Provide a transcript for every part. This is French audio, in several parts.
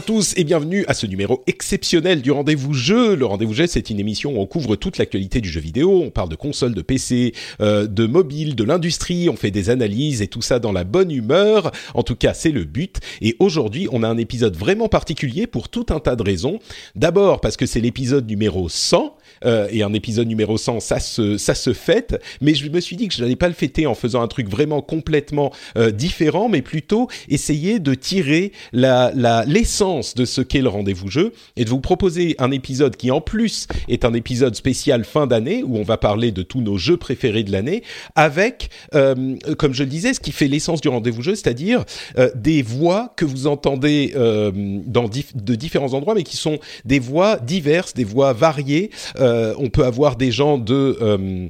À tous et bienvenue à ce numéro exceptionnel du Rendez-vous Jeu. Le Rendez-vous Jeu, c'est une émission où on couvre toute l'actualité du jeu vidéo. On parle de consoles, de PC, euh, de mobile, de l'industrie. On fait des analyses et tout ça dans la bonne humeur. En tout cas, c'est le but. Et aujourd'hui, on a un épisode vraiment particulier pour tout un tas de raisons. D'abord parce que c'est l'épisode numéro 100 euh, et un épisode numéro 100, ça se ça se fête. Mais je me suis dit que je n'allais pas le fêter en faisant un truc vraiment complètement euh, différent, mais plutôt essayer de tirer la la l'essence de ce qu'est le rendez-vous jeu et de vous proposer un épisode qui en plus est un épisode spécial fin d'année où on va parler de tous nos jeux préférés de l'année avec, euh, comme je le disais, ce qui fait l'essence du rendez-vous jeu, c'est-à-dire des voix que vous entendez dans de différents endroits, mais qui sont des voix diverses, des voix variées. On peut avoir des gens de euh,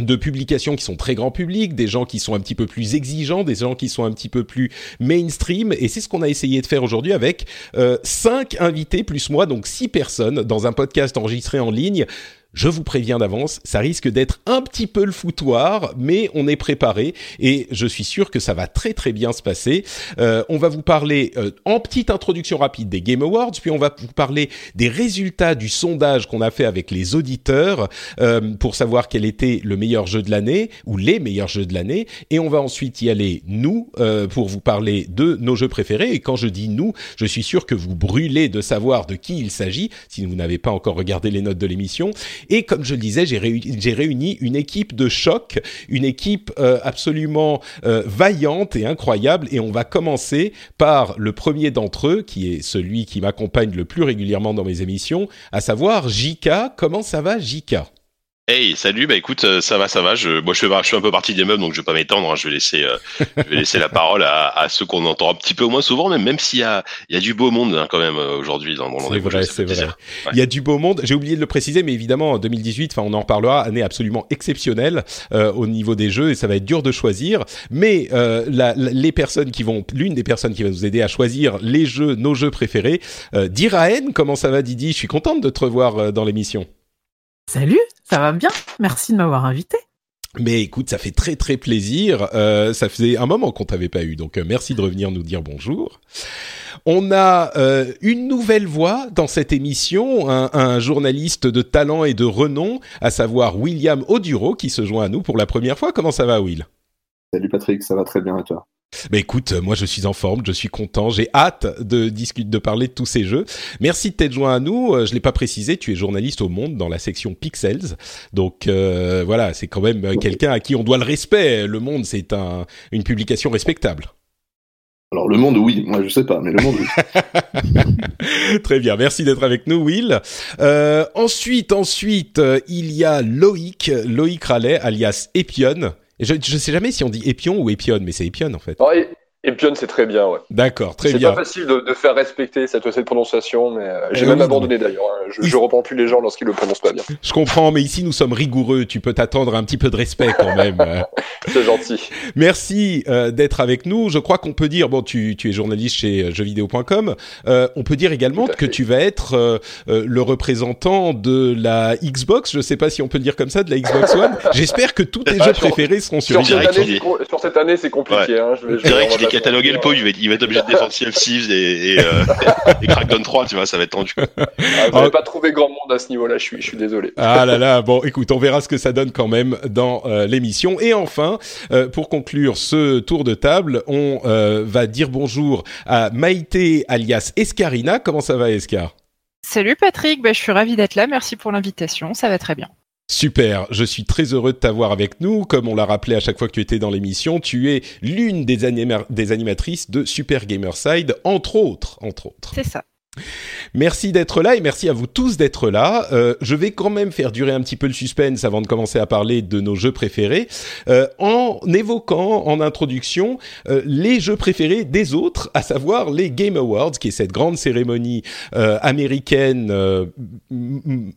de publications qui sont très grand public, des gens qui sont un petit peu plus exigeants, des gens qui sont un petit peu plus mainstream, et c'est ce qu'on a essayé de faire aujourd'hui avec euh, cinq invités plus moi, donc six personnes dans un podcast enregistré en ligne je vous préviens d'avance, ça risque d'être un petit peu le foutoir, mais on est préparé et je suis sûr que ça va très très bien se passer. Euh, on va vous parler euh, en petite introduction rapide des Game Awards, puis on va vous parler des résultats du sondage qu'on a fait avec les auditeurs euh, pour savoir quel était le meilleur jeu de l'année ou les meilleurs jeux de l'année, et on va ensuite y aller nous pour vous parler de nos jeux préférés. Et quand je dis nous, je suis sûr que vous brûlez de savoir de qui il s'agit si vous n'avez pas encore regardé les notes de l'émission. Et comme je le disais, j'ai réuni, une équipe de choc, une équipe euh, absolument euh, vaillante et incroyable. Et on va commencer par le premier d'entre eux, qui est celui qui m'accompagne le plus régulièrement dans mes émissions, à savoir Jika. Comment ça va, Jika? Hey, salut. Bah écoute, euh, ça va, ça va. Je, moi, je fais, je suis un peu partie des meubles, donc je vais pas m'étendre. Hein. Je vais laisser, euh, je vais laisser la parole à, à ceux qu'on entend un petit peu moins souvent, même même s'il y a, il y a du beau monde hein, quand même euh, aujourd'hui dans, dans C'est vrai, c'est vrai. Ouais. Il y a du beau monde. J'ai oublié de le préciser, mais évidemment, en 2018, enfin, on en reparlera, année absolument exceptionnelle euh, au niveau des jeux, et ça va être dur de choisir. Mais euh, la, la, les personnes qui vont, l'une des personnes qui va nous aider à choisir les jeux, nos jeux préférés, euh, Diraen. Comment ça va, Didi? Je suis contente de te revoir dans l'émission. Salut, ça va bien? Merci de m'avoir invité. Mais écoute, ça fait très très plaisir. Euh, ça faisait un moment qu'on t'avait pas eu, donc euh, merci de revenir nous dire bonjour. On a euh, une nouvelle voix dans cette émission, un, un, journaliste de talent et de renom, à savoir William Oduro, qui se joint à nous pour la première fois. Comment ça va, Will? Salut Patrick, ça va très bien et toi? Bah écoute, moi je suis en forme, je suis content, j'ai hâte de discuter, de parler de tous ces jeux. Merci de t'être joint à nous. Euh, je l'ai pas précisé, tu es journaliste au Monde dans la section Pixels, donc euh, voilà, c'est quand même quelqu'un à qui on doit le respect. Le Monde, c'est un, une publication respectable. Alors le monde, oui, moi je sais pas, mais le monde, oui. Très bien, merci d'être avec nous, Will. Euh, ensuite, ensuite, il y a Loïc, Loïc Rallet, alias Epion. Je ne sais jamais si on dit Épion ou Épion, mais c'est Épion en fait. Épion, c'est très bien, ouais. D'accord, très bien. C'est pas facile de, de, faire respecter cette, cette prononciation, mais euh, j'ai même oui, abandonné d'ailleurs. Hein. Je, je reprends plus les gens lorsqu'ils le prononcent pas bien. Je comprends, mais ici nous sommes rigoureux. Tu peux t'attendre un petit peu de respect quand même. c'est gentil. Merci euh, d'être avec nous. Je crois qu'on peut dire, bon, tu, tu es journaliste chez jeuxvideo.com. Euh, on peut dire également que tu vas être euh, le représentant de la Xbox. Je sais pas si on peut le dire comme ça, de la Xbox One. J'espère que tous tes jeux préférés seront sur, sur, année, sur cette année, c'est compliqué. Ouais. Hein. Je, je, je est cataloguer le pot, il va, il va être obligé de défendre Sea et, et, euh, et Crackdown 3, tu vois, ça va être tendu. Ah, vous n'avez pas trouvé grand monde à ce niveau-là, je suis, je suis désolé. Ah là là, bon, écoute, on verra ce que ça donne quand même dans euh, l'émission. Et enfin, euh, pour conclure ce tour de table, on euh, va dire bonjour à Maïté alias Escarina. Comment ça va, Escar? Salut Patrick, bah, je suis ravi d'être là, merci pour l'invitation, ça va très bien. Super, je suis très heureux de t'avoir avec nous. Comme on l'a rappelé à chaque fois que tu étais dans l'émission, tu es l'une des, des animatrices de Super Gamerside, entre autres, entre autres. C'est ça. Merci d'être là et merci à vous tous d'être là. Euh, je vais quand même faire durer un petit peu le suspense avant de commencer à parler de nos jeux préférés, euh, en évoquant en introduction euh, les jeux préférés des autres, à savoir les Game Awards, qui est cette grande cérémonie euh, américaine euh,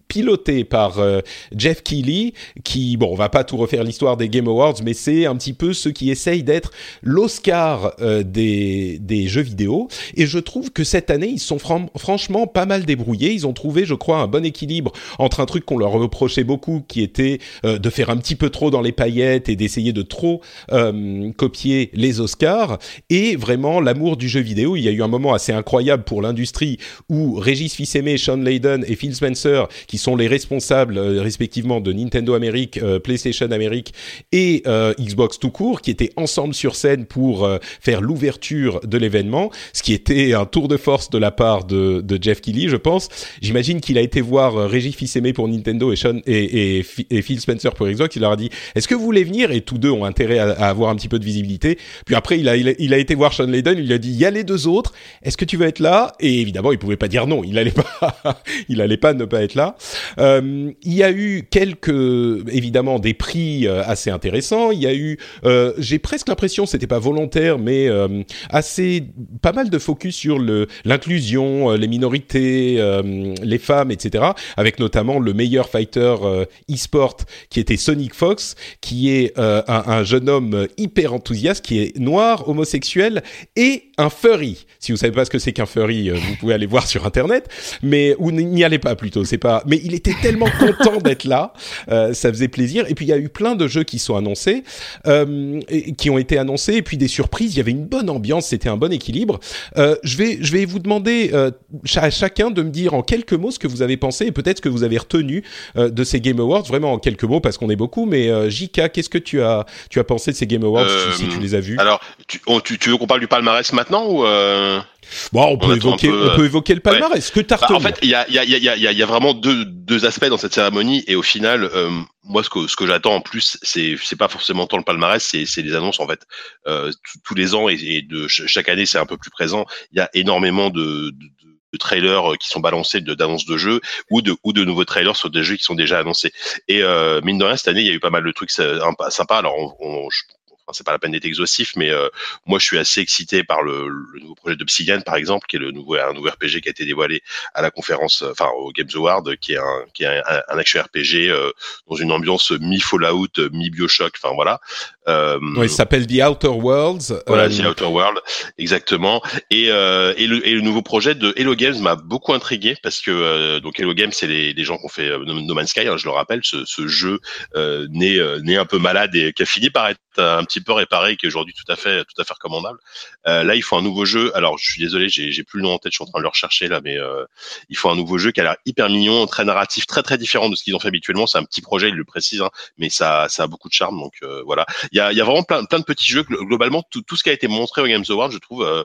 pilotée par euh, Jeff Keighley, qui, bon, on va pas tout refaire l'histoire des Game Awards, mais c'est un petit peu ceux qui essayent d'être l'Oscar des, des jeux vidéo. Et je trouve que cette année, ils sont fran franchement pas mal débrouillés. Ils ont trouvé, je crois, un bon équilibre entre un truc qu'on leur reprochait beaucoup, qui était euh, de faire un petit peu trop dans les paillettes et d'essayer de trop euh, copier les Oscars, et vraiment l'amour du jeu vidéo. Il y a eu un moment assez incroyable pour l'industrie où Régis Fils-Aimé, Sean Layden et Phil Spencer, qui sont les responsables euh, respectivement de Nintendo Amérique, PlayStation Amérique et Xbox tout court, qui étaient ensemble sur scène pour faire l'ouverture de l'événement, ce qui était un tour de force de la part de, de Jeff Keighley, je pense. J'imagine qu'il a été voir euh, Régis Fils-Aimé pour Nintendo et, Sean, et, Phil Spencer pour Xbox. Il leur a dit Est-ce que vous voulez venir? Et tous deux ont intérêt à, avoir un petit peu de visibilité. Puis après, il a, il a, il a été voir Sean Layden. Il lui a dit Il y a les deux autres. Est-ce que tu veux être là? Et évidemment, il pouvait pas dire non. Il allait pas, il allait pas ne pas être là. Euh, il y a eu quelques, évidemment, des prix euh, assez intéressants. Il y a eu, j'ai presque l'impression, c'était pas volontaire, mais assez, pas mal de focus sur le l'inclusion, euh, les minorités, euh, les femmes, etc. Avec notamment le meilleur fighter euh, e-sport qui était Sonic Fox, qui est un, un, jeune homme hyper enthousiaste, qui est noir, homosexuel et un furry. Si vous savez pas ce que c'est qu'un furry, vous pouvez aller voir sur internet, mais ou n'y allez pas plutôt. C'est pas. Mais il était tellement content d'être là, ça faisait plaisir. Et puis il y a eu plein de jeux qui sont annoncés, qui ont été annoncés, et puis des surprises. Il y avait une bonne ambiance, c'était un bon équilibre. Je vais, je vais vous demander euh, à chacun de me dire en quelques mots ce que vous avez pensé et peut-être ce que vous avez retenu euh, de ces Game Awards. Vraiment en quelques mots parce qu'on est beaucoup. Mais euh, Jika, qu'est-ce que tu as, tu as pensé de ces Game Awards si, tu les as vus? Alors, tu, on, tu, tu, veux qu'on parle du palmarès maintenant ou Bon, on, peut évoquer, peu, on peut évoquer le palmarès. Ouais. Ce que tu. Bah, en fait, il y a, y, a, y, a, y a vraiment deux, deux aspects dans cette cérémonie et au final, euh, moi, ce que, ce que j'attends en plus, c'est, c'est pas forcément tant le palmarès, c'est, c'est les annonces en fait. Euh, tous les ans et, et, de chaque année, c'est un peu plus présent. Il y a énormément de, de, de trailers qui sont balancés de, d'annonces de jeux ou de, ou de nouveaux trailers sur des jeux qui sont déjà annoncés. Et euh, mine de rien, cette année, il y a eu pas mal de trucs sympas. Alors, on, on, Enfin, c'est pas la peine d'être exhaustif, mais euh, moi je suis assez excité par le, le nouveau projet d'Obsidian par exemple, qui est le nouveau un nouveau RPG qui a été dévoilé à la conférence, euh, enfin au Games Award, qui est un qui est un, un action RPG euh, dans une ambiance mi Fallout, mi Bioshock, enfin voilà. Euh, ouais, il s'appelle The Outer Worlds. Voilà, The Outer World, exactement. Et, euh, et, le, et le nouveau projet de Hello Games m'a beaucoup intrigué parce que euh, donc Hello Games, c'est les, les gens qui ont fait No Man's Sky, hein, je le rappelle, ce, ce jeu né, né un peu malade et qui a fini par être un petit peu réparé, qui est aujourd'hui tout à fait tout à fait recommandable. là, il faut un nouveau jeu. Alors, je suis désolé, j'ai, j'ai plus le nom en tête, je suis en train de le rechercher là, mais il faut un nouveau jeu qui a l'air hyper mignon, très narratif, très très différent de ce qu'ils ont fait habituellement. C'est un petit projet, il le précise, hein, mais ça ça a beaucoup de charme. Donc voilà. Il y a, y a vraiment plein, plein de petits jeux. Globalement, tout, tout ce qui a été montré au Games Award, je trouve, euh,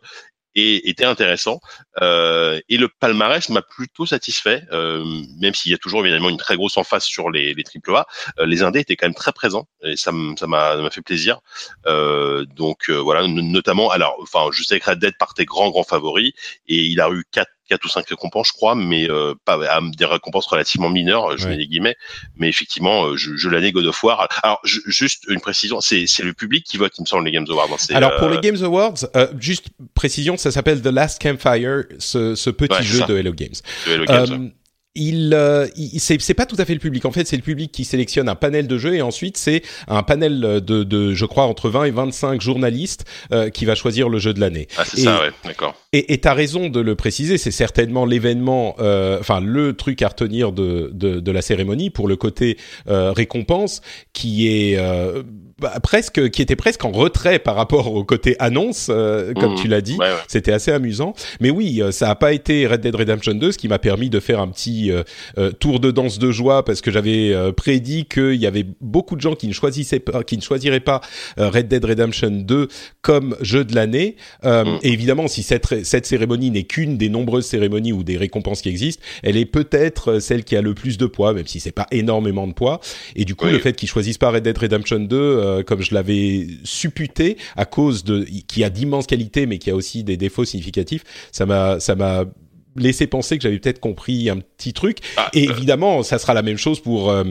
et, était intéressant. Euh, et le palmarès m'a plutôt satisfait, euh, même s'il y a toujours évidemment une très grosse emphase sur les, les AAA. Euh, les indés étaient quand même très présents et ça m'a fait plaisir. Euh, donc euh, voilà, notamment, alors, enfin, je sais que Red Dead partait grand grand favori et il a eu quatre quatre ou cinq récompenses, je crois, mais euh, pas des récompenses relativement mineures, je ouais. mets des guillemets. Mais effectivement, euh, je, je l'année God of War. Alors, je, juste une précision, c'est le public qui vote, il me semble, les Games Awards. Hein, Alors pour les Games Awards, euh, juste précision, ça s'appelle The Last Campfire, ce, ce petit ouais, jeu de Hello Games. De Hello Games il, euh, il c'est pas tout à fait le public. En fait, c'est le public qui sélectionne un panel de jeux et ensuite c'est un panel de, de, je crois, entre 20 et 25 journalistes euh, qui va choisir le jeu de l'année. Ah, c'est ça, ouais, d'accord. Et tu as raison de le préciser, c'est certainement l'événement, euh, enfin le truc à retenir de, de, de, la cérémonie pour le côté euh, récompense qui est euh, bah, presque, qui était presque en retrait par rapport au côté annonce, euh, comme mmh. tu l'as dit. C'était assez amusant. Mais oui, euh, ça a pas été Red Dead Redemption 2, ce qui m'a permis de faire un petit euh, tour de danse de joie parce que j'avais prédit qu'il y avait beaucoup de gens qui ne choisissaient pas, qui ne choisiraient pas Red Dead Redemption 2 comme jeu de l'année. Mmh. Et évidemment, si cette, cette cérémonie n'est qu'une des nombreuses cérémonies ou des récompenses qui existent, elle est peut-être celle qui a le plus de poids, même si c'est pas énormément de poids. Et du coup, le fait qu'ils choisissent pas Red Dead Redemption 2 euh, comme je l'avais supputé, à cause de qui a d'immenses qualités, mais qui a aussi des défauts significatifs. Ça m'a, ça m'a laissé penser que j'avais peut-être compris un petit truc. Ah, et euh, évidemment, ça sera la même chose pour euh,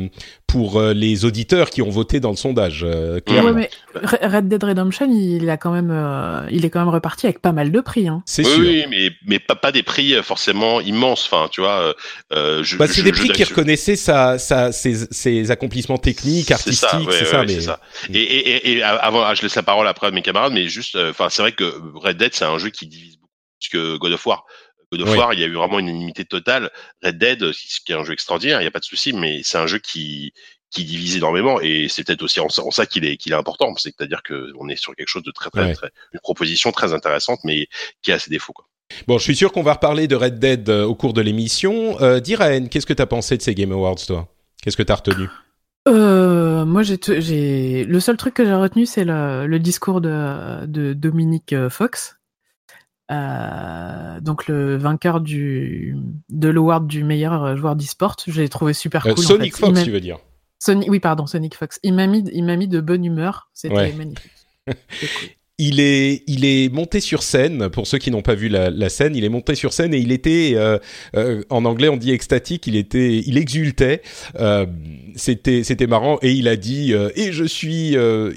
pour euh, les auditeurs qui ont voté dans le sondage. clairement. mais Red Dead Redemption, il a quand même, il est quand même reparti avec pas mal de prix. Hein. C'est oui, sûr. Oui, mais mais pas, pas des prix forcément immenses. Enfin, tu vois. Je, bah, c'est des prix qui reconnaissaient sa, sa, ses, ses accomplissements techniques, artistiques, c'est ça. mais... ça. Et, et, et, avant, je laisse la parole après à mes camarades, mais juste, enfin, c'est vrai que Red Dead, c'est un jeu qui divise beaucoup que God of War. God of War, il y a eu vraiment une unanimité totale. Red Dead, qui est un jeu extraordinaire, il n'y a pas de souci, mais c'est un jeu qui qui divise énormément et c'est peut-être aussi en, ça qu'il est qu'il est important. C'est-à-dire qu'on est sur quelque chose de très très, très une proposition très intéressante, mais qui a ses défauts. Quoi. Bon, je suis sûr qu'on va reparler de Red Dead euh, au cours de l'émission. Euh, Diraen, qu'est-ce que tu as pensé de ces Game Awards, toi? Qu'est-ce que tu as retenu? Euh, moi, j'ai, le seul truc que j'ai retenu, c'est le, le, discours de, de Dominique euh, Fox, euh, donc le vainqueur du de l'award du meilleur joueur d'e-sport, j'ai trouvé super euh, cool. Sonic Fox, tu veux dire Sonic, oui, pardon, Sonic Fox. Il m'a mis, il m'a mis de bonne humeur. C'était magnifique. cool. il est, il est monté sur scène. Pour ceux qui n'ont pas vu la, la, scène, il est monté sur scène et il était, euh, euh, en anglais on dit extatique. Il était, il exultait. Euh, c'était, c'était marrant et il a dit euh, et je suis. Euh,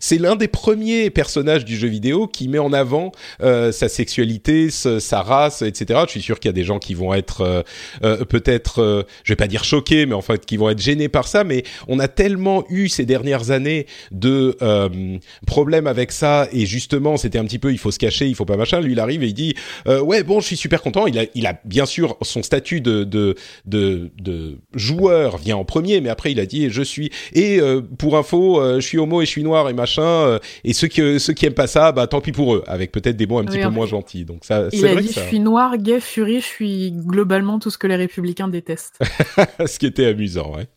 c'est l'un des premiers personnages du jeu vidéo qui met en avant euh, sa sexualité, sa, race, etc. Je suis sûr qu'il y a des gens qui vont être peut-être, je vais pas dire choqués, mais en fait qui vont être gênés par ça. Mais on a tellement eu ces dernières années de problèmes avec ça et justement c'était un petit peu il faut se cacher, il faut pas machin. Lui il arrive et il dit euh, ouais bon je suis super content. Il a il a bien sûr son statut de de de, de joueur vient en premier, mais après il a dit je suis et euh, pour info euh, je suis homo et je suis noir et machin et ceux qui ceux qui aiment pas ça bah tant pis pour eux avec peut-être des mots un petit peu moins gentils. Donc ça il a dit je suis noir, gay, furie, je suis globalement tout ce que les républicains détestent. ce qui était amusant ouais.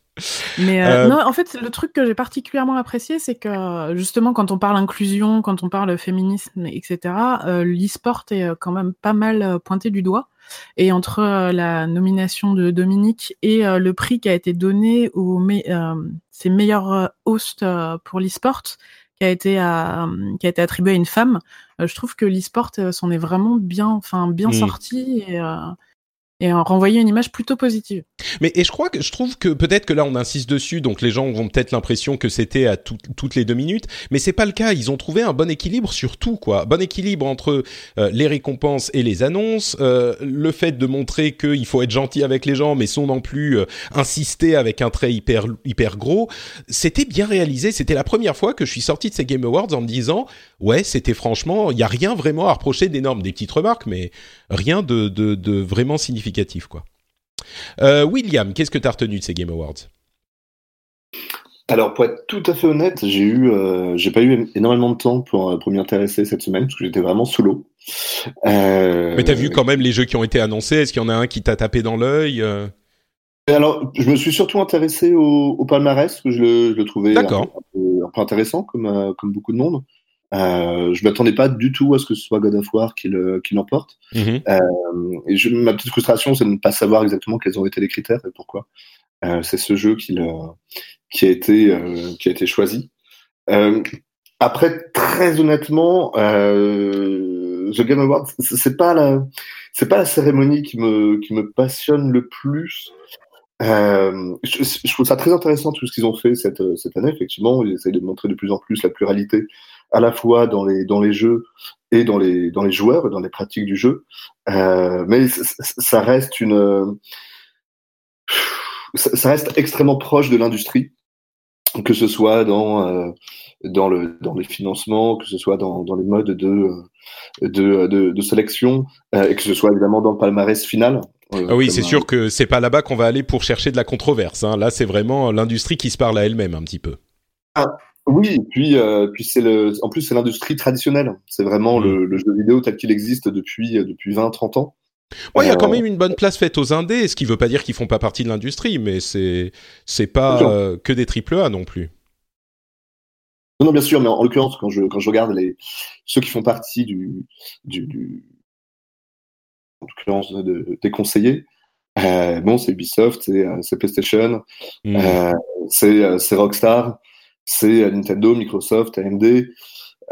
Mais euh, euh, non, en fait, le truc que j'ai particulièrement apprécié, c'est que justement, quand on parle inclusion, quand on parle féminisme, etc., euh, l'e-sport est quand même pas mal pointé du doigt. Et entre la nomination de Dominique et le prix qui a été donné aux ses meilleurs hosts pour l'e-sport, qui a été qui a été attribué à une femme, je trouve que l'e-sport s'en est vraiment bien, enfin bien mmh. sorti et et en renvoyer une image plutôt positive. Mais et je crois que je trouve que peut-être que là on insiste dessus, donc les gens vont peut-être l'impression que c'était à toutes les deux minutes, mais c'est pas le cas. Ils ont trouvé un bon équilibre sur tout, quoi. Bon équilibre entre euh, les récompenses et les annonces, euh, le fait de montrer qu'il faut être gentil avec les gens, mais sans non plus euh, insister avec un trait hyper hyper gros. C'était bien réalisé. C'était la première fois que je suis sorti de ces Game Awards en me disant ouais, c'était franchement, il y a rien vraiment à reprocher d'énorme, des petites remarques, mais rien de de, de vraiment significatif quoi. Euh, William, qu'est-ce que tu as retenu de ces Game Awards? Alors pour être tout à fait honnête, j'ai eu, euh, j'ai pas eu énormément de temps pour, euh, pour m'y intéresser cette semaine parce que j'étais vraiment sous l'eau. Euh... Mais t'as vu quand même les jeux qui ont été annoncés? Est-ce qu'il y en a un qui t'a tapé dans l'œil Alors je me suis surtout intéressé au, palmarès que je le, je le trouvais un, un, peu, intéressant comme comme beaucoup de monde. Euh, je m'attendais pas du tout à ce que ce soit God of War qui l'emporte. Mhm. euh, et je, ma petite frustration, c'est de ne pas savoir exactement quels ont été les critères et pourquoi. Euh, c'est ce jeu qui, le, qui a été euh, qui a été choisi. Après, très honnêtement, The Game Awards, c'est pas la c'est pas la cérémonie qui me qui me passionne le plus. Euh, je, je, trouve ça très intéressant tout ce qu'ils ont fait cette, cette année. Effectivement, ils essayent de montrer de plus en plus la pluralité à la fois dans les dans les jeux et dans les dans les joueurs dans les pratiques du jeu. Euh, mais ça reste une ça, reste extrêmement proche de l'industrie, que ce soit dans dans le dans les financements, que ce soit dans, dans les modes de de, de, de sélection, et que ce soit évidemment dans le palmarès final. ah oui, c'est sûr que c'est pas là-bas qu'on va aller pour chercher de la controverse. Hein. Là, c'est vraiment l'industrie qui se parle à elle-même un petit peu. Ah, oui, puis, euh, puis c'est le, en plus c'est l'industrie traditionnelle. C'est vraiment le, mm. jeu vidéo tel qu'il existe depuis depuis 20-30 ans. il y a quand euh, même une bonne place faite aux indés, ce qui veut pas dire qu'ils font pas partie de l'industrie, mais c'est c'est pas euh, que des triple A non plus. Non, non, bien sûr, mais en, l'occurrence, quand je quand je regarde les ceux qui font partie du du, du en l'occurrence de, des conseillers, bon, c'est Ubisoft, c'est PlayStation, mm. c'est Rockstar c'est Nintendo, Microsoft, AMD,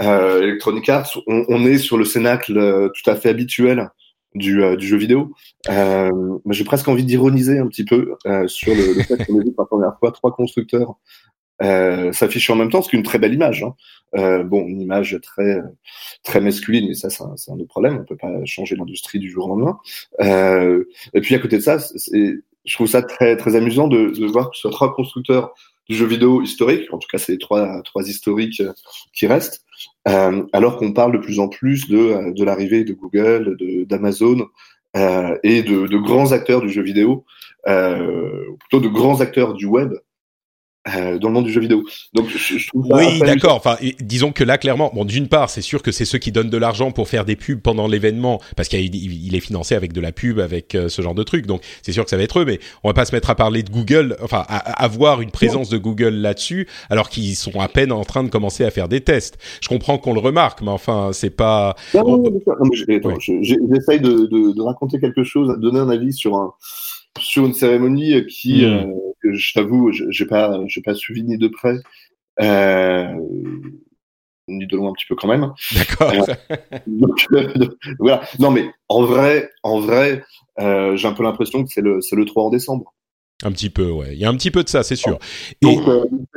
euh, Electronic Arts. On, est sur le cénacle euh, tout à fait habituel du, euh, du jeu vidéo. Euh, J'ai presque envie d'ironiser un petit peu sur le, fait qu'on ait vu pour la première fois trois constructeurs euh, s'afficher en même temps, ce qui est une très belle image. Hein. Bon, une image très très masculine, mais ça, c'est un, un, autre problème. On peut pas changer l'industrie du jour au lendemain. Et puis à côté de ça, je trouve ça très très amusant de, voir que ce trois constructeurs du jeu vidéo historique, en tout cas c'est les trois, trois historiques euh, qui restent, euh, alors qu'on parle de plus en plus de, euh, de l'arrivée de Google, d'Amazon et de, de, grands acteurs du jeu vidéo, euh, plutôt de grands acteurs du web euh, dans le monde du jeu vidéo. Donc, je, je trouve oui, d'accord. Enfin, disons que là, clairement, bon, d'une part, c'est sûr que c'est ceux qui donnent de l'argent pour faire des pubs pendant l'événement, parce qu'il est financé avec de la pub, avec euh, ce genre de trucs. Donc, c'est sûr que ça va être eux, mais on va pas se mettre à parler de Google, enfin, à, avoir une présence de Google là-dessus, alors qu'ils sont à peine en train de commencer à faire des tests. Je comprends qu'on le remarque, mais enfin, c'est pas. J'essaye de, de, de raconter quelque chose, de donner un avis sur un sur une cérémonie qui, hmm. euh, que je t'avoue, j'ai pas, j'ai pas suivi ni de près, euh, ni de loin un petit peu quand même. D'accord. Euh, voilà. Non, mais en vrai, en vrai, euh, j'ai un peu l'impression que c'est le, c'est le 3 en décembre. Un petit peu, ouais. Il y a un petit peu de ça, c'est sûr. Donc,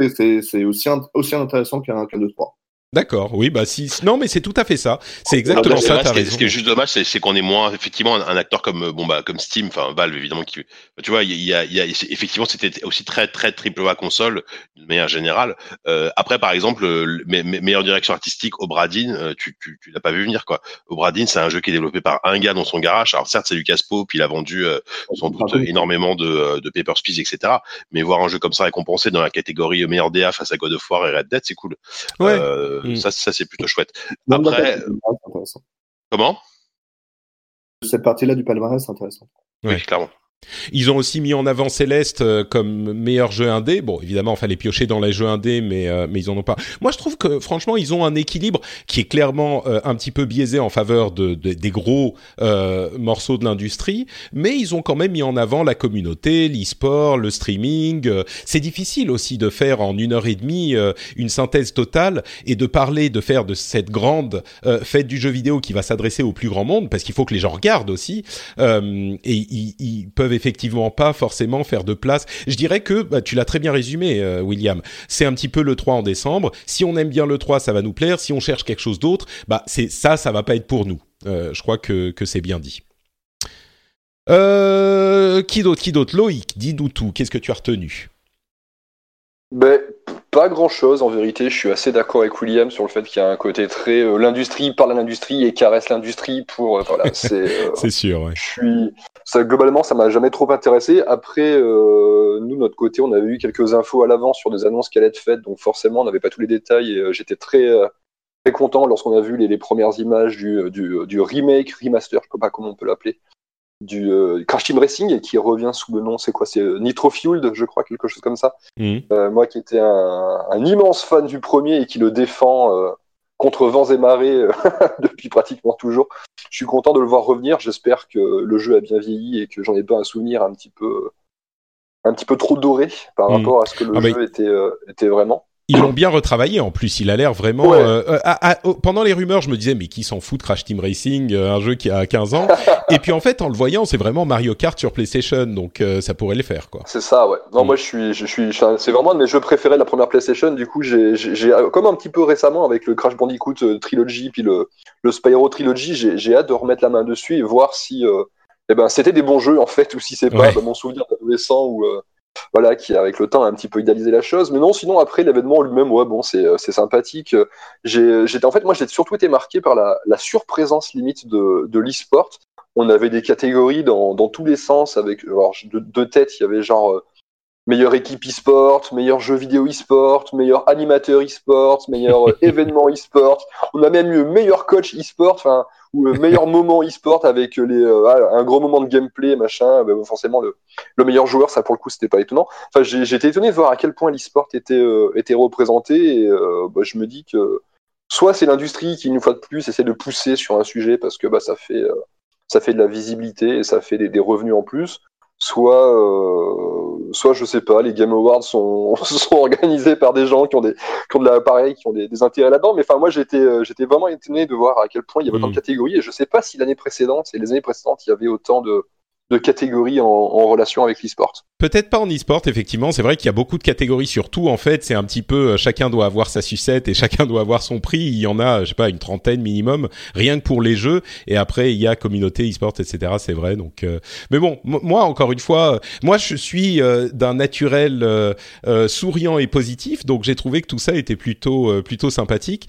Et... c'est, c'est aussi, aussi intéressant qu'un, qu'un 2-3. D'accord, oui, bah si, non, mais c'est tout à fait ça. C'est exactement ça. As raison. Ce qui est juste dommage, c'est qu'on est moins effectivement un, acteur comme bon bah comme Steam, enfin Valve évidemment qui, tu vois, il y a, y a, effectivement c'était aussi très très triple A console de manière générale. Euh, après par exemple, le, meilleure direction artistique, Obradine, euh, tu tu, tu l'as pas vu venir quoi. Obradine, c'est un jeu qui est développé par un gars dans son garage. Alors certes c'est Lucas Pope, il a vendu euh, sans doute énormément de euh, de Papers Please etc. Mais voir un jeu comme ça récompensé dans la catégorie meilleur DA face à God of War et Red Dead, c'est cool. Ouais. Euh, Mm. Ça, ça c'est plutôt chouette. Après, comment? Cette partie-là du palmarès, c'est intéressant. Oui, clairement. Ils ont aussi mis en avant Céleste euh, comme meilleur jeu indé. Bon, évidemment, il fallait piocher dans les jeux indés, mais euh, mais ils en ont pas. Moi, je trouve que franchement, ils ont un équilibre qui est clairement euh, un petit peu biaisé en faveur de, des gros morceaux de l'industrie, mais ils ont quand même mis en avant la communauté, l'e-sport, le streaming. C'est difficile aussi de faire en une heure et demie une synthèse totale et de parler, de faire de cette grande fête du jeu vidéo qui va s'adresser au plus grand monde, parce qu'il faut que les gens regardent aussi et ils, ils peuvent effectivement pas forcément faire de place. Je dirais que bah, tu l'as très bien résumé, euh, William. C'est un petit peu le 3 en décembre. Si on aime bien le 3, ça va nous plaire. Si on cherche quelque chose d'autre, bah c'est ça, ça va pas être pour nous. Euh, je crois que, que c'est bien dit. Euh, qui d'autre Qui d'autre? Loïc, dis-nous tout. Qu'est-ce que tu as retenu? Ben, pas grand chose en vérité. Je suis assez d'accord avec William sur le fait qu'il y a un côté très euh, l'industrie parle à l'industrie et caresse l'industrie pour euh, voilà. C'est euh, sûr. Ouais. Je suis ça globalement ça m'a jamais trop intéressé. Après nous notre côté on avait eu quelques infos à l'avance sur des annonces qui allaient être faites donc forcément on n'avait pas tous les détails et j'étais très très content lorsqu'on a vu les, les premières images du, du, du, remake remaster je sais pas comment on peut l'appeler du euh, Crash Team Racing qui revient sous le nom, c'est quoi C'est euh, Nitro Fueled, je crois, quelque chose comme ça. Euh, moi qui étais un, un, immense fan du premier et qui le défend contre vents et marées depuis pratiquement toujours, je suis content de le voir revenir. J'espère que le jeu a bien vieilli et que j'en ai pas un souvenir un petit peu, un petit peu trop doré par mhm. rapport à ce que le ah, jeu était, était vraiment ils l'ont bien retravaillé en plus. Il a l'air vraiment. Euh, euh, pendant les rumeurs, je me disais mais qui s'en fout de Crash Team Racing, euh, un jeu qui a 15 ans. Et puis en fait, en le voyant, c'est vraiment Mario Kart sur PlayStation, donc ça pourrait le faire quoi. C'est ça, ouais. Non, mm. moi je suis, je suis, c'est vraiment un de mes jeux préférés de la première PlayStation. Du coup, j'ai, comme un petit peu récemment avec le Crash Bandicoot Trilogy puis le, le Spyro Trilogy, j'ai hâte de remettre la main dessus et voir si, eh ben, c'était des bons jeux en fait ou si c'est pas mon souvenir d'adolescent ou voilà, qui avec le temps a un petit peu idéalisé la chose. Mais non, sinon après l'événement lui-même, ouais, bon, c'est c'est sympathique. J'étais en fait, moi, j'ai surtout été marqué par la, surprésence limite de de l'e-sport. On avait des catégories dans, dans tous les sens avec alors de, de il y avait genre meilleure équipe e-sport, meilleur jeu vidéo e-sport, meilleur animateur e-sport, meilleur euh, événement e-sport. On a même eu meilleur coach e-sport, enfin ou euh, meilleur moment e-sport avec les euh, un gros moment de gameplay machin. Bah, forcément le, le meilleur joueur, ça pour le coup c'était pas étonnant. Enfin j'étais étonné de voir à quel point l'e-sport était était représenté et bah, je me dis que soit c'est l'industrie qui une fois de plus essaie de pousser sur un sujet parce que bah ça fait ça fait de la visibilité et ça fait des revenus en plus soit, euh, soit je sais pas, les Game Awards sont, sont organisés par des gens qui ont des, qui ont de l'appareil, qui ont des, des intérêts là-dedans. Mais enfin, moi, j'étais, euh, j'étais vraiment étonné de voir à quel point il y avait autant de mm. catégories. Et je sais pas si l'année précédente et les années précédentes, il y avait autant de, de catégories en, en relation avec l'e-sport. Peut-être pas en e-sport, effectivement. C'est vrai qu'il y a beaucoup de catégories sur tout. En fait, c'est un petit peu euh, chacun doit avoir sa sucette et chacun doit avoir son prix. Il y en a, je sais pas, une trentaine minimum, rien que pour les jeux. Et après, il y a communauté e-sport, etc. C'est vrai. Donc, euh, mais bon, moi encore une fois, euh, moi je suis d'un naturel souriant et positif, donc j'ai trouvé que tout ça était plutôt plutôt sympathique.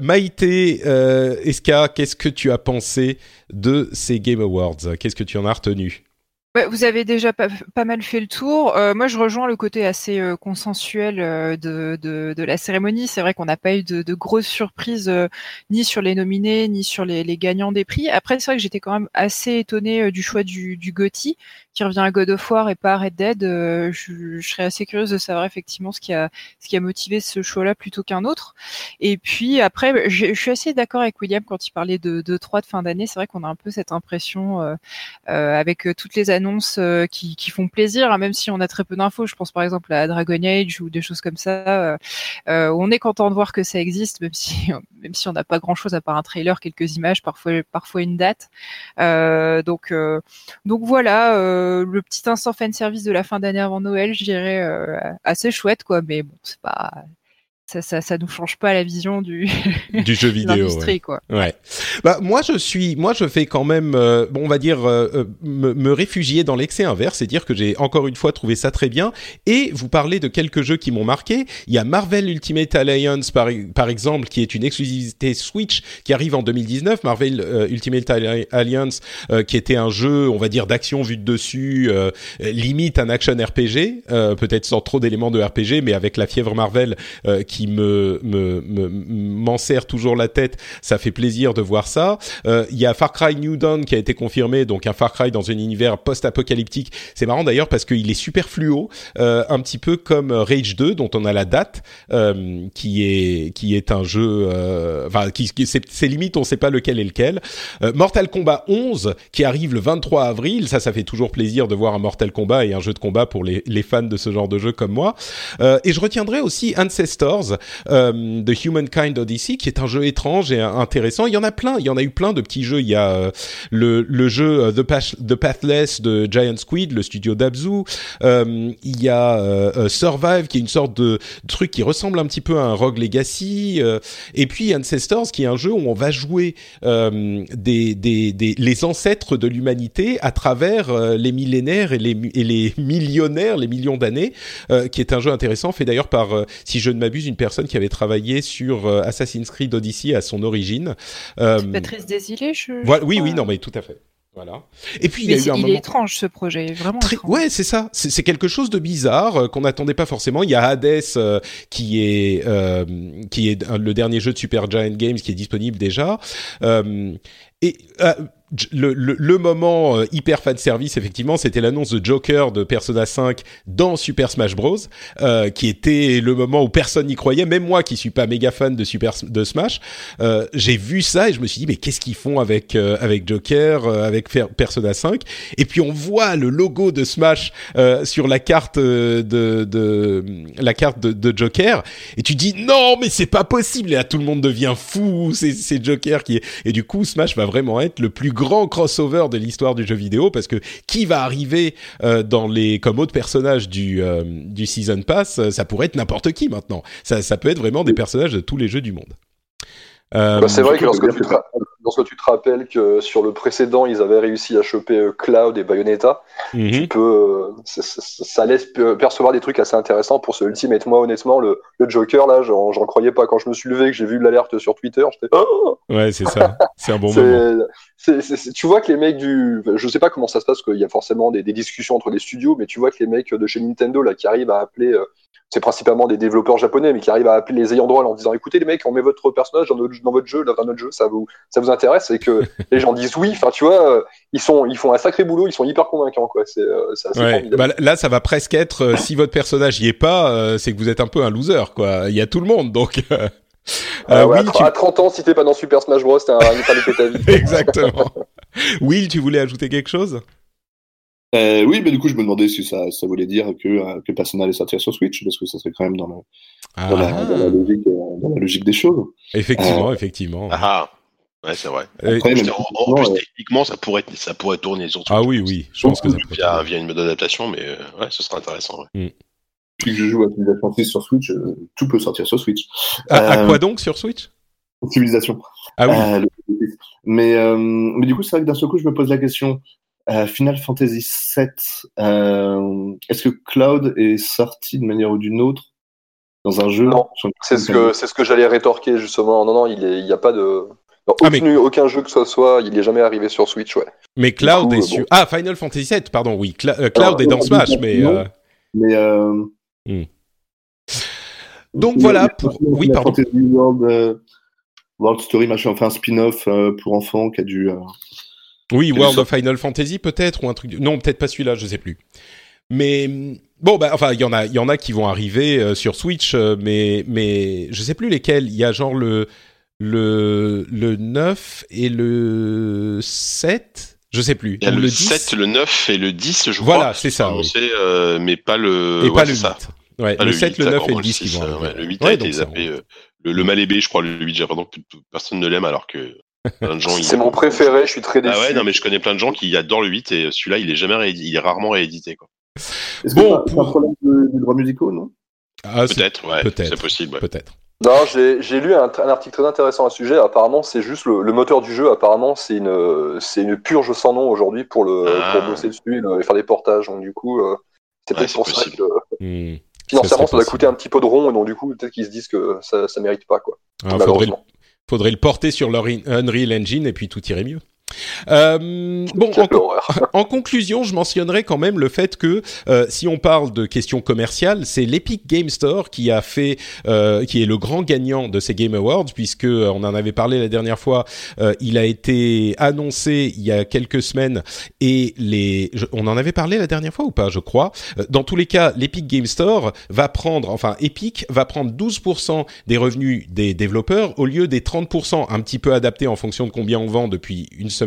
Maïté, Eska, qu'est-ce que tu as pensé de ces Game Awards Qu'est-ce que tu en as retenu? Vous avez déjà pas, mal fait le tour. Euh, moi, je rejoins le côté assez euh, consensuel euh, de, la cérémonie. C'est vrai qu'on n'a pas eu de, grosses surprises ni sur les nominés, ni sur les, gagnants des prix. Après, c'est vrai que j'étais quand même assez étonnée du choix du, du GOTY qui revient à God of War et pas à Red Dead. Je, je, serais assez curieuse de savoir effectivement ce qui a, ce qui a motivé ce choix-là plutôt qu'un autre. Et puis après, je, suis assez d'accord avec William quand il parlait de, de 3 de fin d'année. C'est vrai qu'on a un peu cette impression avec toutes les annonces euh, qui, font plaisir, hein, même si on a très peu d'infos. Je pense par exemple à Dragon Age ou des choses comme ça. Euh, euh, on est content de voir que ça existe, même si même si on n'a pas grand chose à part un trailer, quelques images, parfois parfois une date. donc donc voilà, le petit instant fan service de la fin d'année avant Noël, je dirais assez chouette quoi. Mais bon, c'est pas ça, ça, ça nous change pas la vision du du jeu vidéo. Ouais. quoi. Ouais. Bah moi je suis, moi je fais quand même, euh, bon on va dire euh, euh, me, me, réfugier dans l'excès inverse, c'est dire que j'ai encore une fois trouvé ça très bien. Et vous parlez de quelques jeux qui m'ont marqué. Il y a Marvel Ultimate Alliance par par exemple, qui est une exclusivité Switch qui arrive en 2019. Marvel Ultimate Alliance, qui était un jeu, on va dire d'action vue de dessus, limite un action RPG, peut-être sans trop d'éléments de RPG, mais avec la fièvre Marvel qui me m'en serre toujours la tête. Ça fait plaisir de voir ça. Euh, il y a Far Cry New Dawn qui a été confirmé, donc un Far Cry dans un univers post-apocalyptique. C'est marrant d'ailleurs parce qu'il est super fluo, euh, un petit peu comme Rage 2 dont on a la date, euh, qui est qui est un jeu, enfin qui, c'est limite on sait pas lequel est lequel. Mortal Kombat 11 qui arrive le 23 avril, ça ça fait toujours plaisir de voir un Mortal Kombat et un jeu de combat pour les, les fans de ce genre de jeu comme moi. et je retiendrai aussi Ancestors euh, The Humankind Odyssey, qui est un jeu étrange et intéressant. Il y en a plein, il y en a eu plein de petits jeux. Il y a euh, le, jeu euh, The, Pathless de Giant Squid, le studio d'Abzu. il y a Survive, qui est une sorte de truc qui ressemble un petit peu à un Rogue Legacy. et puis Ancestors, qui est un jeu où on va jouer les ancêtres de l'humanité à travers les millénaires et les millionnaires, les millions d'années, qui est un jeu intéressant, fait d'ailleurs par, si je ne m'abuse, une personne qui avait travaillé sur euh, Assassin's Creed Odyssey à son origine. Euh, Patrice Desilets, je, Oui, oui, non, mais tout à fait. Voilà. Et puis il y a eu un il est étrange ce projet, vraiment. Très... Ouais, c'est ça. C'est quelque chose de bizarre euh, qu'on n'attendait pas forcément. Il y a Hades qui est qui est le dernier jeu de Super Giant Games qui est disponible déjà. et le, le, le, moment euh, hyper fan service effectivement c'était l'annonce de Joker de Persona 5 dans Super Smash Bros euh, qui était le moment où personne n'y croyait même moi qui suis pas méga fan de Super de Smash euh, j'ai vu ça et je me suis dit mais qu'est-ce qu'ils font avec euh, avec Joker euh, avec Persona 5 et puis on voit le logo de Smash sur la carte de, de la carte de, de, Joker et tu dis non mais c'est pas possible et là tout le monde devient fou c'est Joker qui est et du coup Smash va vraiment être le plus grand crossover de l'histoire du jeu vidéo parce que qui va arriver euh, dans les comme autres personnages du euh, du season pass, euh, ça pourrait être n'importe qui maintenant. Ça, ça peut être vraiment des personnages de tous les jeux du monde. Bah, c'est vrai que lorsque tu, lorsque tu te rappelles que sur le précédent, ils avaient réussi à choper Cloud et Bayonetta, mhm. tu peux, ça, laisse percevoir des trucs assez intéressants pour ce Ultimate. Moi, honnêtement, le, Joker, là, j'en croyais pas. Quand je me suis levé, que j'ai vu l'alerte sur Twitter, j'étais. Oh ouais, c'est ça. C'est un bon moment. Tu vois que les mecs du. Je sais pas comment ça se passe, qu'il y a forcément des, des, discussions entre les studios, mais tu vois que les mecs de chez Nintendo, là, qui arrivent à appeler c'est principalement des développeurs japonais, mais qui arrivent à appeler les ayants droit en disant écoutez les mecs, on met votre personnage dans, notre, jeu, dans notre jeu, ça vous, ça vous intéresse? Et que les gens disent oui. Enfin, tu vois, euh, ils sont, ils font un sacré boulot, ils sont hyper convaincants, quoi. C'est, euh, assez bah, là, ça va presque être euh, si votre personnage y est pas, c'est que vous êtes un peu un loser, quoi. Il y a tout le monde, donc. Ah à, 30 ans, si t'es pas dans Super Smash Bros, t'es un, ta vie. Exactement. Will, tu voulais ajouter quelque chose? Euh, oui, mais du coup, je me demandais si ça, ça voulait dire que, euh, que Persona allait sortir sur Switch, parce que ça serait quand même dans, le, dans, la, ah. logique, euh, dans, la, logique, des choses. Effectivement, effectivement. Ah, ouais, c'est vrai. Après, en, plus, techniquement, ça pourrait, ça pourrait tourner sur Switch. Ah oui, oui, je pense que ça peut via, via une mode d'adaptation, mais ouais, ce serait intéressant. Ouais. Mm. Depuis que je joue à Civilization 6 sur Switch, tout peut sortir sur Switch. À, quoi donc sur Switch? Civilisation. Ah oui. mais, mais du coup, c'est vrai que d'un seul coup, je me pose la question euh, Final Fantasy VII, euh, est-ce que Cloud est sorti de manière ou d'une autre dans un jeu Non, c'est ce que c'est ce que j'allais rétorquer justement. Non, non, il n'y a pas de ah, aucun jeu que ce soit, il n'est jamais arrivé sur Switch, ouais. Mais Cloud est sur. Ah, Final Fantasy VII, pardon, oui. Euh, Cloud est dans Smash, mais. Mais. Donc voilà pour. Oui, pardon. World, World Story, machin, enfin un spin-off pour enfants qui a dû. Oui, World of Final Fantasy peut-être ou un truc. Non, peut-être pas celui-là, je sais plus. Mais bon, bah enfin, il y en a, il y en a qui vont arriver euh, sur Switch, euh, mais mais je sais plus lesquels. Il y a genre le le le 9 et le 7 je sais plus. Il y a le, 7, le 9 et le 10, je crois. Voilà, c'est ça. Oui. Euh, mais pas le. Et pas le 8. Ouais, le, 7, le 9 et le 10 qui vont arriver. le 8 a été zappé. Le, le mal je crois, le 8, j'ai l'impression que personne ne l'aime alors que c'est mon préféré, je suis très déçu. Ah ouais, non, mais je connais plein de gens qui adorent le 8 et celui-là, il est jamais il est rarement réédité, quoi. Bon, pour... un problème de, droits musicaux, non? Ah, Peut-être, ouais, c'est possible. Peut-être. Non, j'ai lu un, article très intéressant à ce sujet. Apparemment, c'est juste le, moteur du jeu. Apparemment, c'est une, c'est une purge sans nom aujourd'hui pour le, pour ah. bosser dessus et faire des portages. Donc du coup, euh, c'est peut-être pour ça que financièrement, ça, va coûter un petit peu de rond et donc du coup, peut-être qu'ils se disent que ça, ça mérite pas quoi. Ah, malheureusement faudrait le porter sur leur Unreal Engine et puis tout irait mieux. Euh, bon, en, conclusion, je mentionnerai quand même le fait que euh, si on parle de questions commerciales, c'est l'Epic Game Store qui a fait, euh, qui est le grand gagnant de ces Game Awards, puisque on en avait parlé la dernière fois. Il a été annoncé il y a quelques semaines et les, on en avait parlé la dernière fois ou pas, je crois. Dans tous les cas, l'Epic Game Store va prendre, enfin Epic va prendre 12% des revenus des développeurs au lieu des 30%, un petit peu adapté en fonction de combien on vend depuis une semaine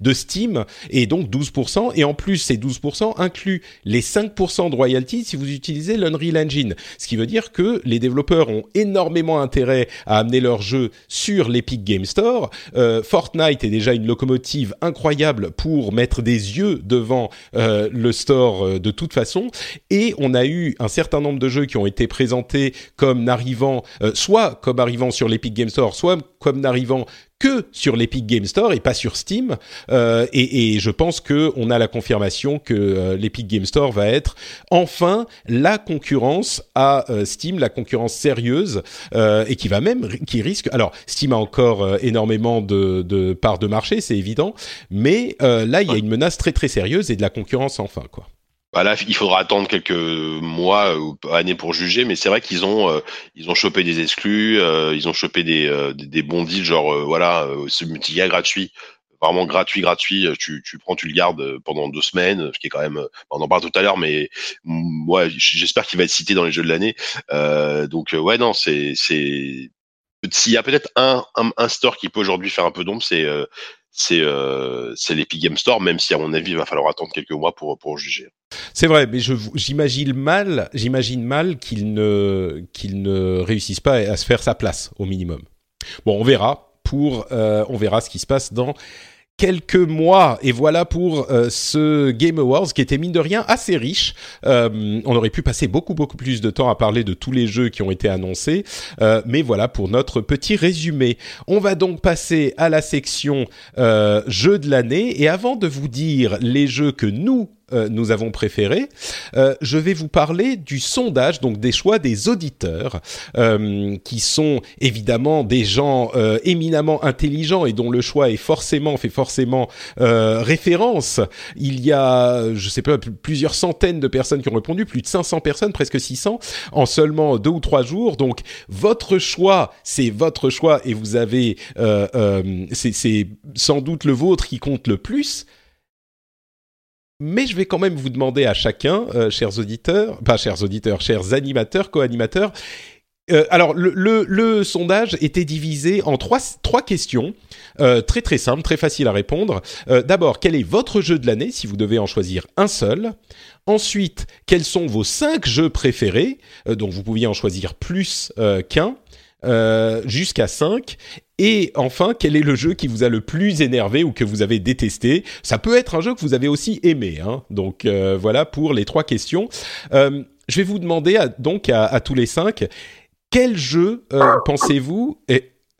de Steam et donc 12%. Et en plus, ces 12% incluent les 5% de royalties si vous utilisez l'Unreal Engine. Ce qui veut dire que les développeurs ont énormément intérêt à amener leur jeu sur l'Epic Game Store. Euh, Fortnite est déjà une locomotive incroyable pour mettre des yeux devant euh, le store euh, de toute façon. Et on a eu un certain nombre de jeux qui ont été présentés comme n'arrivant, soit comme arrivant sur l'Epic Game Store, soit comme n'arrivant que sur l'Epic Game Store et pas sur Steam. Euh, et, et, je pense que on a la confirmation que euh, l'Epic Game Store va être enfin la concurrence à euh, Steam, la concurrence sérieuse euh, et qui va même, qui risque. Alors Steam a encore énormément de, de parts de marché, c'est évident, mais là il y a une menace très très sérieuse et de la concurrence enfin quoi. Bah là, il faudra attendre quelques mois ou années pour juger, mais c'est vrai qu'ils ont euh, ils ont chopé des exclus, euh, ils ont chopé des, euh, des bons deals, genre voilà, ce multi gratuit, vraiment gratuit, gratuit. Tu, tu prends, tu le gardes pendant deux semaines, ce qui est quand même, on en parle tout à l'heure, mais moi, j'espère qu'il va être cité dans les jeux de l'année. donc ouais, non, c'est c'est s'il y a peut-être un, un, un store qui peut aujourd'hui faire un peu d'ombre, c'est c'est euh, l'Epic Game Store, même si à mon avis il va falloir attendre quelques mois pour pour juger. C'est vrai, mais j'imagine mal, j'imagine mal qu'il ne qu'il ne réussisse pas à se faire sa place au minimum. Bon, on verra pour euh, on verra ce qui se passe dans quelques mois et voilà pour euh, ce Game Awards qui était mine de rien assez riche. Euh, on aurait pu passer beaucoup beaucoup plus de temps à parler de tous les jeux qui ont été annoncés, euh, mais voilà pour notre petit résumé. On va donc passer à la section jeux de l'année et avant de vous dire les jeux que nous euh, nous avons préféré. Euh, je vais vous parler du sondage, donc des choix des auditeurs, euh, qui sont évidemment des gens éminemment intelligents et dont le choix est forcément fait forcément référence. Il y a, je sais pas, plusieurs centaines de personnes qui ont répondu, plus de 500 personnes, presque 600, en seulement deux ou trois jours. Donc votre choix, c'est votre choix et vous avez, c'est sans doute le vôtre qui compte le plus mais je vais quand même vous demander à chacun, euh, chers auditeurs, pas chers auditeurs, chers animateurs, co-animateurs, euh, alors, le, sondage était divisé en trois, questions, euh, très très simples, très faciles à répondre. D'abord, quel est votre jeu de l'année, si vous devez en choisir un seul? Ensuite, quels sont vos cinq jeux préférés Donc, vous pouviez en choisir plus qu'un. Jusqu'à 5. Et enfin, quel est le jeu qui vous a le plus énervé ou que vous avez détesté? Ça peut être un jeu que vous avez aussi aimé. Hein. Donc euh, voilà pour les trois questions. Euh, je vais vous demander donc à, tous les cinq, quel jeu pensez-vous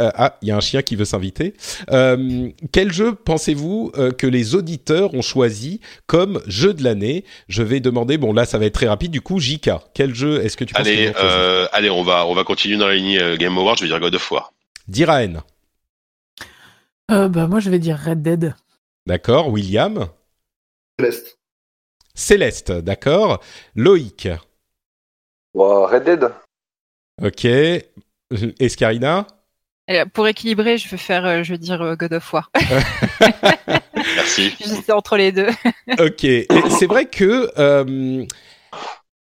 euh, ah, il y a un chien qui veut s'inviter. Euh, quel jeu pensez-vous euh, que les auditeurs ont choisi comme jeu de l'année? Je vais demander. Bon, là, ça va être très rapide. Du coup, JK, quel jeu est-ce que tu penses Allez, allez, on va on va continuer dans la ligne Game Over. Je vais dire God of War. Diraen. bah moi, je vais dire Red Dead. D'accord. William. Céleste. Céleste, d'accord. Loïc. Red Dead. Ok. Escarina pour équilibrer, je vais faire, euh, je vais dire euh, God of War. Merci. J'étais entre les deux. ok. C'est vrai que euh,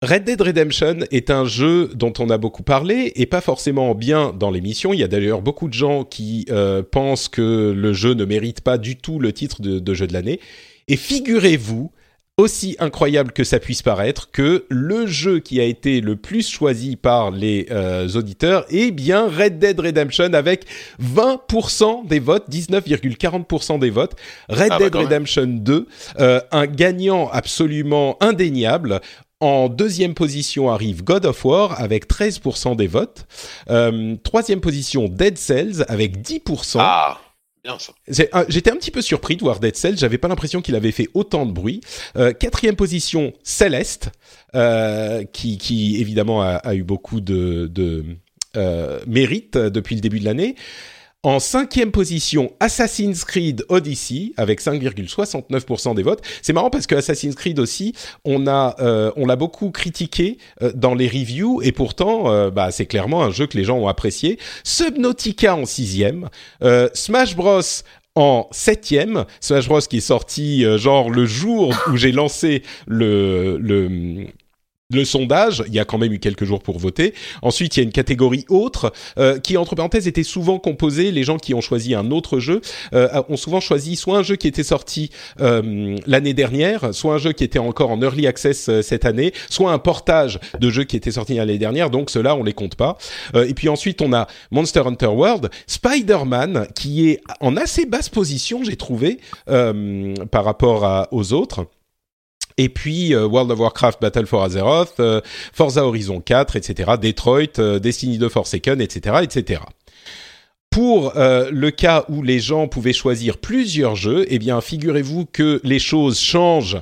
Red Dead Redemption est un jeu dont on a beaucoup parlé et pas forcément bien dans l'émission. Il y a d'ailleurs beaucoup de gens qui pensent que le jeu ne mérite pas du tout le titre de jeu de l'année. Et figurez-vous aussi incroyable que ça puisse paraître, que le jeu qui a été le plus choisi par les euh, auditeurs est bien Red Dead Redemption avec 20% des votes, 19,40% des votes. Red ah bah Dead Redemption 2, euh, un gagnant absolument indéniable. En deuxième position arrive God of War avec 13% des votes. Euh, troisième position Dead Cells avec 10%. Ah J'étais un petit peu surpris de voir Dead Cells. J'avais pas l'impression qu'il avait fait autant de bruit. Euh, quatrième position, Celeste, euh, qui, qui, évidemment a, a, eu beaucoup de, de mérite depuis le début de l'année. En cinquième position, Assassin's Creed Odyssey avec 5,69% des votes. C'est marrant parce que Assassin's Creed aussi, on a, euh, on l'a beaucoup critiqué euh, dans les reviews et pourtant, euh, bah, c'est clairement un jeu que les gens ont apprécié. Subnautica en sixième, Smash Bros en septième. Smash Bros qui est sorti genre le jour où j'ai lancé le, le le sondage, il y a quand même eu quelques jours pour voter. Ensuite, il y a une catégorie autre euh, qui, entre parenthèses, était souvent composée. Les gens qui ont choisi un autre jeu euh, ont souvent choisi soit un jeu qui était sorti euh, l'année dernière, soit un jeu qui était encore en early access cette année, soit un portage de jeu qui était sorti l'année dernière. Donc ceux-là, on les compte pas. et puis ensuite, on a Monster Hunter World, Spider-Man, qui est en assez basse position, j'ai trouvé, par rapport aux autres et puis euh, World of Warcraft Battle for Azeroth, euh, Forza Horizon 4, etc., Detroit, euh, Destiny 2 Forsaken, etc., etc. Pour le cas où les gens pouvaient choisir plusieurs jeux, eh bien, figurez-vous que les choses changent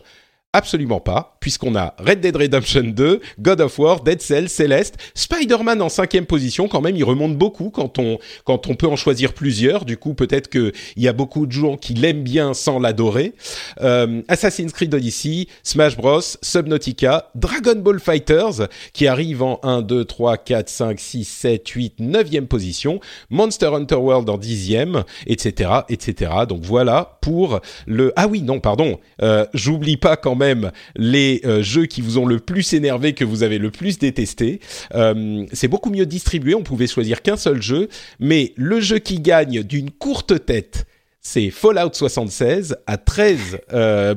Absolument pas, puisqu'on a Red Dead Redemption 2, God of War, Dead Cells, Celeste, Spider-Man en cinquième position, quand même, il remonte beaucoup quand on, peut en choisir plusieurs. Du coup, peut-être qu'il y a beaucoup de gens qui l'aiment bien sans l'adorer. Euh, Assassin's Creed Odyssey, Smash Bros, Subnautica, Dragon Ball Fighters, qui arrive en 1, 2, 3, 4, 5, 6, 7, 8, 9e position, Monster Hunter World en 10e, etc., etc. Donc voilà pour le... Ah oui, non, pardon, euh, j'oublie pas quand même les euh, jeux qui vous ont le plus énervé, que vous avez le plus détesté. Euh, c'est beaucoup mieux distribué, on pouvait choisir qu'un seul jeu, mais le jeu qui gagne d'une courte tête, c'est Fallout 76 à 13%. Euh,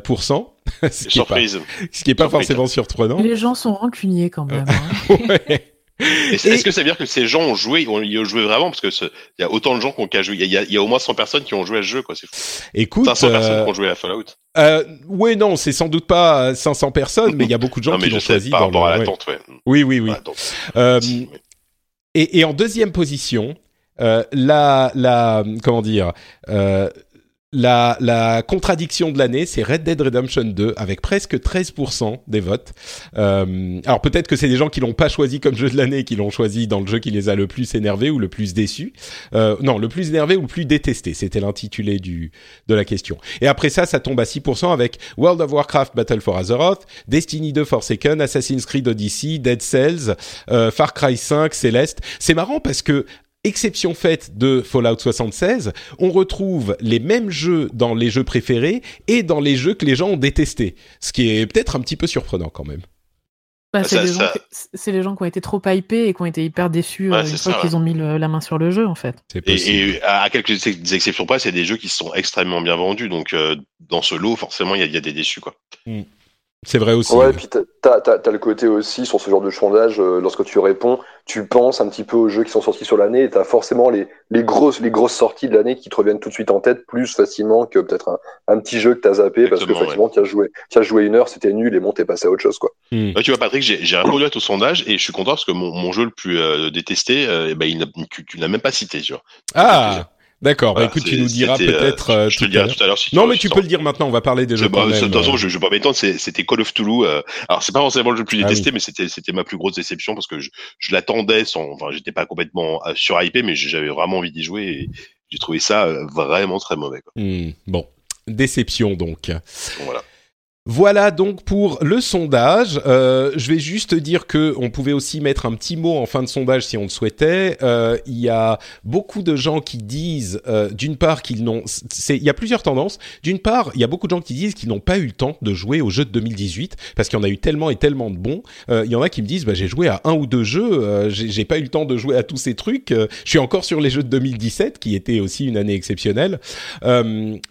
ce, qui Surprise. Est pas, ce qui est pas forcément surprenant. Les gens sont rancuniers quand même. Hein. Est-ce que ça veut dire que ces gens ont joué, ont, ont joué vraiment? Parce que il y a autant de gens qui ont joué. Il y, a, y a au moins 100 personnes qui ont joué à ce jeu, quoi. C'est Écoute, 500 euh... personnes qui ont joué à Fallout. Euh, oui, non, c'est sans doute pas 500 personnes, mais il y a beaucoup de gens qui l'ont choisi par dans rapport le. à l'attente, ouais. Oui, oui, oui. Euh, et, et, en deuxième position, euh, la, la, comment dire, euh, la, la contradiction de l'année, c'est Red Dead Redemption 2 avec presque 13% des votes. Euh, alors peut-être que c'est des gens qui l'ont pas choisi comme jeu de l'année, qui l'ont choisi dans le jeu qui les a le plus énervés ou le plus déçus. Euh, non, le plus énervé ou le plus détesté, c'était l'intitulé du de la question. Et après ça, ça tombe à 6% avec World of Warcraft Battle for Azeroth, Destiny 2 Forsaken, Assassin's Creed Odyssey, Dead Cells, euh, Far Cry 5, Celeste. C'est marrant parce que exception faite de Fallout 76, on retrouve les mêmes jeux dans les jeux préférés et dans les jeux que les gens ont détestés. Ce qui est peut-être un petit peu surprenant quand même. Bah, c'est les, ça... les, gens qui ont été trop hypés et qui ont été hyper déçus ouais, euh, une fois qu'ils ouais. ont mis le, la main sur le jeu, en fait. Et, et, à quelques exceptions près, c'est des jeux qui sont extrêmement bien vendus. Donc, euh, dans ce lot, forcément, il y, y, a des déçus. quoi. Mm. C'est vrai aussi. Ouais, et puis t'as as, as, le côté aussi sur ce genre de sondage, euh, lorsque tu réponds, tu penses un petit peu aux jeux qui sont sortis sur l'année et t'as forcément les, les, grosses, les grosses sorties de l'année qui te reviennent tout de suite en tête plus facilement que peut-être un, un, petit jeu que t'as zappé parce que facilement ouais. tu as joué, as joué une heure, c'était nul et bon, t'es passé à autre chose quoi. Mmh. Ouais, tu vois Patrick, j'ai répondu à ton sondage et je suis content parce que mon, mon jeu le plus euh, détesté, euh, bah, il tu, tu l'as même pas cité, tu vois. Ah. D'accord, voilà, bah écoute, tu nous diras peut-être. Euh, je te le dirai tout à l'heure. Si non, mais tu peux le dire maintenant. On va parler des jeux. Bah, de toute façon, je, je vais pas m'étendre. C'était Call of Toulouse. Euh, alors, c'est pas forcément le jeu le plus détesté, ah, oui. mais c'était c'était ma plus grosse déception parce que je, je l'attendais sans. Enfin, j'étais pas complètement euh, surhypé, mais j'avais vraiment envie d'y jouer et j'ai trouvé ça euh, vraiment très mauvais. Quoi. Mmh, bon, déception donc. Voilà. Voilà donc pour le sondage. Euh, je vais juste dire que on pouvait aussi mettre un petit mot en fin de sondage si on le souhaitait. Euh, il y a beaucoup de gens qui disent, euh, d'une part, qu'ils n'ont. Il y a plusieurs tendances. D'une part, il y a beaucoup de gens qui disent qu'ils n'ont pas eu le temps de jouer aux jeux de 2018 parce qu'il y en a eu tellement et tellement de bons. Euh, il y en a qui me disent, bah, j'ai joué à un ou deux jeux, euh, j'ai pas eu le temps de jouer à tous ces trucs. Je suis encore sur les jeux de 2017 qui était aussi une année exceptionnelle.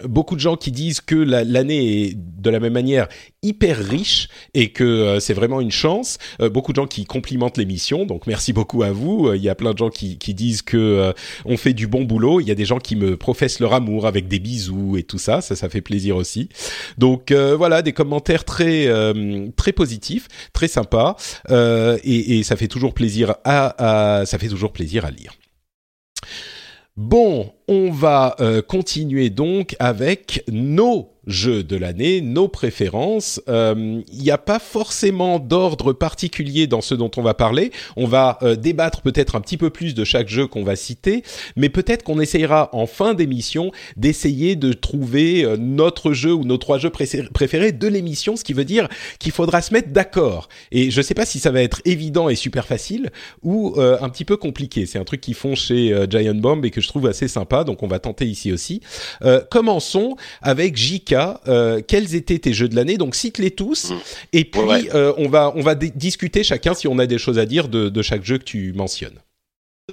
beaucoup de gens qui disent que l'année est de la même manière hyper riche et que euh, c'est vraiment une chance. Euh, beaucoup de gens qui complimentent l'émission, donc merci beaucoup à vous. Euh, il y a plein de gens qui, disent que on fait du bon boulot. Il y a des gens qui me professent leur amour avec des bisous et tout ça. Ça, ça fait plaisir aussi. Donc voilà, des commentaires très très positifs, très sympas et, ça fait toujours plaisir à ça fait toujours plaisir à lire. Bon, on va euh, continuer donc avec nos jeux de l'année, nos préférences. Il euh, n'y a pas forcément d'ordre particulier dans ce dont on va parler. On va euh, débattre peut-être un petit peu plus de chaque jeu qu'on va citer, mais peut-être qu'on essayera en fin d'émission d'essayer de trouver notre jeu ou nos trois jeux préférés de l'émission, ce qui veut dire qu'il faudra se mettre d'accord. Et je ne sais pas si ça va être évident et super facile ou un petit peu compliqué. C'est un truc qu'ils font chez Giant Bomb et que je trouve assez sympa, donc on va tenter ici aussi. commençons avec JK euh, quels étaient tes jeux de l'année? Donc cite-les tous, mmh. et puis ouais. euh, on va on va discuter chacun si on a des choses à dire de, de chaque jeu que tu mentionnes.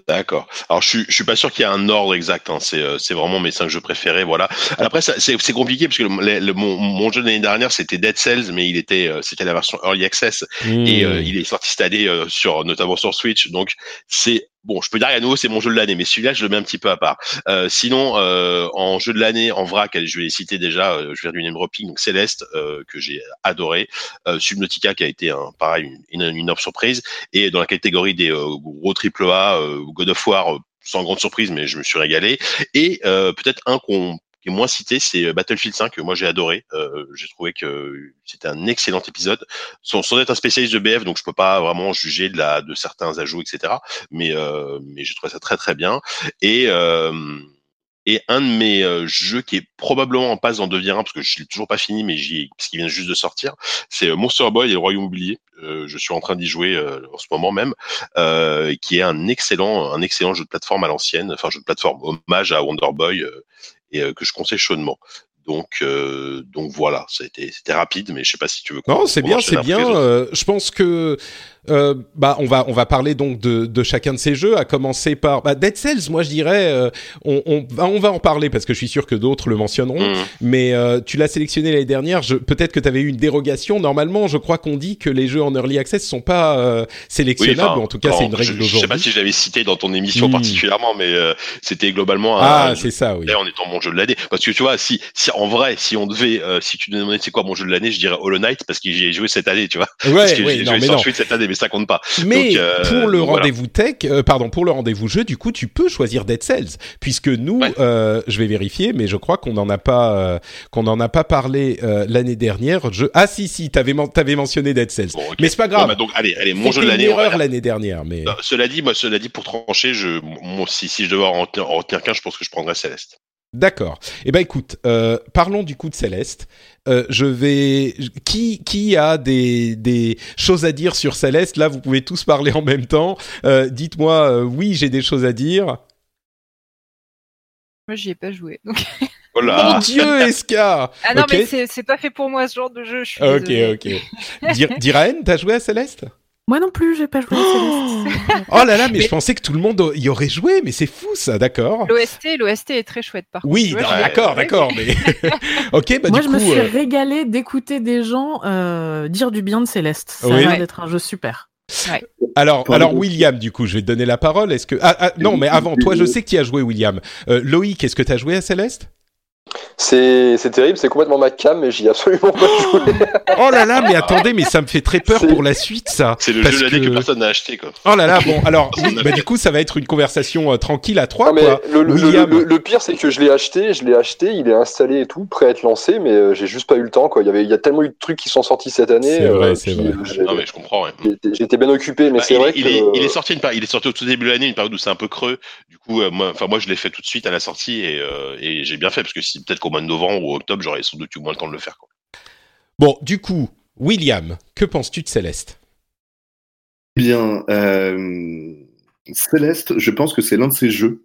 D'accord. Alors je suis je suis pas sûr qu'il y ait un ordre exact. Hein. C'est c'est vraiment mes cinq jeux préférés. Voilà. Après c'est c'est compliqué parce que le, le, mon, mon jeu de l'année dernière c'était Dead Cells, mais il était c'était la version early access mmh. et euh, il est sorti cette année euh, sur notamment sur Switch. Donc c'est bon, je peux dire à nouveau c'est mon jeu de l'année, mais celui-là je le mets un petit peu à part. Euh, sinon, euh, en jeu de l'année, en vrac, je vais les citer déjà. Euh, je viens du name dropping, donc Céleste que j'ai adoré, Subnautica qui a été un pareil une, une, énorme surprise, et dans la catégorie des gros triple A, God of War sans grande surprise, mais je me suis régalé. Et peut-être un qu'on qui est moins cité, c'est Battlefield 5 que moi j'ai adoré. Euh, j'ai trouvé que c'était un excellent épisode, sans, sans, être un spécialiste de BF, donc je peux pas vraiment juger de la de certains ajouts, etc. Mais euh, mais j'ai trouvé ça très très bien. Et euh, et un de mes euh, jeux qui est probablement en passe d'en devenir un, parce que je l'ai toujours pas fini, mais j'y, parce qu'il vient juste de sortir, c'est Monster Boy et le Royaume oublié. Euh, je suis en train d'y jouer euh, en ce moment même, qui est un excellent, un excellent jeu de plateforme à l'ancienne, enfin jeu de plateforme hommage à Wonder Boy et que je conseille chaudement. Donc, euh, donc voilà, c'était rapide, mais je sais pas si tu veux. Non, c'est bien, c'est bien. Euh, je pense que euh, bah on va on va parler donc de, de chacun de ces jeux, à commencer par bah, Dead Cells. Moi, je dirais, euh, on, on, on, va en parler parce que je suis sûr que d'autres le mentionneront. Mm. Mais euh, tu l'as sélectionné l'année dernière. Peut-être que tu avais eu une dérogation. Normalement, je crois qu'on dit que les jeux en early access sont pas euh, sélectionnables. en tout cas, c'est une règle d'aujourd'hui. Je sais pas si je l'avais cité dans ton émission mm. particulièrement, mais c'était globalement. Ah, c'est ça, oui. En étant mon jeu de l'année, parce que tu vois, si, si en vrai, si on devait, si tu demandais c'est quoi mon jeu de l'année, je dirais Hollow Knight parce que j'y ai joué cette année, tu vois. Ouais, parce que ouais, j'ai joué cette année, mais ça compte pas. Mais euh, pour le rendez-vous tech, euh, pardon, pour le rendez-vous jeu, du coup, tu peux choisir Dead Cells, puisque nous, euh, je vais vérifier, mais je crois qu'on n'en a pas, qu'on n'en a pas parlé l'année dernière. Je... Ah si, si, t'avais avais mentionné Dead Cells, mais c'est pas grave. Bah, donc, allez, allez, mon jeu de l'année. erreur l'année dernière, mais. cela dit, moi, cela dit, pour trancher, je, moi, si, si je devais en retenir qu'un, je pense que je prendrais Céleste. D'accord. Eh ben écoute, euh, parlons du coup de Céleste. Euh, je vais. Qui qui a des des choses à dire sur Céleste? Là, vous pouvez tous parler en même temps. Euh, dites-moi, oui, j'ai des choses à dire. Moi, j'y ai pas joué. Donc... Oh Mon Dieu, Eska Ah non, mais c'est pas fait pour moi ce genre de jeu. Je suis ok, ok. Diraen, t'as joué à Céleste? Moi non plus, j'ai pas joué à Céleste. oh là là, mais, je pensais que tout le monde y aurait joué, mais c'est fou ça, d'accord. L'OST, l'OST est très chouette par contre. Oui, d'accord, d'accord, mais ok, bah Moi, du je me suis euh, régalé d'écouter des gens euh, dire du bien de Céleste. Ça a l'air d'être un jeu super. Ouais. Alors, alors William, du coup, je vais te donner la parole. Est-ce que ah, ah, non, mais avant, toi, je sais que tu as joué, William. Euh, Loïc, est-ce que tu as joué à Céleste? C'est terrible, c'est complètement ma cam, mais j'y ai absolument pas joué. oh là là, mais attendez, mais ça me fait très peur pour la suite, ça. C'est le jeu de l'année que... personne n'a acheté, quoi. Oh là là, bon, alors, bah, du coup, ça va être une conversation euh, tranquille à trois, mais Le, le, pire, c'est que je l'ai acheté, je l'ai acheté, il est installé et tout, prêt à être lancé, mais euh, j'ai juste pas eu le temps, quoi. Il y avait, il y a tellement eu de trucs qui sont sortis cette année. C'est vrai, euh, c'est vrai. non, mais je comprends, J'étais bien occupé, mais bah, c'est vrai il, que. Est, il est sorti une il est sorti au tout début de l'année, une période où c'est un peu creux. Du coup, moi, enfin, moi, je l'ai fait tout de suite à la sortie et, et j'ai bien fait, parce que si peut-être qu'au mois de novembre ou octobre, j'aurais sans doute eu moins le temps de le faire. Quoi. Bon, du coup, William, que penses-tu de Céleste? Bien, euh, Céleste, je pense que c'est l'un de ces jeux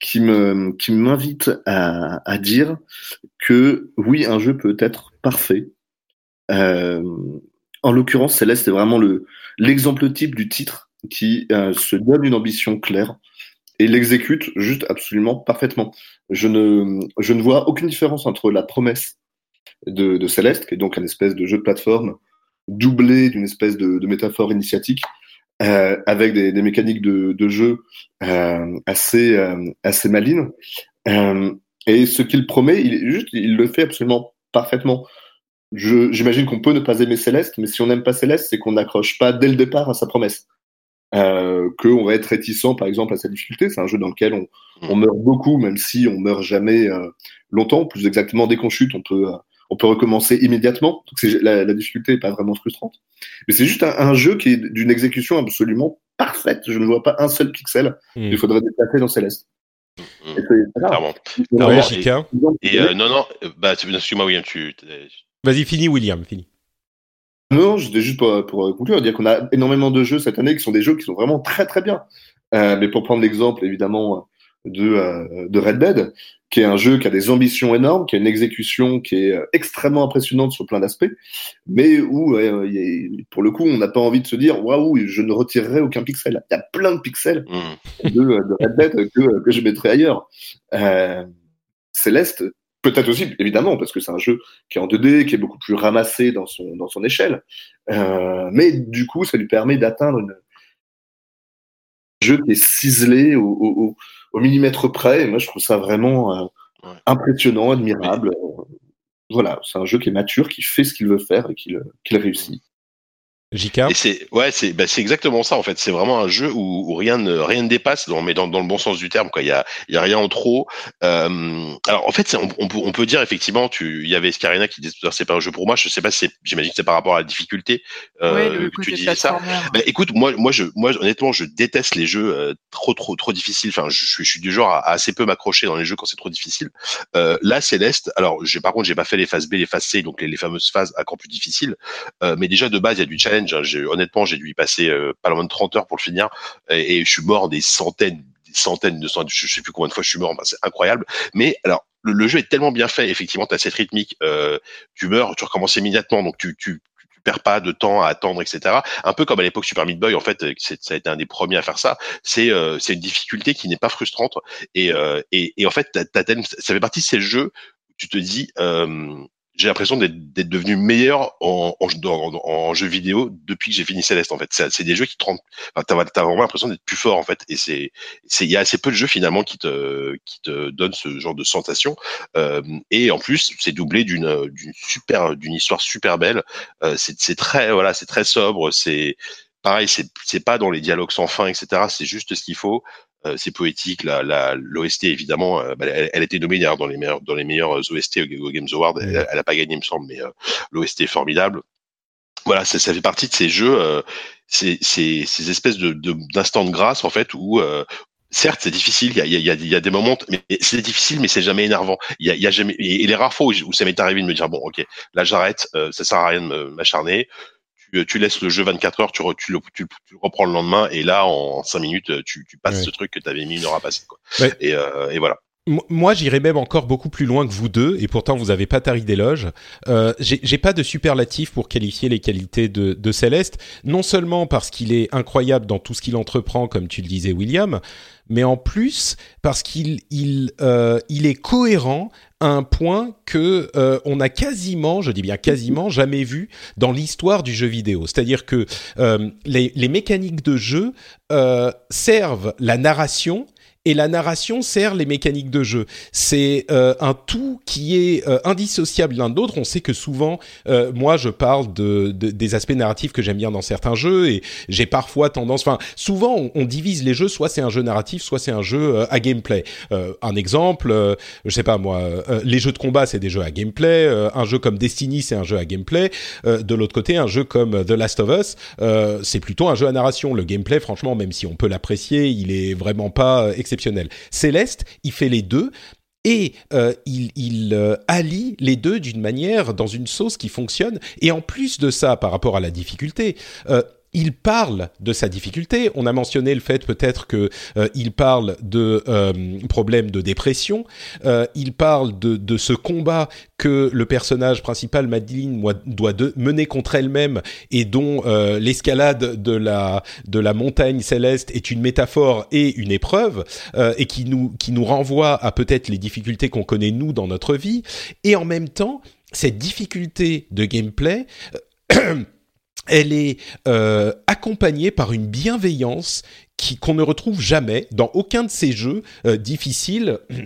qui me qui m'invite à, à, dire que oui, un jeu peut être parfait. Euh, en l'occurrence, Céleste est vraiment le l'exemple type du titre qui euh, se donne une ambition claire et l'exécute juste absolument parfaitement. Je ne, je ne vois aucune différence entre la promesse de, Céleste, qui est donc un espèce de jeu de plateforme doublé d'une espèce de, métaphore initiatique, euh, avec des, mécaniques de, jeu euh, assez, euh, assez malines. Et ce qu'il promet, il, juste, il le fait absolument parfaitement. J'imagine qu'on peut ne pas aimer Céleste, mais si on n'aime pas Céleste, c'est qu'on n'accroche pas dès le départ à sa promesse euh, qu'on va être réticent, par exemple, à sa difficulté. C'est un jeu dans lequel on, mm. on, meurt beaucoup, même si on meurt jamais euh, longtemps. Plus exactement, dès qu'on chute, on peut, euh, on peut recommencer immédiatement. Donc la, la, difficulté n'est pas vraiment frustrante. Mais c'est juste un, un, jeu qui est d'une exécution absolument parfaite. Je ne vois pas un seul pixel. Mm. Il faudrait déplacer dans Céleste. Mmh. Clairement. Et, euh, non, non, bah, excuse-moi, William, tu. Vas-y, fini, William, fini. Non, j'étais juste pour, pour conclure, dire qu'on a énormément de jeux cette année qui sont des jeux qui sont vraiment très très bien. Euh, mais pour prendre l'exemple évidemment de, euh, de Red Dead, qui est un jeu qui a des ambitions énormes, qui a une exécution qui est euh, extrêmement impressionnante sur plein d'aspects, mais où pour le coup on n'a pas envie de se dire waouh, je ne retirerai aucun pixel. Il y a plein de pixels mmh. de, de, Red Dead que, que je mettrai ailleurs. Céleste, Peut-être aussi, évidemment, parce que c'est un jeu qui est en 2D, qui est beaucoup plus ramassé dans son, dans son échelle. Euh, mais du coup, ça lui permet d'atteindre un jeu qui est ciselé au, au, au, millimètre près. Et moi, je trouve ça vraiment euh, impressionnant, admirable. Voilà, c'est un jeu qui est mature, qui fait ce qu'il veut faire et qu'il réussit. Et c'est ouais, c'est bah, c'est exactement ça en fait. C'est vraiment un jeu où, où, rien ne rien ne dépasse, mais dans, dans le bon sens du terme. Quoi, il y a il y a rien en trop. Euh, alors en fait, on, on, peut on peut dire effectivement, tu il y avait Scarina qui disait c'est pas un jeu pour moi. Je sais pas si j'imagine que c'est par rapport à la difficulté euh, que tu disais ça. Bah, écoute, moi moi je moi honnêtement je déteste les jeux euh, trop trop trop difficiles. Enfin, je, je, suis du genre à, assez peu m'accrocher dans les jeux quand c'est trop difficile. Euh, là, Céleste. Alors, j'ai par contre j'ai pas fait les phases B, les phases C, donc les, les fameuses phases encore plus difficiles. Euh, mais déjà de base, il y a du challenge Honnêtement, j'ai dû y passer euh, pas loin de 30 heures pour le finir et, je suis mort des centaines, des centaines de centaines, je sais plus combien de fois je suis mort. c'est incroyable. Mais alors, le, jeu est tellement bien fait. Effectivement, tu as cette rythmique. Euh, tu meurs, tu recommences immédiatement. Donc, tu, perds pas de temps à attendre, etc. Un peu comme à l'époque Super Meat Boy, en fait, ça a été un des premiers à faire ça. C'est une difficulté qui n'est pas frustrante et en fait, ça fait partie de ces jeux où tu te dis j'ai l'impression d'être devenu meilleur en, en, en, jeu vidéo depuis que j'ai fini Céleste en fait. C'est des jeux qui te rendent, enfin, t'as as vraiment l'impression d'être plus fort en fait. Et c'est, il y a assez peu de jeux finalement qui te, qui te donnent ce genre de sensation. Euh, et en plus, c'est doublé d'une, d'une super, d'une histoire super belle. Euh, c'est très, voilà, c'est très sobre. C'est pareil, c'est pas dans les dialogues sans fin, etc. C'est juste ce qu'il faut. Euh, c'est poétique. La, l'OST évidemment, euh, bah, elle, elle, était nommée dans les meilleurs dans les meilleurs OST au, Games Award. Elle, elle, a pas gagné, il me semble, mais euh, l'OST est formidable. Voilà, ça, ça, fait partie de ces jeux, ces, ces, ces, espèces de, d'instants de, grâce en fait où certes, c'est difficile. Il y a, y, a, y a, des moments, mais c'est difficile, mais c'est jamais énervant. Il y a, y a, jamais et, les rares fois où, ça m'est arrivé de me dire bon, ok, là j'arrête, ça sert à rien de m'acharner tu, laisses le jeu 24 heures, tu, tu, tu, reprends le lendemain, et là, en 5 minutes, tu, passes ce truc que tu avais mis une heure à passer. Quoi. Et, euh, et, voilà. Moi, j'irais même encore beaucoup plus loin que vous deux, et pourtant vous n'avez pas tari d'éloge. Euh, J'ai pas de superlatif pour qualifier les qualités de, de Céleste, non seulement parce qu'il est incroyable dans tout ce qu'il entreprend, comme tu le disais, William, mais en plus parce qu'il il, euh, il est cohérent à un point que euh, on a quasiment, je dis bien quasiment, jamais vu dans l'histoire du jeu vidéo. C'est-à-dire que euh, les, les, mécaniques de jeu euh, servent la narration et la narration sert les mécaniques de jeu. C'est euh, un tout qui est euh, indissociable l'un de l'autre. On sait que souvent, euh, moi, je parle de, de, des aspects narratifs que j'aime bien dans certains jeux et j'ai parfois tendance, enfin, souvent on, on, divise les jeux, soit c'est un jeu narratif, soit c'est un jeu à gameplay. un exemple, je sais pas moi, les jeux de combat c'est des jeux à gameplay. un jeu comme Destiny c'est un jeu à gameplay. de l'autre côté, un jeu comme The Last of Us c'est plutôt un jeu à narration. Le gameplay, franchement, même si on peut l'apprécier, il est vraiment pas Céleste, il fait les deux. Et euh, il, euh, allie les deux d'une manière, dans une sauce qui fonctionne. Et en plus de ça, par rapport à la difficulté, euh, il parle de sa difficulté. On a mentionné le fait peut-être que euh, il parle de euh, problèmes de dépression. Euh, il parle de, de, ce combat que le personnage principal, Madeline, doit mener contre elle-même et dont euh, l'escalade de la montagne céleste est une métaphore et une épreuve euh, et qui nous qui nous renvoie à peut-être les difficultés qu'on connaît nous dans notre vie. Et en même temps, cette difficulté de gameplay elle est euh, accompagnée par une bienveillance qui qu'on ne retrouve jamais dans aucun de ces jeux euh, difficiles.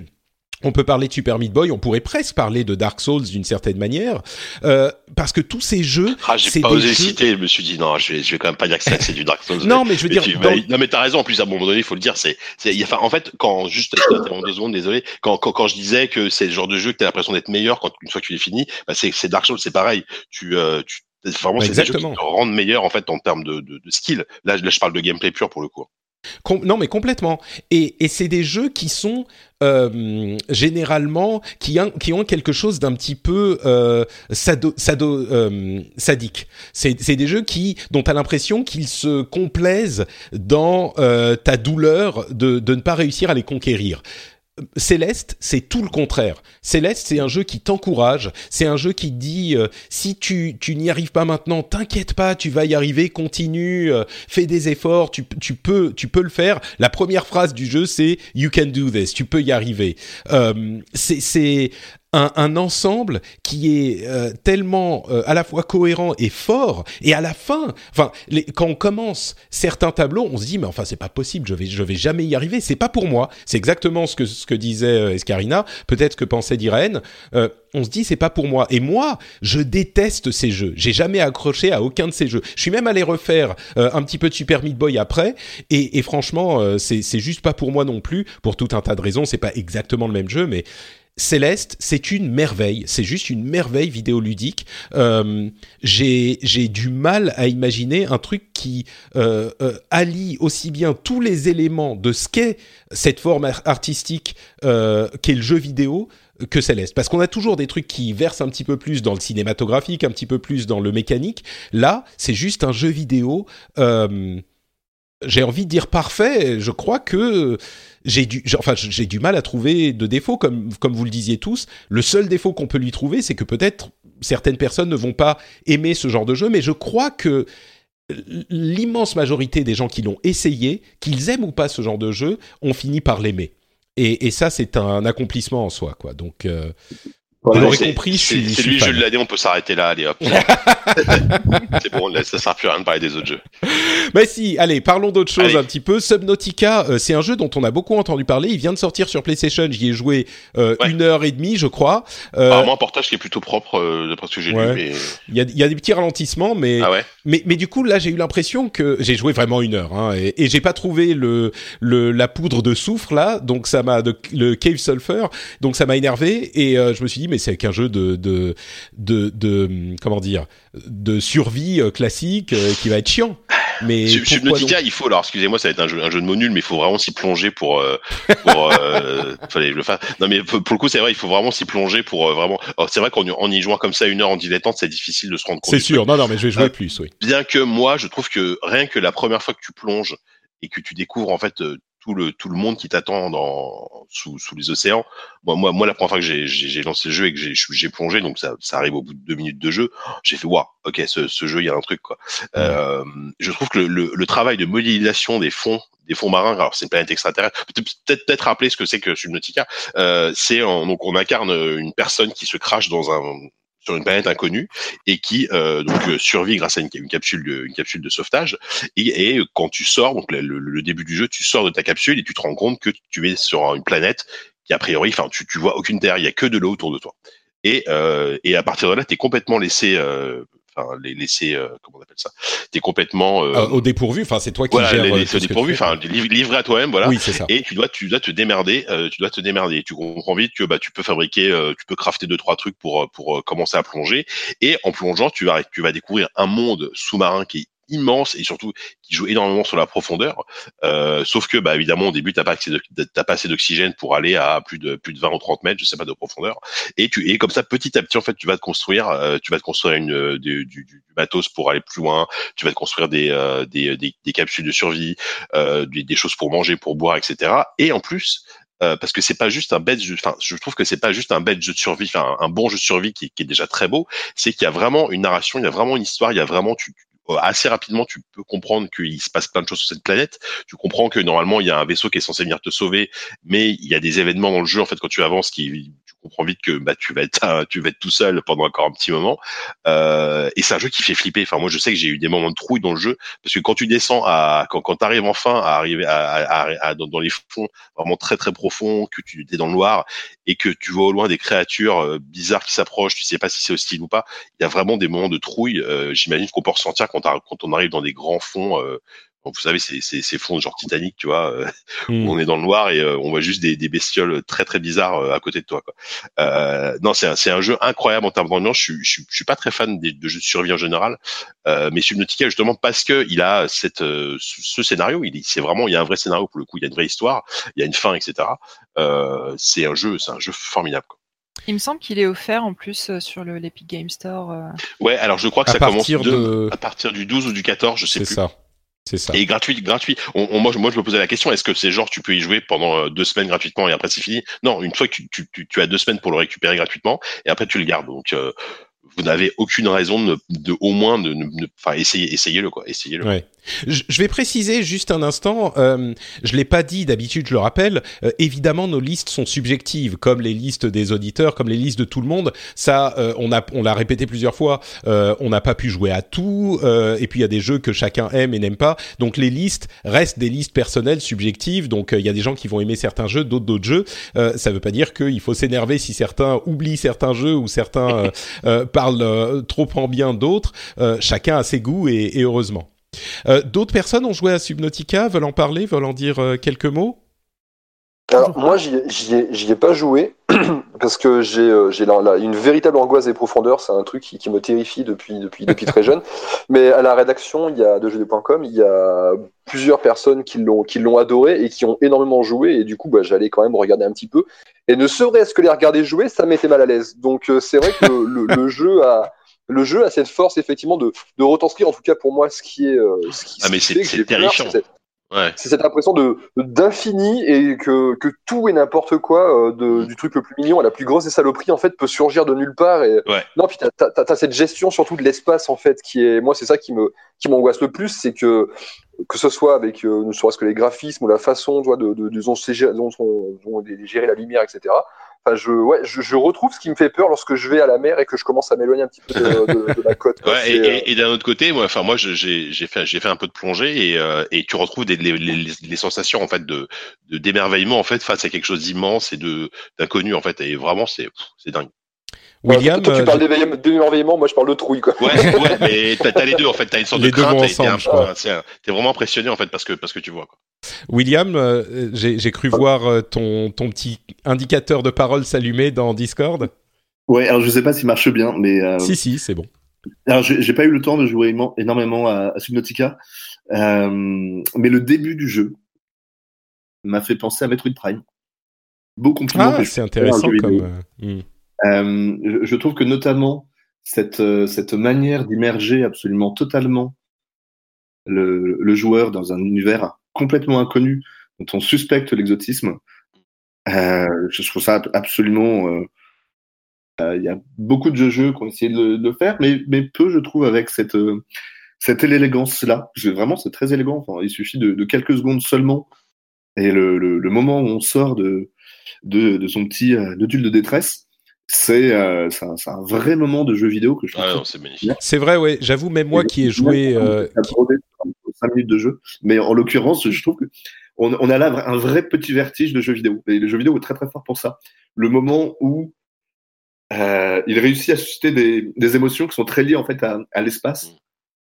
On peut parler de Super Meat Boy, on pourrait presque parler de Dark Souls d'une certaine manière, euh, parce que tous ces jeux. Ah, j'ai pas osé citer, je me suis dit non, je vais, je vais quand même pas dire que c'est du Dark Souls. non, mais, je veux dire. non, mais t'as raison. En plus, à un moment donné, il faut le dire, c'est, enfin, en fait, quand juste deux secondes, désolé, quand, quand, quand je disais que c'est le genre de jeu que t'as l'impression d'être meilleur quand une fois que tu l'as fini, bah c'est, c'est Dark Souls, c'est pareil. Tu, euh, tu Vraiment, c'est des jeux qui te rendent meilleur en fait en termes de, de, de skill. Là, là, je parle de gameplay pur pour le coup. non, mais complètement. Et, et c'est des jeux qui sont euh, généralement qui, qui ont quelque chose d'un petit peu euh, sado, sado euh, sadique. C'est des jeux qui dont tu as l'impression qu'ils se complaisent dans euh, ta douleur de, de ne pas réussir à les conquérir. Céleste, c'est tout le contraire. Céleste, c'est un jeu qui t'encourage, c'est un jeu qui dit euh, si tu, tu n'y arrives pas maintenant, t'inquiète pas, tu vas y arriver, continue, euh, fais des efforts, tu, tu, peux tu peux le faire. La première phrase du jeu c'est you can do this, tu peux y arriver. Euh, c'est un, un, ensemble qui est euh, tellement euh, à la fois cohérent et fort et à la fin enfin quand on commence certains tableaux on se dit mais enfin c'est pas possible je vais je vais jamais y arriver. C'est pas pour moi. C'est exactement ce que ce que disait euh, Escarina. Peut-être que pensait Irène. On se dit c'est pas pour moi. Et moi je déteste ces jeux. J'ai jamais accroché à aucun de ces jeux. Je suis même allé refaire un petit peu de Super Meat Boy après. Et, et franchement c'est c'est juste pas pour moi non plus. Pour tout un tas de raisons c'est pas exactement le même jeu mais Céleste, c'est une merveille, c'est juste une merveille vidéoludique. Euh, j'ai du mal à imaginer un truc qui euh, euh, allie aussi bien tous les éléments de ce qu'est cette forme artistique qu'est le jeu vidéo que Céleste. Parce qu'on a toujours des trucs qui versent un petit peu plus dans le cinématographique, un petit peu plus dans le mécanique. Là, c'est juste un jeu vidéo. J'ai envie de dire parfait. Je crois que j'ai du, enfin, j'ai du mal à trouver de défauts, comme, comme vous le disiez tous. Le seul défaut qu'on peut lui trouver, c'est que peut-être certaines personnes ne vont pas aimer ce genre de jeu, mais je crois que l'immense majorité des gens qui l'ont essayé, qu'ils aiment ou pas ce genre de jeu, ont fini par l'aimer. Et, ça, c'est un accomplissement en soi, quoi. Donc, euh, vous l'aurez compris, c'est lui le jeu de l'année, on peut s'arrêter là, allez hop. c'est bon, ça sert plus à rien de parler des autres jeux. Mais si, allez, parlons d'autres choses un petit peu. Subnautica, euh, c'est un jeu dont on a beaucoup entendu parler. Il vient de sortir sur PlayStation, j'y ai joué euh, une heure et demie, je crois. Euh, Apparemment, un portage qui est plutôt propre, euh, d'après ce que j'ai lu. Mais... Il, y a, il y a des petits ralentissements, mais, ah ouais. mais, mais du coup, là, j'ai eu l'impression que j'ai joué vraiment une heure, hein, et, et j'ai pas trouvé le, le, la poudre de soufre là, donc ça m'a, le cave sulfur, donc ça m'a énervé, et je me suis dit, mais c'est qu'un jeu de, de, de, de, comment dire, de survie euh, classique euh, qui va être chiant. Mais Subnautica, il faut alors excusez-moi, ça va être un jeu, un jeu de mots nul, mais il faut vraiment s'y plonger pour euh, pour fallait que je le fasse. Non mais pour, le coup c'est vrai, il faut vraiment s'y plonger pour vraiment. C'est vrai qu'en y jouant comme ça une heure en dilettante, c'est difficile de se rendre compte. C'est sûr, non non mais je vais jouer plus, oui. Bien que moi, je trouve que rien que la première fois que tu plonges et que tu découvres en fait tout le tout le monde qui t'attend dans sous, sous les océans. Moi, moi, moi, la première fois que j'ai lancé le jeu et que j'ai plongé, donc ça, ça arrive au bout de deux minutes de jeu, j'ai fait waouh, ok, ce, ce jeu, il y a un truc quoi. Euh, je trouve que le, le, travail de modélisation des fonds des fonds marins. Alors c'est une planète extraterrestre. Peut-être peut-être rappeler ce que c'est que Subnautica. Euh, c'est donc on incarne une personne qui se crache dans un une planète inconnue et qui euh, euh, survit grâce à une, capsule de sauvetage. Et, quand tu sors le, début du jeu tu sors de ta capsule et tu te rends compte que tu es sur une planète qui a priori enfin tu tu vois aucune terre il y a que de l'eau autour de toi. Et euh, et à partir de là tu es complètement laissé les laisser, euh, comment on appelle ça T'es complètement euh, au dépourvu. Enfin, c'est toi qui voilà, gères. au dépourvu. Enfin, livré à toi-même, voilà. Oui, c'est ça. Et tu dois, tu dois te démerder. Euh, tu dois te démerder. Tu comprends vite que bah tu peux fabriquer, tu peux crafter deux trois trucs pour pour commencer à plonger. Et en plongeant, tu vas tu vas découvrir un monde sous-marin qui est immense et surtout qui joue énormément sur la profondeur. Euh, sauf que, bah, évidemment, au début, t'as pas assez d'oxygène pour aller à plus de plus de 20 ou 30 mètres, je sais pas, de profondeur. Et tu et comme ça, petit à petit, en fait, tu vas te construire, euh, tu vas te construire une euh, du, du, du, matos pour aller plus loin. Tu vas te construire des euh, des, des, des, capsules de survie, des, des, choses pour manger, pour boire, etc. Et en plus, euh, parce que c'est pas juste un bête. Enfin, je trouve que c'est pas juste un bête jeu de survie, enfin un bon jeu de survie qui, qui est déjà très beau. C'est qu'il y a vraiment une narration, il y a vraiment une histoire, il y a vraiment tu, euh, assez rapidement, tu peux comprendre qu'il se passe plein de choses sur cette planète. Tu comprends que normalement, il y a un vaisseau qui est censé venir te sauver, mais il y a des événements dans le jeu, en fait, quand tu avances, qui comprends vite que bah, tu vas être tu vas être tout seul pendant encore un petit moment. Euh, et c'est un jeu qui fait flipper. Enfin, moi, je sais que j'ai eu des moments de trouille dans le jeu parce que quand tu descends à quand, quand tu arrives enfin à arriver à, dans, les fonds vraiment très très profonds, que tu es dans le noir et que tu vois au loin des créatures euh, bizarres qui s'approchent, tu sais pas si c'est hostile ou pas. Il y a vraiment des moments de trouille. Euh, J'imagine qu'on peut ressentir quand, quand on arrive dans des grands fonds euh, vous savez, c'est ces fonds genre Titanic, tu vois, euh, hmm. on est dans le noir et euh, on voit juste des, des, bestioles très très bizarres euh, à côté de toi. Quoi. non, c'est un, un, jeu incroyable en termes d'ambiance. Je, je, je, suis pas très fan de, de jeux de survie en général, mais Subnautica justement parce que il a cette ce scénario, il c'est vraiment il y a un vrai scénario pour le coup, il y a une vraie histoire, il y a une fin, etc. c'est un jeu, c'est un jeu formidable. Quoi. Il me semble qu'il est offert en plus sur l'Epic Game Store. Ouais, alors je crois que ça commence de... à partir du 12 ou du 14, je sais plus. C'est ça. Ça. Et gratuit, gratuit. On, moi, je, moi, je me posais la question est-ce que c'est genre tu peux y jouer pendant euh, deux semaines gratuitement et après c'est fini? Non, une fois que tu, tu, tu, as deux semaines pour le récupérer gratuitement et après tu le gardes. Donc, euh, vous n'avez aucune raison de, de, au moins de, ne enfin essayer essayez le quoi essayez le ouais. Je, vais préciser juste un instant euh, je l'ai pas dit d'habitude je le rappelle euh, évidemment nos listes sont subjectives comme les listes des auditeurs comme les listes de tout le monde ça euh, on a on l'a répété plusieurs fois euh, on n'a pas pu jouer à tout et puis il y a des jeux que chacun aime et n'aime pas donc les listes restent des listes personnelles subjectives donc il y a des gens qui vont aimer certains jeux d'autres d'autres jeux ça veut pas dire qu'il faut s'énerver si certains oublient certains jeux ou certains parle euh, trop en bien d'autres. Euh, chacun a ses goûts et, heureusement. Euh, d'autres personnes ont joué à Subnautica, veulent en parler, veulent en dire quelques mots? Alors moi j'y ai, ai, pas joué parce que j'ai une véritable angoisse des profondeurs, c'est un truc qui, me terrifie depuis, depuis, depuis très jeune. Mais à la rédaction il y a de jeux.com, il y a plusieurs personnes qui l'ont qui l'ont adoré et qui ont énormément joué et du coup bah, j'allais quand même regarder un petit peu et ne serait-ce que les regarder jouer ça m'était mal à l'aise. Donc euh, c'est vrai que le, jeu a le jeu a cette force effectivement de, de retranscrire en tout cas pour moi ce qui est euh, ce qui, ah mais c'est terrifiant C'est cette impression de d'infini et que, que tout et n'importe quoi, euh, de, mm. du truc le plus mignon à la plus grosse des saloperies, en fait, peut surgir de nulle part. Et... Non, puis t'as as, cette gestion surtout de l'espace, en fait, qui est. Moi, c'est ça qui me qui m'angoisse le plus, c'est que que ce soit avec euh, ne serait-ce que les graphismes ou la façon de, de, de, de dont, on, gérer la lumière, etc je, ouais, je, retrouve ce qui me fait peur lorsque je vais à la mer et que je commence à m'éloigner un petit peu de, la côte. Euh, et, d'un autre côté, moi, enfin moi, j'ai fait, j'ai fait un peu de plongée et, euh, et tu retrouves des, les, les, sensations en fait de d'émerveillement en fait face à quelque chose d'immense et de d'inconnu en fait. Et vraiment, c'est c'est dingue. William, toi, tu euh, parles d'émerveillement, moi je parle de trouille quoi. Ouais, ouais mais t'as les deux en fait, t'as une sorte de crainte, t'es vraiment impressionné en fait parce que parce que tu vois quoi. William, euh, j'ai cru voir euh, ton, ton petit indicateur de parole s'allumer dans Discord. Ouais, alors je sais pas s'il marche bien, mais. Euh, si, si, c'est bon. Alors j'ai pas eu le temps de jouer énormément à, Subnautica, mais le début du jeu m'a fait penser à Metroid Prime. Beau compliment. Ah, c'est intéressant comme. Hmm. je trouve que notamment cette, cette manière d'immerger absolument totalement le, le, joueur dans un univers complètement inconnu dont on suspecte l'exotisme. Euh, je trouve ça absolument. Euh, euh, il y a beaucoup de jeux qui ont essayé de, le faire, mais, mais peu, je trouve, avec cette, cette élégance-là. Vraiment, c'est très élégant. Il suffit de, quelques secondes seulement. Et le, le, moment où on sort de, de, de son petit nodule de détresse, c'est euh, un, un, vrai moment de jeu vidéo que je trouve. Ah c'est magnifique. C'est vrai, ouais. J'avoue, même moi qui ai joué. Euh, 5 minutes de jeu. Mais en l'occurrence, je trouve que on, on, a là un vrai petit vertige de jeu vidéo. Et le jeu vidéo est très très fort pour ça. Le moment où euh, il réussit à susciter des, des, émotions qui sont très liées en fait à, à l'espace. Mm.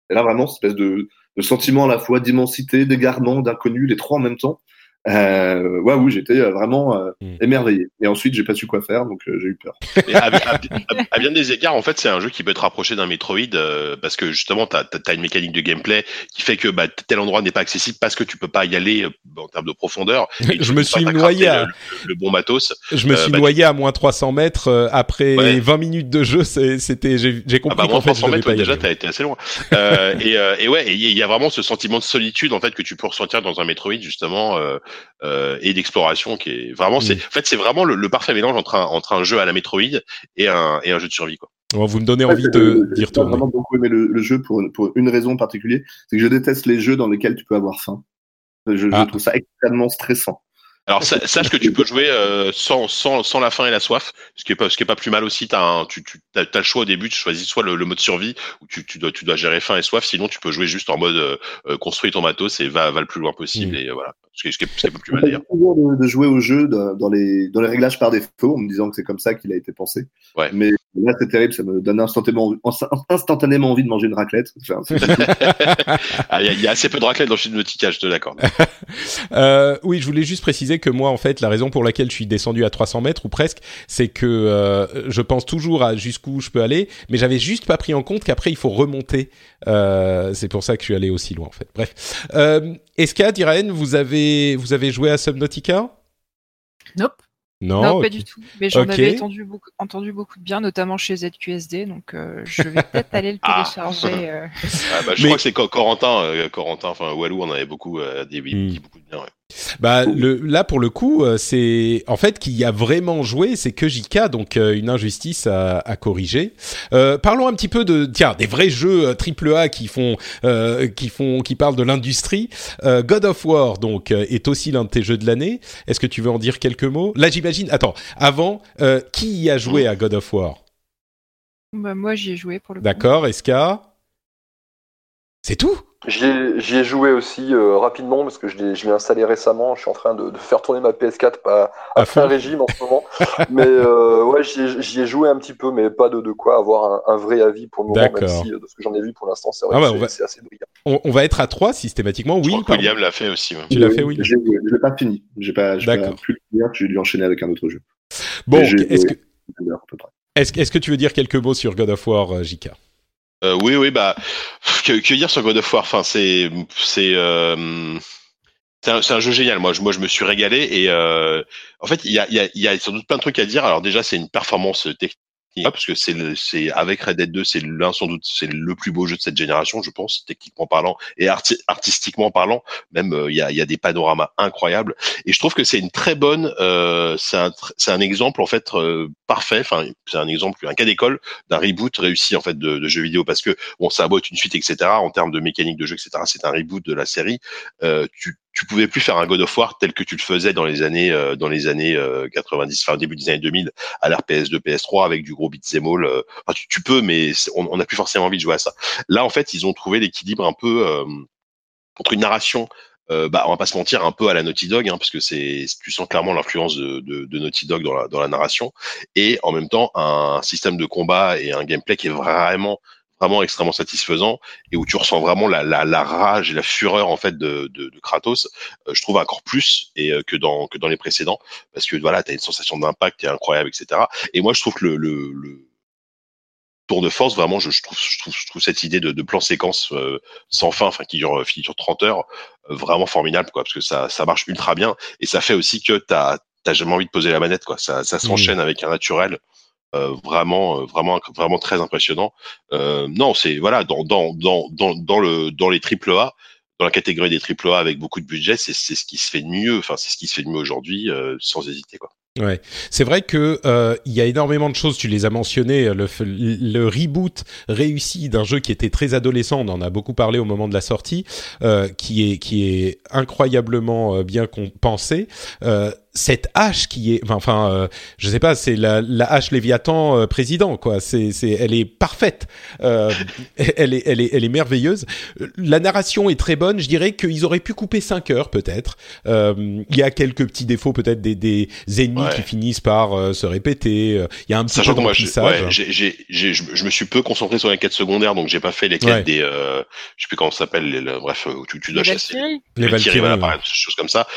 Et là, vraiment, cette espèce de, de sentiment à la fois d'immensité, d'égarement, d'inconnu, les trois en même temps. Euh, ouais, oui, j'étais euh, vraiment euh, hmm. émerveillé. Et ensuite, j'ai pas su quoi faire, donc euh, j'ai eu peur. à, bien des égards, en fait, c'est un jeu qui peut être rapproché d'un Metroid parce que justement, tu as, une mécanique de gameplay qui fait que bah, tel endroit n'est pas accessible parce que tu peux pas y aller en termes de profondeur. je me suis noyé à... le, bon matos. Je me suis bah, noyé à moins 300 mètres après 20 minutes de jeu. C'était, j'ai compris ah bah, qu'en fait, 300 mètres, déjà, t'as été assez loin. et, et ouais, il y a vraiment ce sentiment de solitude en fait que tu peux ressentir dans un Metroid justement. Euh, et d'exploration qui est vraiment c'est mm. en fait c'est vraiment le, parfait mélange entre un entre un jeu à la Metroid et un et un jeu de survie quoi. vous me donnez envie de dire J'ai vraiment beaucoup aimé le, jeu pour, pour une raison particulière, c'est que je déteste les jeux dans lesquels tu peux avoir faim. Je, ah. trouve ça extrêmement stressant. Alors sache que tu peux jouer euh, sans, sans, sans la faim et la soif, ce qui est pas ce qui est pas plus mal aussi. T'as un, tu tu as, le choix au début, tu choisis soit le, mode survie où tu, tu dois tu dois gérer faim et soif, sinon tu peux jouer juste en mode euh, euh construis ton matos et va va le plus loin possible et voilà. Ce qui, est, ce qui est pas plus mal d'ailleurs. De, de jouer au jeu dans les dans les réglages par défaut, en me disant que c'est comme ça qu'il a été pensé. Ouais. Mais là c'est terrible, ça me donne instantanément instantanément envie de manger une raclette. Ah, il y, a assez peu de raclette dans le Nautica, je te l'accorde. euh, oui, je voulais juste préciser que moi en fait la raison pour laquelle je suis descendu à 300 mètres ou presque, c'est que euh, je pense toujours à jusqu'où je peux aller, mais j'avais juste pas pris en compte qu'après il faut remonter. Euh, c'est pour ça que je suis allé aussi loin en fait. Bref, euh, Eska, Diraen, vous avez vous avez joué à Subnautica? Nope. Non, pas du tout. Mais j'en avais entendu beaucoup, entendu beaucoup de bien, notamment chez ZQSD, donc euh, je vais peut-être aller le ah. télécharger. Euh. Ah, bah, je crois que c'est Corentin, euh, Corentin, enfin Walou, on avait beaucoup, des, hmm. beaucoup de bien. Ouais. Bah le, là pour le coup, euh, c'est en fait qui a vraiment joué, c'est que JK, donc euh, une injustice à, à corriger. Euh, parlons un petit peu de tiens des vrais jeux triple A qui font qui font qui parlent de l'industrie. God of War donc est aussi l'un de tes jeux de l'année. Est-ce que tu veux en dire quelques mots? Là j'imagine. Attends, avant, qui y a joué à God of War? Bah, moi j'y ai joué pour le. D'accord, Eska? C'est tout J'y ai, joué aussi euh, rapidement parce que je l'ai installé récemment. Je suis en train de, faire tourner ma PS4 à, à, fin régime en ce moment. mais euh, ouais, j'y ai, joué un petit peu, mais pas de, de quoi avoir un, vrai avis pour le moment, même si euh, de ce que j'en ai vu pour l'instant, c'est ah bah, assez brillant. On, va être à 3 systématiquement, oui. William l'a fait aussi. Tu l'as fait, oui. Je l'ai pas fini. J'ai pas, pas pu le finir. J'ai dû enchaîner avec un autre jeu. Bon, est-ce que, est que tu veux dire quelques mots sur God of War, JK euh, oui, oui, bah, que, que, dire sur God of War? Enfin, c'est, c'est, euh, c'est un, jeu génial. Moi, je, moi, je me suis régalé et euh, en fait, il y a, y, a, y a sans doute plein de trucs à dire. Alors déjà, c'est une performance technique parce que c'est c'est avec Red Dead 2, c'est l'un sans doute c'est le plus beau jeu de cette génération, je pense, techniquement parlant et artistiquement parlant. Même euh, il y, a, y a des panoramas incroyables et je trouve que c'est une très bonne, euh, c'est un c'est un exemple en fait euh, parfait. Enfin, c'est un exemple, un cas d'école d'un reboot réussi en fait de, de jeux vidéo parce que bon, ça être une suite, etc. En termes de mécanique de jeu, etc. C'est un reboot de la série. Euh, tu tu pouvais plus faire un God of War tel que tu le faisais dans les années euh, dans les années 90, enfin début des années 2000 à l'ère PS2, PS3 avec du gros beat'em all. Euh, tu, peux, mais on n'a plus forcément envie de jouer à ça. Là, en fait, ils ont trouvé l'équilibre un peu entre une narration euh, bah, on va pas se mentir, un peu à la Naughty Dog, hein, parce que c'est, tu sens clairement l'influence de, de, de, Naughty Dog dans la, dans la narration, et en même temps un système de combat et un gameplay qui est vraiment vraiment extrêmement satisfaisant et où tu ressens vraiment la, la, la rage et la fureur en fait de, de, de Kratos, euh, je trouve encore plus et euh, que dans que dans les précédents, parce que voilà, tu as une sensation d'impact qui est incroyable, etc. Et moi, je trouve que le, le, le tour de force, vraiment, je, je, trouve, je, trouve, je trouve cette idée de, de plan séquence euh, sans fin, enfin qui dure, qui dure 30 heures, euh, vraiment formidable, quoi, parce que ça, ça marche ultra bien et ça fait aussi que t'as t'as jamais envie de poser la manette, quoi. Ça, ça s'enchaîne avec un naturel. Euh, vraiment, vraiment, vraiment très impressionnant. non, c'est voilà dans dans dans dans le dans les triple A, dans la catégorie des triple A avec beaucoup de budget, c'est ce qui se fait de mieux. Enfin, c'est ce qui se fait de mieux aujourd'hui, sans hésiter, quoi. Ouais, c'est vrai que euh, il y a énormément de choses. Tu les as mentionnées. Le, le reboot réussi d'un jeu qui était très adolescent. On en a beaucoup parlé au moment de la sortie, euh, qui est qui est incroyablement euh, bien pensé. Euh, cette hache qui est, enfin, euh, je sais pas, c'est la, la hache Léviathan euh, président, quoi. C'est, c'est, elle est parfaite. Euh, elle est, elle est, elle est merveilleuse. La narration est très bonne. Je dirais qu'ils auraient pu couper 5 heures, peut-être. Euh, il y a quelques petits défauts, peut-être des, des ennemis qui finissent par euh, se répéter. Il y a un petit peu moi, je, me suis peu concentré sur les quêtes secondaires, donc j'ai pas fait les quêtes des, je sais plus comment ça s'appelle, les, bref, où tu, tu dois les chasser. Valkyries. Les Valkyries, voilà, ouais. choses comme ça.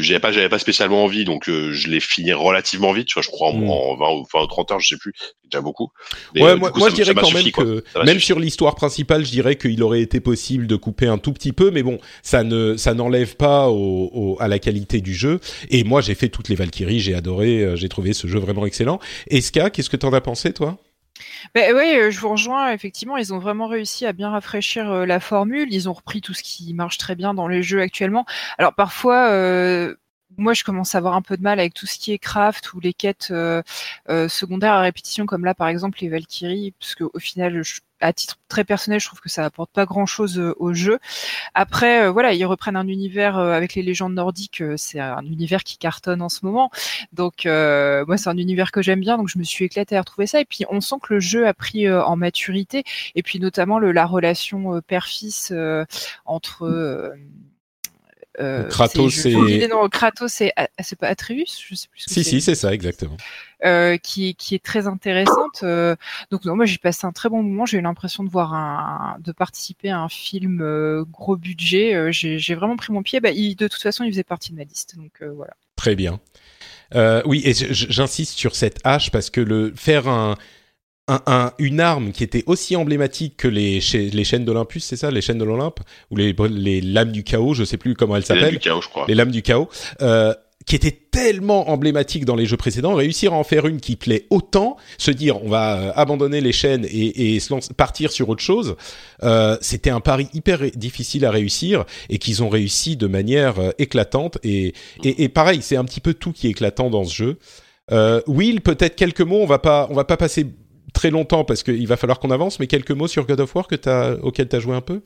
j'avais pas, j'avais pas spécialement envie donc euh, je l'ai fini relativement vite, tu vois, je crois en, mm. en 20 ou 20 ou 30 heures, je sais plus, déjà beaucoup. Mais, ouais, euh, moi, coup, moi je dirais quand même que même sur l'histoire principale, je dirais qu'il aurait été possible de couper un tout petit peu, mais bon, ça ne ça n'enlève pas au, au, à la qualité du jeu. Et moi, j'ai fait toutes les Valkyries, j'ai adoré, euh, j'ai trouvé ce jeu vraiment excellent. Eska, qu'est-ce que t'en as pensé, toi? Ben oui, je vous rejoins. Effectivement, ils ont vraiment réussi à bien rafraîchir la formule. Ils ont repris tout ce qui marche très bien dans les jeux actuellement. Alors parfois, euh, moi, je commence à avoir un peu de mal avec tout ce qui est craft ou les quêtes euh, euh, secondaires à répétition, comme là, par exemple, les Valkyries, parce qu'au final, je, à titre très personnel, je trouve que ça apporte pas grand-chose euh, au jeu. Après, euh, voilà, ils reprennent un univers euh, avec les légendes nordiques. c'est un univers qui cartonne en ce moment. Donc, moi, c'est un univers que j'aime bien. Donc, je me suis éclatée à retrouver ça. Et puis, on sent que le jeu a pris en maturité. Et puis, notamment le, la relation père-fils entre euh, Kratos et non, Kratos c'est c'est pas Atreus, je sais plus. Ce si si, c'est ça exactement. Euh, qui qui est très intéressante. Euh, donc non, moi j'ai passé un très bon moment. J'ai eu l'impression de voir un, de participer à un film euh, gros budget. Euh, j'ai vraiment pris mon pied. Bah, il, de toute façon, il faisait partie de ma liste. Donc voilà. Très bien. oui, et j'insiste sur cette hache parce que le faire un un, un, une arme qui était aussi emblématique que les, les chaînes d'Olympus, c'est ça, les chaînes de l'Olympe? Ou les, les lames du chaos, je sais plus comment elles s'appellent. Les lames du chaos, je crois. Les lames du chaos, euh, qui était tellement emblématique dans les jeux précédents, réussir à en faire une qui plaît autant, se dire on va euh, abandonner les chaînes et, et partir sur autre chose, euh, c'était un pari hyper difficile à réussir et qu'ils ont réussi de manière euh, éclatante et, et, et pareil, c'est un petit peu tout qui est éclatant dans ce jeu. Euh, Will, peut-être quelques mots, on va pas, on va pas passer très longtemps parce qu'il va falloir qu'on avance, mais quelques mots sur God of War que as, auquel tu as joué un peu?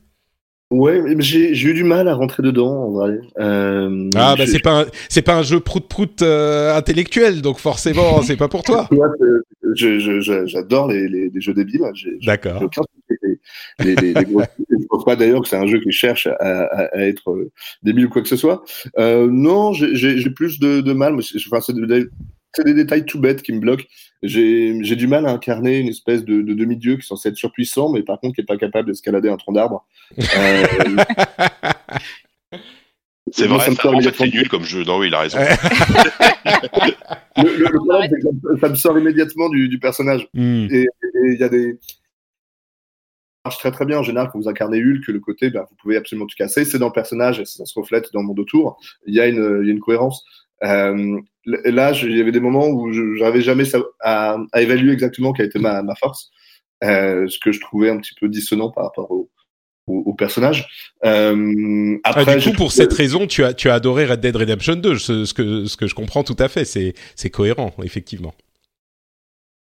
Ouais, j'ai eu du mal à rentrer dedans en vrai. Euh, ah bah c'est pas c'est pas un jeu prout prout euh, intellectuel donc forcément c'est pas pour toi. J'adore les, les, les, jeux débiles. D'accord. Les, les, les gros... je pense pas d'ailleurs que c'est un jeu qui cherche à, à, à, être euh, débile ou quoi que ce soit. Euh, non, j'ai plus de, de mal. Mais enfin, c'est c'est des détails tout bêtes qui me bloquent. J'ai du mal à incarner une espèce de, de demi-dieu qui est censé être surpuissant, mais par contre qui n'est pas capable d'escalader un tronc d'arbre. Euh... c'est vrai, ça, en fait, c'est nul comme jeu. Non, oui, il a raison. le, le, le problème, c'est que ça me sort immédiatement du, du personnage. Mm. Et il y a des marche très très bien en général quand vous incarnez Hulk, le côté, ben, vous pouvez absolument tout casser, c'est dans le personnage, et ça se reflète dans le monde autour, il y a une, il y a une cohérence. Euh, là, il y avait des moments où je n'avais jamais à, à, évaluer exactement quelle était ma, ma force, euh, ce que je trouvais un petit peu dissonant par rapport au, au, personnage. Euh, après, ah, du coup, pour cette raison, tu as, tu as adoré Red Dead Redemption 2, ce, ce, que, ce que je comprends tout à fait, c'est cohérent, effectivement.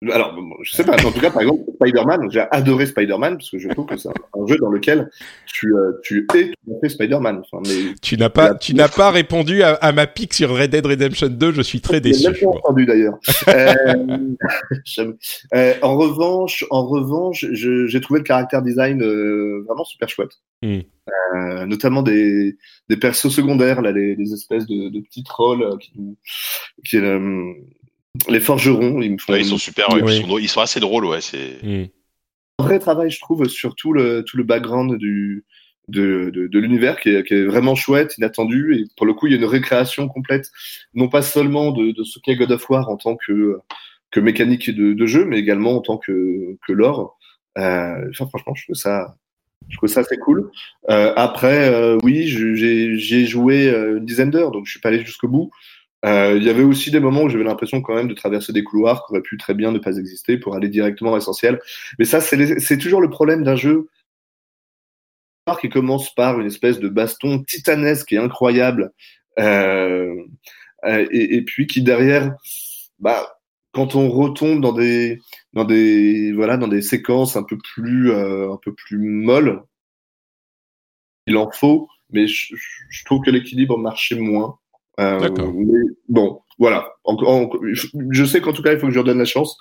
Alors, je sais pas, en tout cas, par exemple, Spider-Man, j'ai adoré Spider-Man parce que je trouve que c'est un, jeu dans lequel tu, euh, tu es tout à fait Spider-Man. Enfin, mais tu n'as pas, tu n'as pas répondu à, à, ma pique sur Red Dead Redemption 2, je suis très déçu. Je pas entendu d'ailleurs. euh, euh, en revanche, en revanche, j'ai trouvé le caractère design euh, vraiment super chouette. Mm. notamment des, des persos secondaires, là, les, les espèces de, de petits trolls qui, qui les forgerons, ils me font. ils sont super, ils, sont, assez drôles, ouais. C'est mm. un vrai travail, je trouve, sur tout le tout le background du de, de, de l'univers qui est, qui est, vraiment chouette, inattendu, et pour le coup, il y a une récréation complète, non pas seulement de, de ce qu'est God of War en tant que que mécanique de, de jeu, mais également en tant que que lore. Euh, enfin, franchement, je trouve ça je trouve ça assez cool. Euh, après, euh, oui, j'ai joué euh, une dizaine d'heures, donc je suis pas allé jusqu'au bout. Euh, il y avait aussi des moments où j'avais l'impression quand même de traverser des couloirs qui auraient pu très bien ne pas exister pour aller directement à l'essentiel. Mais ça, c'est toujours le problème d'un jeu qui commence par une espèce de baston titanesque et incroyable, euh, euh, et, et, puis qui derrière, bah, quand on retombe dans des, dans des, voilà, dans des séquences un peu plus, euh, un peu plus molles, il en faut, mais je, je trouve que l'équilibre marchait moins. Euh, mais bon, voilà. je sais qu'en tout cas, il faut que je leur donne la chance.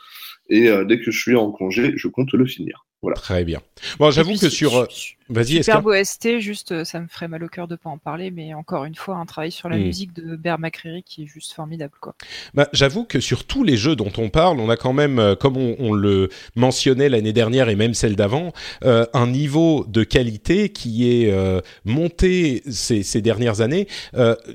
Et euh, dès que je suis en congé, je compte le finir. Voilà. Très bien. Bon, j'avoue que sur. Euh, vas-y, Superbe OST, juste, euh, ça me ferait mal au cœur de pas en parler, mais encore une fois, un travail sur la hmm. musique de Bear McCreary qui est juste formidable, quoi. Bah, j'avoue que sur tous les jeux dont on parle, on a quand même, euh, comme on, le mentionnait l'année dernière et même celle d'avant, un niveau de qualité qui est monté ces, ces, dernières années.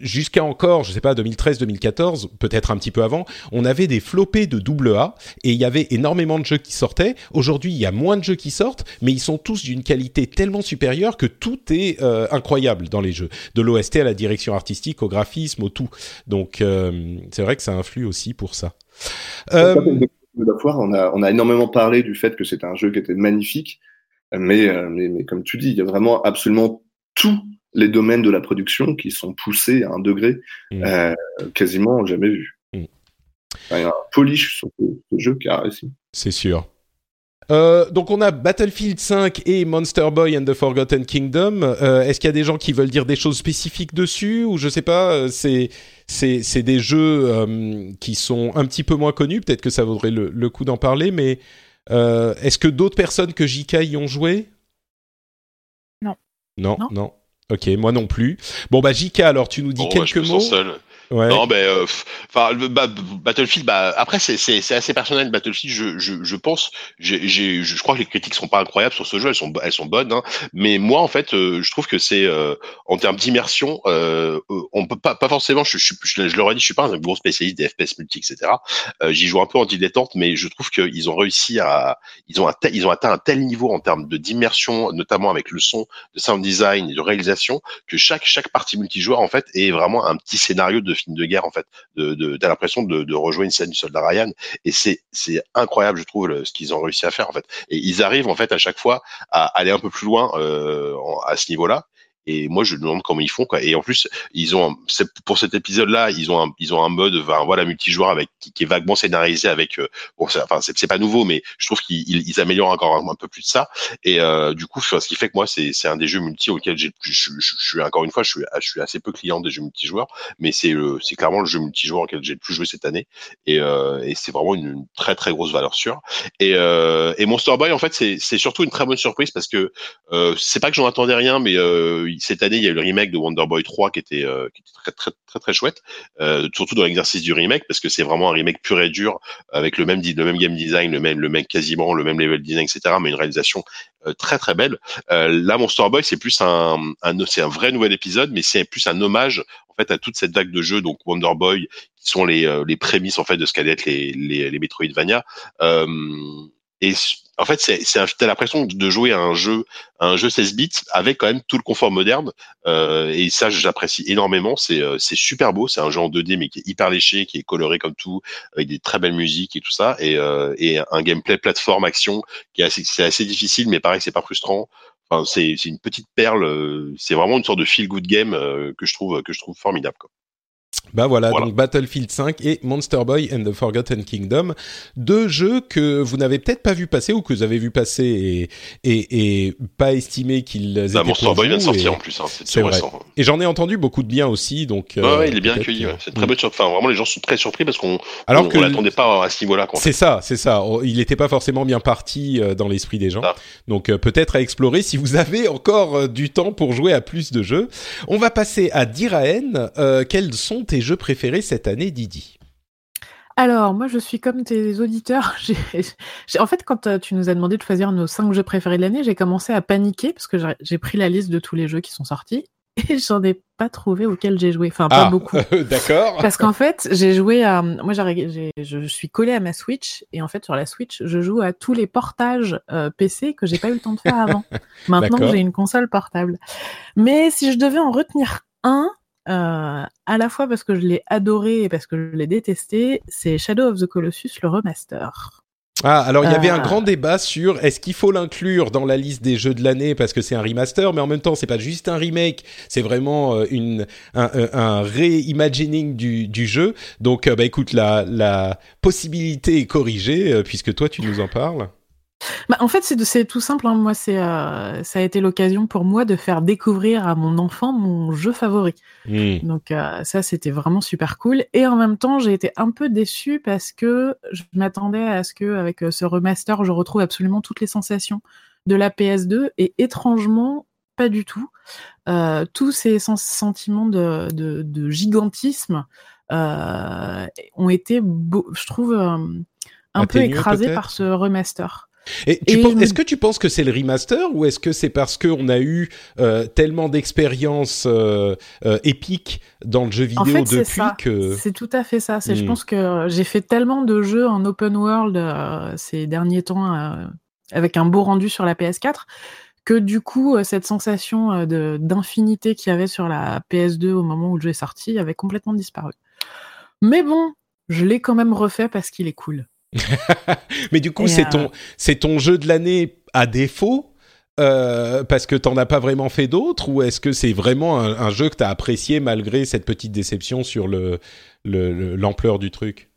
Jusqu'à encore, je sais pas, 2013-2014, peut-être un petit peu avant, on avait des flopés de double A et il y avait énormément de jeux qui sortaient. Aujourd'hui, il y a moins de jeux qui sortent, mais ils sont tous d'une qualité tellement supérieure que tout est euh, incroyable dans les jeux. De l'OST à la direction artistique, au graphisme, au tout. Donc euh, c'est vrai que ça influe aussi pour ça. Euh... On a, on a énormément parlé du fait que c'était un jeu qui était magnifique, mais, mais, mais, comme tu dis, il y a vraiment absolument tous les domaines de la production qui sont poussés à un degré mmh. quasiment jamais vu. Il y a un polish sur ce, ce jeu qui a réussi. C'est sûr. Euh, donc on a Battlefield 5 et Monster Boy and the Forgotten Kingdom. Euh, est-ce qu'il y a des gens qui veulent dire des choses spécifiques dessus ou je sais pas euh, C'est des jeux qui sont un petit peu moins connus. Peut-être que ça vaudrait le, le coup d'en parler. Mais est-ce que d'autres personnes que JK y ont joué? Non. non. Non, Ok, moi non plus. Bon bah JK, alors tu nous dis bah, quelques mots. Non, ben, euh, enfin, Battlefield, bah, après, c'est, assez personnel. Battlefield, je, je, je pense, j'ai, j'ai, je crois que les critiques sont pas incroyables sur ce jeu, elles sont, elles sont bonnes, hein, mais moi, en fait, euh, je trouve que c'est, euh, en termes d'immersion, on peut pas, pas forcément, je, je, je, je leur ai dit, je suis pas un gros spécialiste des FPS multi, etc. j'y joue un peu en dilettante, mais je trouve qu'ils ont réussi à, ils ont, atteint, ils ont atteint un tel niveau en termes de d'immersion, notamment avec le son, de sound design de réalisation, que chaque, chaque partie multijoueur, en fait, est vraiment un petit scénario de de guerre en fait. De, t'as l'impression de, de rejouer une scène du soldat Ryan et c'est c'est incroyable je trouve ce qu'ils ont réussi à faire en fait. Et ils arrivent en fait à chaque fois à aller un peu plus loin euh, à ce niveau-là et moi, je me demande comment ils font, quoi. Et en plus, ils ont, pour cet épisode-là, ils ont un, ils ont un mode, enfin, voilà, multijoueur avec, qui, est vaguement scénarisé avec, euh, bon, enfin, c'est pas nouveau, mais je trouve qu'ils ils améliorent encore un, peu plus de ça. Et, euh, du coup, ce qui fait que moi, c'est, c'est un des jeux multi auxquels j'ai, je, je, je, suis, encore une fois, je suis, je suis assez peu client des jeux multijoueurs, mais c'est le, c'est clairement le jeu multijoueur auquel j'ai le plus joué cette année. Et, euh, et c'est vraiment une, une, très, très grosse valeur sûre. Et, euh, et Monster Boy, en fait, c'est, c'est surtout une très bonne surprise parce que, euh, c'est pas que j'en attendais rien, mais, euh, cette année, il y a eu le remake de Wonder Boy 3 qui était, euh, qui était très, très, très, chouette, euh, surtout dans l'exercice du remake, parce que c'est vraiment un remake pur et dur, avec le même, game design, le même, le même quasiment, le même level design, etc., mais une réalisation euh, très, très belle. Là, Monster Boy, c'est plus un, c'est un vrai nouvel épisode, mais c'est plus un hommage, en fait, à toute cette vague de jeux, donc Wonder Boy, qui sont les, les prémices, en fait, de ce qu'allaient être les, les, les Metroidvania. Et en fait, c'est, c'est, t'as l'impression de jouer à un jeu, un jeu 16 bits avec quand même tout le confort moderne. Euh, et ça, j'apprécie énormément. C'est, euh, c'est super beau. C'est un jeu en 2D mais qui est hyper léché, qui est coloré comme tout, avec des très belles musiques et tout ça, et, euh, et un gameplay plateforme action qui est assez, c'est assez difficile, mais pareil, c'est pas frustrant. Enfin, c'est, une petite perle. Euh, c'est vraiment une sorte de feel good game que je trouve que je trouve formidable. Quoi. Bah voilà, donc Battlefield 5 et Monster Boy and the Forgotten Kingdom, deux jeux que vous n'avez peut-être pas vu passer ou que vous avez vu passer et, et, et pas estimé qu'ils bah, étaient Monster Boy vient de sortir en plus, hein, c'est vrai. Et j'en ai entendu beaucoup de bien aussi, donc. Euh, ouais, il est bien accueilli. Ouais. C'est très bonne surprise. Enfin, vraiment, les gens sont très surpris parce qu'on alors on, l'attendait pas à ce niveau-là. C'est ça, c'est ça. Il n'était pas forcément bien parti euh, dans l'esprit des gens. Ah. Donc euh, peut-être à explorer si vous avez encore euh, du temps pour jouer à plus de jeux. On va passer à Diraen. quels sont tes jeux préférés cette année, Didi? Alors, moi, je suis comme tes auditeurs. en fait, quand euh, tu nous as demandé de choisir nos cinq jeux préférés de l'année, j'ai commencé à paniquer parce que j'ai pris la liste de tous les jeux qui sont sortis et j'en ai pas trouvé auxquels j'ai joué. Enfin, pas ah, beaucoup. D'accord. Parce qu'en fait, j'ai joué à. Moi, je suis collé à ma Switch et en fait, sur la Switch, je joue à tous les portages euh, PC que j'ai pas eu le temps de faire avant. Maintenant j'ai une console portable. Mais si je devais en retenir un, euh, à la fois parce que je l'ai adoré et parce que je l'ai détesté, c'est Shadow of the Colossus, le remaster. Ah, alors il y avait un euh. grand débat sur est-ce qu'il faut l'inclure dans la liste des jeux de l'année parce que c'est un remaster, mais en même temps c'est pas juste un remake, c'est vraiment euh, une un, un reimagining du, du jeu. Donc bah écoute, la la possibilité est corrigée puisque toi tu nous en parles. Bah, en fait, c'est tout simple. Hein. Moi, c'est euh, ça a été l'occasion pour moi de faire découvrir à mon enfant mon jeu favori. Mmh. Donc euh, ça, c'était vraiment super cool. Et en même temps, j'ai été un peu déçue parce que je m'attendais à ce que avec euh, ce remaster, je retrouve absolument toutes les sensations de la PS2 et étrangement pas du tout. tous ces sentiments de, de, gigantisme ont été, je trouve, un peu écrasés par ce remaster. Et, est-ce que tu penses que c'est le remaster ou est-ce que c'est parce qu'on a eu euh, tellement d'expériences euh, euh, épiques dans le jeu vidéo en fait, depuis que c'est tout à fait ça. C'est je hmm. pense que j'ai fait tellement de jeux en open world ces derniers temps avec un beau rendu sur la PS4 que du coup cette sensation d'infinité qu'il y avait sur la PS2 au moment où le jeu est sorti avait complètement disparu. Mais bon, je l'ai quand même refait parce qu'il est cool. Mais du coup, c'est ton, euh, c'est ton jeu de l'année à défaut euh, parce que t'en as pas vraiment fait d'autres ou est-ce que c'est vraiment un, jeu que t'as apprécié malgré cette petite déception sur le, l'ampleur du truc?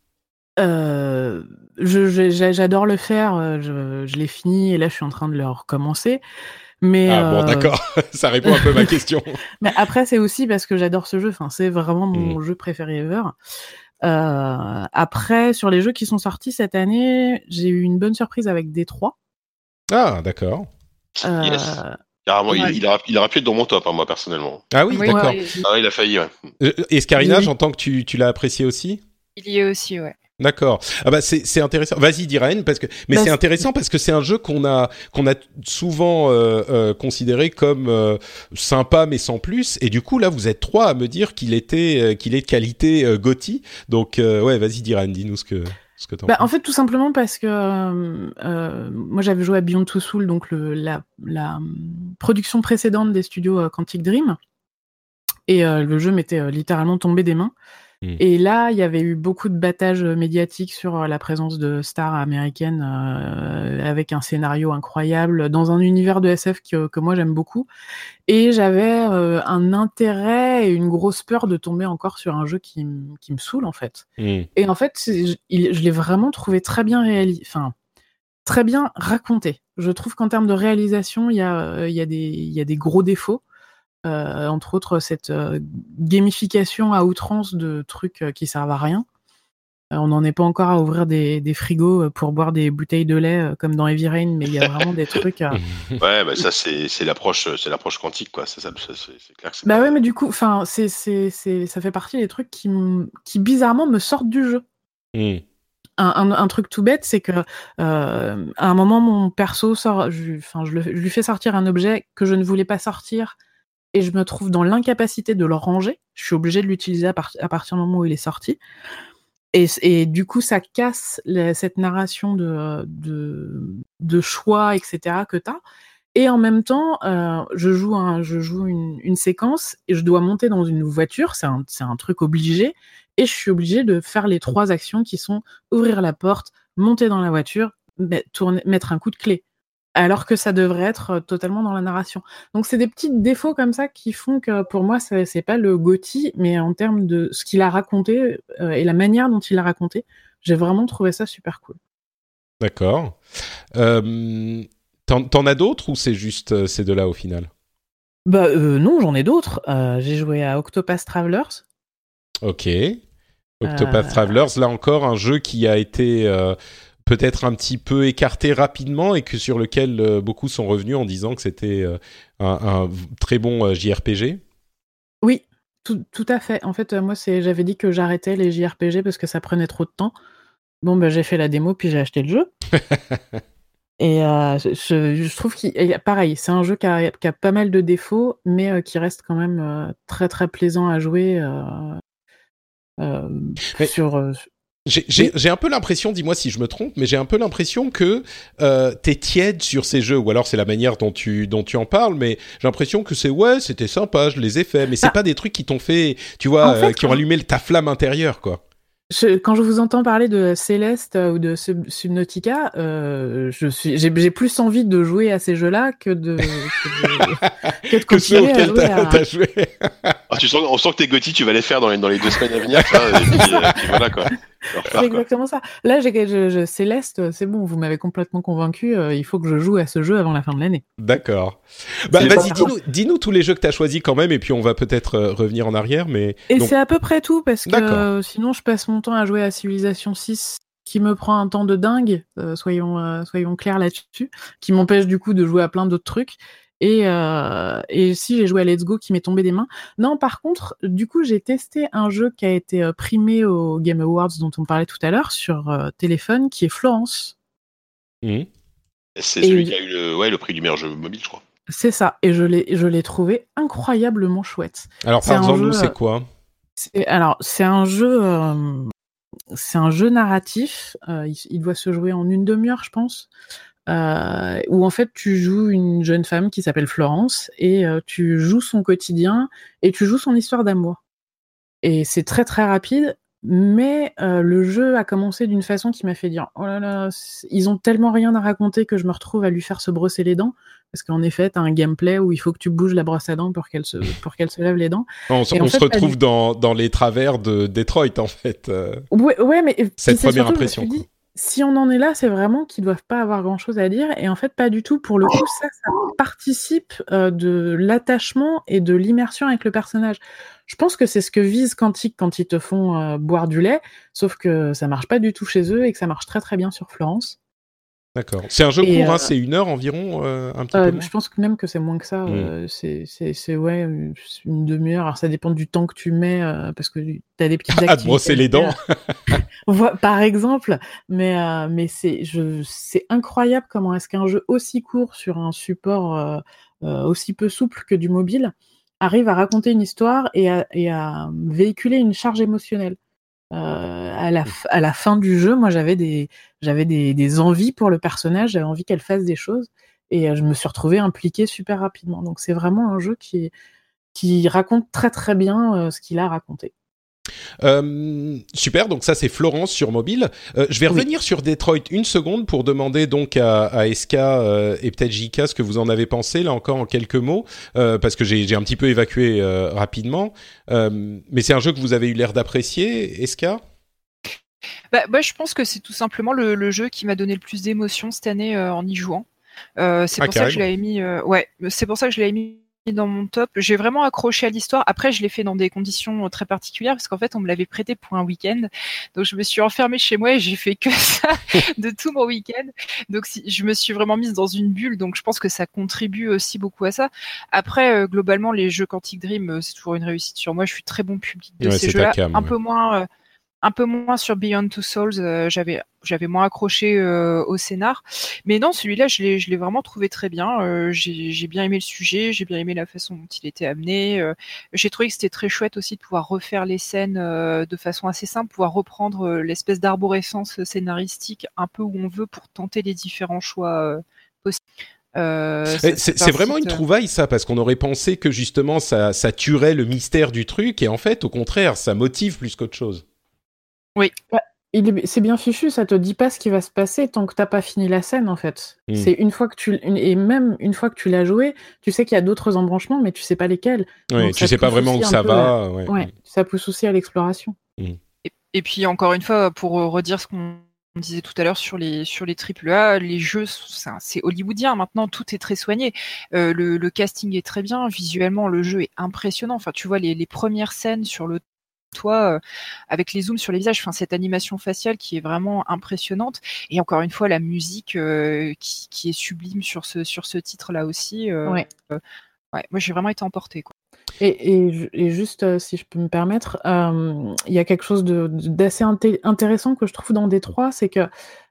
Euh, j'adore le faire, je, je l'ai fini et là je suis en train de le recommencer. Mais ah bon, d'accord, ça répond un peu à ma question. Mais après, c'est aussi parce que j'adore ce jeu. Enfin, c'est vraiment mon hmm. jeu préféré ever. Euh, après, sur les jeux qui sont sortis cette année, j'ai eu une bonne surprise avec D3. Ah, d'accord. Euh, Carrément, il, il, aura, pu être dans mon top, hein, moi, personnellement. Ah oui, d'accord. Ah, il a failli, ouais. Euh, et Scarina, j'entends que tu, tu l'as apprécié aussi? Il y est aussi, ouais. D'accord. Ah bah c'est intéressant. Vas-y, Diraen, parce que mais bah, c'est intéressant parce que c'est un jeu qu'on a qu'on a souvent euh, euh, considéré comme euh, sympa mais sans plus. Et du coup là, vous êtes trois à me dire qu'il était qu'il est de qualité Gotti. Donc ouais, vas-y, Diraen, dis-nous ce que ce que bah, en fait, tout simplement parce que moi j'avais joué à Beyond Two Soul, donc le, la, la production précédente des studios Quantic Dream, et le jeu m'était littéralement tombé des mains. Mm. Et là, il y avait eu beaucoup de battages médiatiques sur euh, la présence de stars américaines euh, avec un scénario incroyable dans un univers de SF que, que moi j'aime beaucoup. Et j'avais euh, un intérêt et une grosse peur de tomber encore sur un jeu qui, qui me saoule en fait. Mm. Et en fait, je, je l'ai vraiment trouvé très bien réalisé, enfin très bien raconté. Je trouve qu'en termes de réalisation, il y a, y, a des, y a des gros défauts. Euh, entre autres cette euh, gamification à outrance de trucs euh, qui servent à rien. on n'en est pas encore à ouvrir des, frigos pour boire des bouteilles de lait comme dans Heavy Rain, mais il y a vraiment des trucs. Ouais, bah ça c'est l'approche c'est l'approche quantique quoi. C'est clair. bah ouais, mais du coup, enfin c'est ça fait partie des trucs qui qui bizarrement me sortent du jeu. Hmm. Un, truc tout bête, c'est que à un moment mon perso sort, enfin je, je, lui fais sortir un objet que je ne voulais pas sortir et je me trouve dans l'incapacité de le ranger. Je suis obligée de l'utiliser à, partir du moment où il est sorti. et, du coup, ça casse cette narration de, de, choix, etc. que tu as. Et en même temps, euh, je joue, un, je joue une, séquence et je dois monter dans une voiture, c'est un, un, truc obligé, et je suis obligé de faire les trois actions qui sont ouvrir la porte, monter dans la voiture, mettre un coup de clé alors que ça devrait être euh, totalement dans la narration. Donc c'est des petits défauts comme ça qui font que pour moi c'est pas le Gotti, mais en termes de ce qu'il a raconté euh, et la manière dont il l'a raconté, j'ai vraiment trouvé ça super cool. D'accord. Euh, T'en as d'autres ou c'est juste euh, ces deux-là au final? Bah non, j'en ai d'autres. j'ai joué à Octopath Travelers. Ok. Octopath Travelers, là encore un jeu qui a été peut-être un petit peu écarté rapidement et que sur lequel euh, beaucoup sont revenus en disant que c'était euh, un, très bon euh, JRPG Oui, tout, à fait. En fait, moi, j'avais dit que j'arrêtais les JRPG parce que ça prenait trop de temps. Bon, ben, j'ai fait la démo puis j'ai acheté le jeu. et je, trouve qu'il pareil, c'est un jeu qui a, pas mal de défauts, mais qui reste quand même très très plaisant à jouer. sur, j'ai un peu l'impression, dis-moi si je me trompe, mais j'ai un peu l'impression que euh, t'es tiède sur ces jeux, ou alors c'est la manière dont tu dont tu en parles, mais j'ai l'impression que c'est ouais, c'était sympa, je les ai faits, mais c'est ah. pas des trucs qui t'ont fait, tu vois, euh, qui ont allumé ta flamme intérieure, quoi quand je vous entends parler de Céleste euh, ou de Subnautica, euh, je suis, j'ai, plus envie de jouer à ces jeux-là que de, que de, continuer à jouer. À... Joué. Ah, tu sens, on sent que tes Gotti, tu vas les faire dans les, dans les deux semaines à venir. et puis, voilà quoi. C'est exactement ça. Là, j'ai, je, Céleste, c'est bon, vous m'avez complètement convaincu. Euh, il faut que je joue à ce jeu avant la fin de l'année. D'accord. Bah, vas-y, dis-nous, dis-nous tous les jeux que tu as choisis quand même, et puis on va peut-être euh, revenir en arrière. Mais et c'est à peu près tout parce que sinon, je passe mon temps à jouer à Civilization 6 qui me prend un temps de dingue, euh, soyons, soyons clairs là-dessus, qui m'empêche du coup de jouer à plein d'autres trucs. Et, euh, et si j'ai joué à Let's Go qui m'est tombé des mains. Non, par contre, du coup, j'ai testé un jeu qui a été euh, primé au Game Awards dont on parlait tout à l'heure sur euh, téléphone, qui est Florence. Mmh. C'est celui qui a eu le, ouais, le prix du meilleur jeu mobile, je crois. C'est ça, et je l'ai trouvé incroyablement chouette. Alors, par exemple, c'est quoi? Alors, c'est un jeu, c'est un jeu narratif. Il, il, doit se jouer en une demi-heure, je pense euh, où en fait tu joues une jeune femme qui s'appelle Florence et euh, tu joues son quotidien et tu joues son histoire d'amour. Et c'est très très rapide, mais euh, le jeu a commencé d'une façon qui m'a fait dire oh là là, ils ont tellement rien à raconter que je me retrouve à lui faire se brosser les dents. Parce qu'en effet, tu as un gameplay où il faut que tu bouges la brosse à dents pour qu'elle se, pour qu'elle se lève les dents. On, se retrouve dans, dans, les travers de Detroit, en fait. Ouais, ouais mais cette première impression si on en est là, c'est vraiment qu'ils doivent pas avoir grand chose à dire. Et en fait, pas du tout. Pour le coup, ça, ça participe euh, de l'attachement et de l'immersion avec le personnage. Je pense que c'est ce que vise Quantique quand ils te font euh, boire du lait, sauf que ça marche pas du tout chez eux et que ça marche très très bien sur Florence. D'accord. C'est un jeu court, hein, euh, c'est une heure environ, euh, un petit peu euh, Je pense que même que c'est moins que ça. Mm. c'est ouais, une demi-heure. Alors ça dépend du temps que tu mets, parce que tu as des petites activités. à te brosser les dents Par exemple. Mais, mais c'est incroyable comment est-ce qu'un jeu aussi court sur un support aussi peu souple que du mobile arrive à raconter une histoire et et à véhiculer une charge émotionnelle. Euh, à, la, à la fin du jeu, moi j'avais des, j'avais des, des, envies pour le personnage, j'avais envie qu'elle fasse des choses et euh, je me suis retrouvée impliquée super rapidement. Donc c'est vraiment un jeu qui, qui raconte très très bien euh, ce qu'il a raconté. Euh, super, donc ça c'est Florence sur mobile. Euh, je vais revenir sur Detroit une seconde pour demander donc à, à SK euh, et peut-être JK ce que vous en avez pensé, là encore en quelques mots, parce que j'ai un petit peu évacué rapidement. mais c'est un jeu que vous avez eu l'air d'apprécier, SK bah, je pense que c'est tout simplement le, jeu qui m'a donné le plus d'émotion cette année en y jouant. c'est ah, pour ça que je l'avais mis. ouais, c'est pour ça que je l'avais mis dans mon top. J'ai vraiment accroché à l'histoire. Après, je l'ai fait dans des conditions très particulières parce qu'en fait, on me l'avait prêté pour un week-end. Donc, je me suis enfermée chez moi et j'ai fait que ça de tout mon week-end. Donc, si, je me suis vraiment mise dans une bulle. Donc, je pense que ça contribue aussi beaucoup à ça. Après, euh, globalement, les jeux Quantic Dream, euh, c'est toujours une réussite sur moi. Je suis très bon public de ces jeux-là. Un peu moins. Euh, un peu moins sur Beyond Two Souls. Euh, j'avais j'avais moins accroché euh, au scénar, mais non, celui-là, je l'ai je l'ai vraiment trouvé très bien. Euh, j'ai bien aimé le sujet, j'ai bien aimé la façon dont il était amené. j'ai trouvé que c'était très chouette aussi de pouvoir refaire les scènes de façon assez simple, pouvoir reprendre l'espèce d'arborescence scénaristique un peu où on veut pour tenter les différents choix possibles. Euh, c'est vraiment une trouvaille ça, parce qu'on aurait pensé que justement ça, ça tuerait le mystère du truc, et en fait, au contraire, ça motive plus qu'autre chose. Oui. c'est bien fichu, ça te dit pas ce qui va se passer tant que t'as pas fini la scène en fait. Hmm. C'est une fois que tu et même une fois que tu l'as joué, tu sais qu'il y a d'autres embranchements, mais tu sais pas lesquels. Oui, tu sais pas vraiment où ça va. Ouais. ça pousse aussi à l'exploration. Hmm. et, puis encore une fois, pour redire ce qu'on on disait tout à l'heure sur les sur les AAA, les jeux, c'est hollywoodien. Maintenant, tout est très soigné. Euh, le, casting est très bien. Visuellement, le jeu est impressionnant. Enfin, tu vois les, premières scènes sur le toit euh, avec les zooms sur les visages. Enfin, cette animation faciale qui est vraiment impressionnante. Et encore une fois, la musique euh, qui, est sublime sur ce sur ce titre là aussi. ouais. moi, j'ai vraiment été emporté. Quoi. Et, juste, euh, si je peux me permettre, euh, il y a quelque chose d'assez intéressant que je trouve dans Détroit, c'est que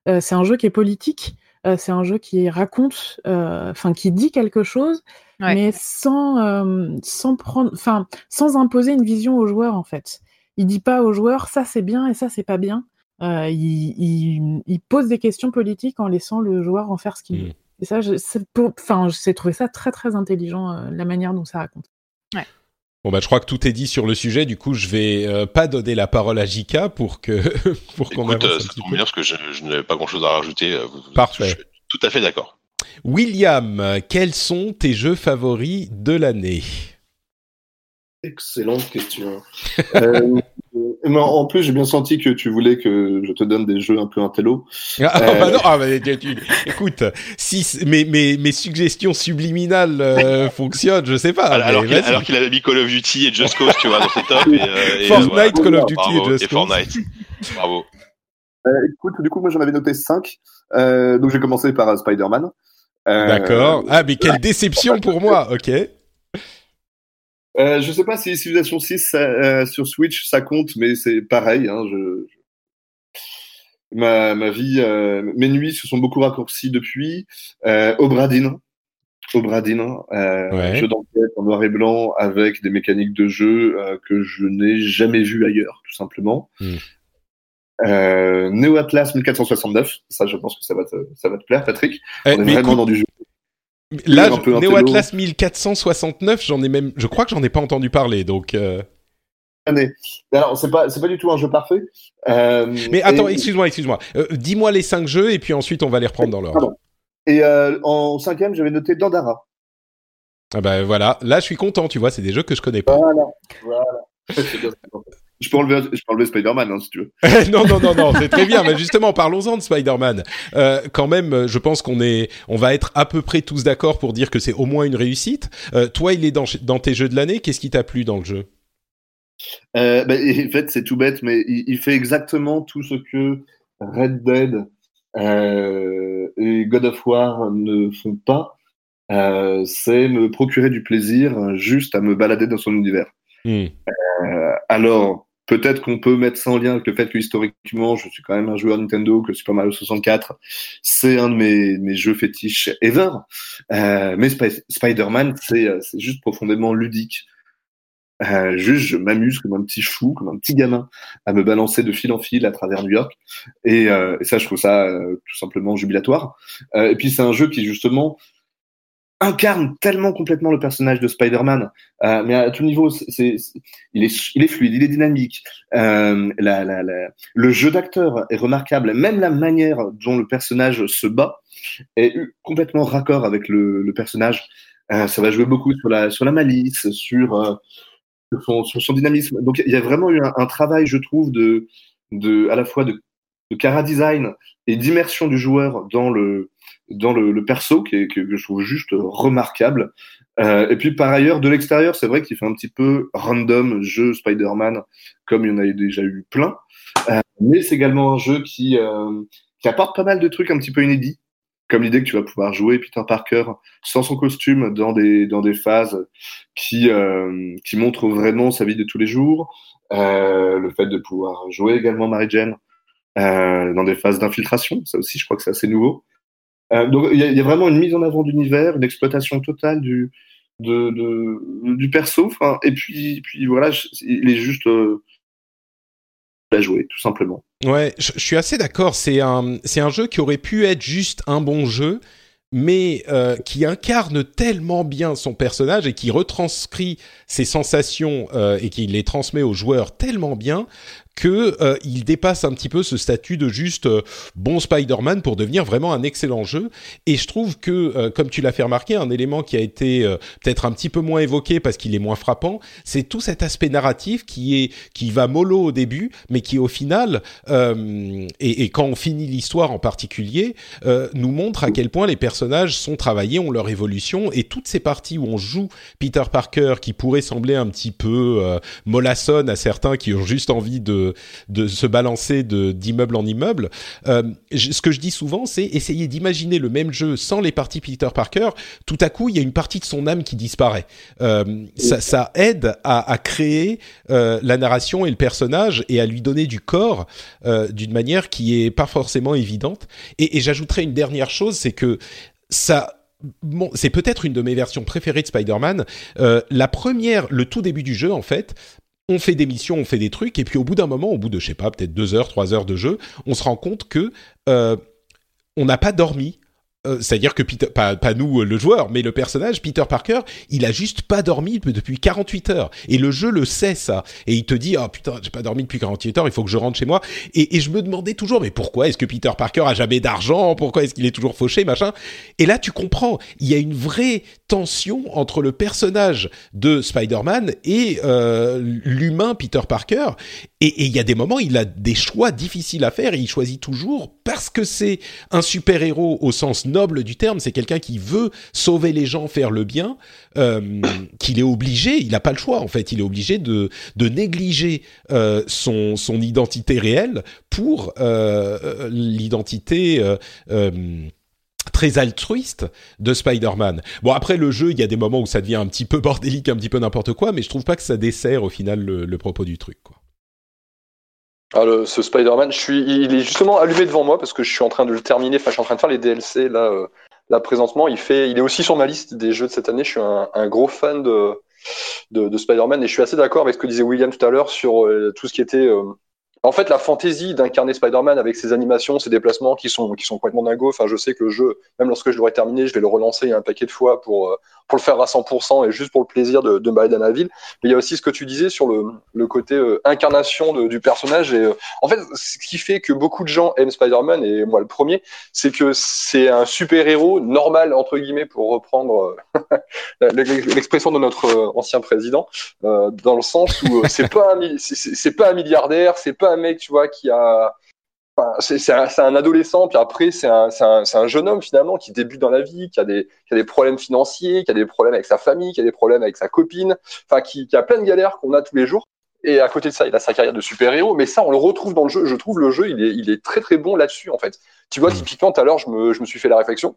euh, c'est un jeu qui est politique, c'est un jeu qui raconte, enfin qui dit quelque chose, mais sans, sans prendre, enfin sans imposer une vision aux joueurs en fait. Il dit pas aux joueurs ça c'est bien et ça c'est pas bien. Il, il, pose des questions politiques en laissant le joueur en faire ce qu'il veut. Mmh. Et ça, enfin, j'ai trouvé ça très très intelligent la manière dont ça raconte. Bon bah je crois que tout est dit sur le sujet. Du coup, je vais euh, pas donner la parole à Jika pour que pour qu'on avance euh, ça tombe bien parce que je, n'avais pas grand-chose à rajouter. Euh, Parfait. Je suis tout à fait d'accord. William, quels sont tes jeux favoris de l'année? Excellente question. euh, en plus, j'ai bien senti que tu voulais que je te donne des jeux un peu intello. Ah, bah euh... non, ah, bah, écoute, si mes, mes, mes suggestions subliminales euh, fonctionnent, je sais pas. Alors, alors qu'il avait mis Call of Duty et Just Cause, tu vois, dans ses tops. Et, euh, Fortnite, Call of Duty et Just Cause. Fortnite. Bravo. Euh, écoute, du coup, moi j'en avais noté 5. donc j'ai commencé par Spider-Man. D'accord. Ah, mais quelle déception pour moi, ok. Euh, je sais pas si Civilization 6 euh, sur Switch ça compte, mais c'est pareil. Hein, je, Ma, ma vie, euh, mes nuits se sont beaucoup raccourcies depuis. Euh, Obradine, Obradine, euh, jeu d'enquête en noir et blanc avec des mécaniques de jeu euh, que je n'ai jamais vu ailleurs, tout simplement. Hmm. Euh, Neo Atlas 1469, ça je pense que ça va te, ça va te plaire, Patrick. On est vraiment dans du jeu Là, Neo Atlas 1469, j'en ai même, je crois que j'en ai pas entendu parler, donc. Euh... Alors, c'est pas, c'est pas du tout un jeu parfait. Euh, Mais attends, excuse-moi, excuse-moi. Euh, dis-moi les cinq jeux et puis ensuite on va les reprendre dans l'ordre. Et euh, en cinquième, j'avais noté Dandara. Ah ben voilà, là je suis content, tu vois, c'est des jeux que je connais pas. Voilà, voilà. Je peux enlever, je peux enlever Spider-Man, hein, si tu veux. non, non, non, non, c'est très bien. Mais justement, parlons-en de Spider-Man. Euh, quand même, je pense qu'on est, on va être à peu près tous d'accord pour dire que c'est au moins une réussite. Euh, toi, il est dans, dans tes jeux de l'année. Qu'est-ce qui t'a plu dans le jeu? Euh, ben, En fait, c'est tout bête, mais il, il, fait exactement tout ce que Red Dead et God of War ne font pas. C'est me procurer du plaisir juste à me balader dans son univers. Hmm. Euh, alors, Peut-être qu'on peut mettre ça en lien avec le fait que historiquement, je suis quand même un joueur Nintendo, que Super Mario 64, c'est un de mes, mes jeux fétiches ever. Euh, mais Spider-Man, euh, c'est juste profondément ludique. Euh, juste, je m'amuse comme un petit fou, comme un petit gamin, à me balancer de fil en fil à travers New York. Et, euh, et ça, je trouve ça euh, tout simplement jubilatoire. Euh, et puis, c'est un jeu qui, justement, incarne tellement complètement le personnage de Spider-Man, euh, mais à tout niveau, il, est, fluide, il est dynamique. Euh, le jeu d'acteur est remarquable, même la manière dont le personnage se bat est complètement raccord avec le, personnage. Euh, ça va jouer beaucoup sur la, malice, sur, son, dynamisme. Donc il y a vraiment eu un, travail, je trouve, de à la fois de, de cara design et d'immersion du joueur dans le dans le, perso qui est, que, je trouve juste remarquable. Euh, et puis par ailleurs, de l'extérieur, c'est vrai qu'il fait un petit peu random jeu Spider-Man, comme il y en a déjà eu plein. Euh, mais c'est également un jeu qui, euh, qui apporte pas mal de trucs un petit peu inédits. comme l'idée que tu vas pouvoir jouer Peter Parker sans son costume dans des dans des phases qui qui montrent vraiment sa vie de tous les jours, le fait de pouvoir jouer également Mary Jane dans des phases d'infiltration, ça aussi je crois que c'est assez nouveau. Euh, donc il y, a vraiment une mise en avant d'univers, une exploitation totale du du perso, et puis puis voilà, il est juste euh, à jouer tout simplement. Ouais, je, je suis assez d'accord. C'est un, c'est un jeu qui aurait pu être juste un bon jeu, mais euh, qui incarne tellement bien son personnage et qui retranscrit ses sensations euh, et qui les transmet aux joueurs tellement bien que euh, il dépasse un petit peu ce statut de juste bon Spider-Man pour devenir vraiment un excellent jeu. Et je trouve que, comme tu l'as fait remarquer, un élément qui a été peut-être un petit peu moins évoqué parce qu'il est moins frappant, c'est tout cet aspect narratif qui est qui va mollo au début, mais qui au final et, et, quand on finit l'histoire en particulier, nous montre à quel point les personnages sont travaillés, ont leur évolution et toutes ces parties où on joue Peter Parker qui pourrait sembler un petit peu mollassonne à certains qui ont juste envie de de, se balancer d'immeuble en immeuble. Euh, ce que je dis souvent, c'est essayer d'imaginer le même jeu sans les parties Peter Parker. Tout à coup, il y a une partie de son âme qui disparaît. Euh, ça, ça, aide à, à créer euh, la narration et le personnage et à lui donner du corps euh, d'une manière qui est pas forcément évidente. Et, et j'ajouterais une dernière chose, c'est que c'est peut-être une de mes versions préférées de Spider-Man. Euh, la première, le tout début du jeu, en fait, on fait des missions, on fait des trucs, et puis au bout d'un moment, au bout de, je sais pas, peut-être deux heures, trois heures de jeu, on se rend compte que euh, on n'a pas dormi euh, c'est-à-dire que Peter, pas, nous euh, le joueur, mais le personnage Peter Parker, il a juste pas dormi depuis 48 heures. Et le jeu le sait ça. Et il te dit oh putain j'ai pas dormi depuis 48 heures, il faut que je rentre chez moi. Et, et je me demandais toujours mais pourquoi est-ce que Peter Parker a jamais d'argent, pourquoi est-ce qu'il est toujours fauché machin? Et là tu comprends. Il y a une vraie tension entre le personnage de Spider-Man et euh, l'humain Peter Parker et il y a des moments il a des choix difficiles à faire et il choisit toujours parce que c'est un super héros au sens noble du terme, c'est quelqu'un qui veut sauver les gens, faire le bien, euh, qu'il est obligé, il n'a pas le choix en fait, il est obligé de, négliger euh, son, identité réelle pour euh, l'identité très altruiste de Spider-Man. Bon après le jeu, il y a des moments où ça devient un petit peu bordélique, un petit peu n'importe quoi, mais je trouve pas que ça dessert au final le, le propos du truc. Quoi. Ah, le, ce Spider-Man, il est justement allumé devant moi parce que je suis en train de le terminer. Enfin, je suis en train de faire les DLC là, euh, là présentement. Il fait, il est aussi sur ma liste des jeux de cette année. Je suis un, un gros fan de, de, de Spider-Man et je suis assez d'accord avec ce que disait William tout à l'heure sur euh, tout ce qui était euh, en fait, la fantaisie d'incarner Spider-Man avec ses animations, ses déplacements qui sont, qui sont complètement dingos. Enfin, je sais que le jeu, même lorsque je l'aurai terminé, je vais le relancer un paquet de fois pour, euh, pour le faire à 100% et juste pour le plaisir de, de me balader dans la ville. Mais il y a aussi ce que tu disais sur le, le côté euh, incarnation du personnage. Et euh, en fait, ce qui fait que beaucoup de gens aiment Spider-Man, et moi le premier, c'est que c'est un super-héros normal, entre guillemets, pour reprendre l'expression de notre ancien président, dans le sens où c'est pas, un, c'est pas un milliardaire, c'est pas un mec, tu vois, qui a. Enfin, c'est un, un, adolescent, puis après, c'est un, un, un, jeune homme, finalement, qui débute dans la vie, qui a, des, qui a des problèmes financiers, qui a des problèmes avec sa famille, qui a des problèmes avec sa copine, enfin, qui, qui a plein de galères qu'on a tous les jours. Et à côté de ça, il a sa carrière de super-héros, mais ça, on le retrouve dans le jeu. Je trouve le jeu, il est, il est très très bon là-dessus, en fait. Tu vois, typiquement, tout à l'heure, je me, je me suis fait la réflexion.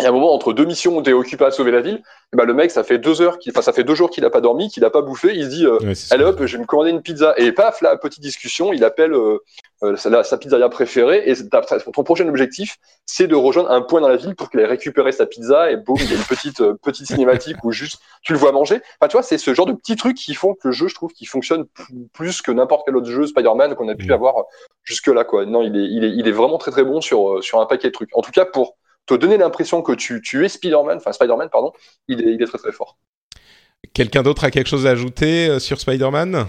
Il y a un moment entre deux missions où tu es occupé à sauver la ville, et ben le mec ça fait deux heures, enfin ça fait deux jours qu'il a pas dormi, qu'il a pas bouffé, il se dit euh, ouais, allez hop, je vais me commander une pizza et paf la petite discussion, il appelle euh, euh, sa, sa, pizzeria préférée et ton prochain objectif c'est de rejoindre un point dans la ville pour qu'il ait récupéré sa pizza et boum il y a une petite euh, petite cinématique où juste tu le vois manger. Enfin tu vois c'est ce genre de petits trucs qui font que le jeu je trouve qui fonctionne plus que n'importe quel autre jeu Spider-Man qu'on a pu mmh. avoir jusque là quoi. Non il est il est il est vraiment très très bon sur sur un paquet de trucs. En tout cas pour te donner l'impression que tu, tu es Spider-Man, enfin Spider-Man, pardon, il est, il est très très fort. Quelqu'un d'autre a quelque chose à ajouter euh, sur Spider-Man?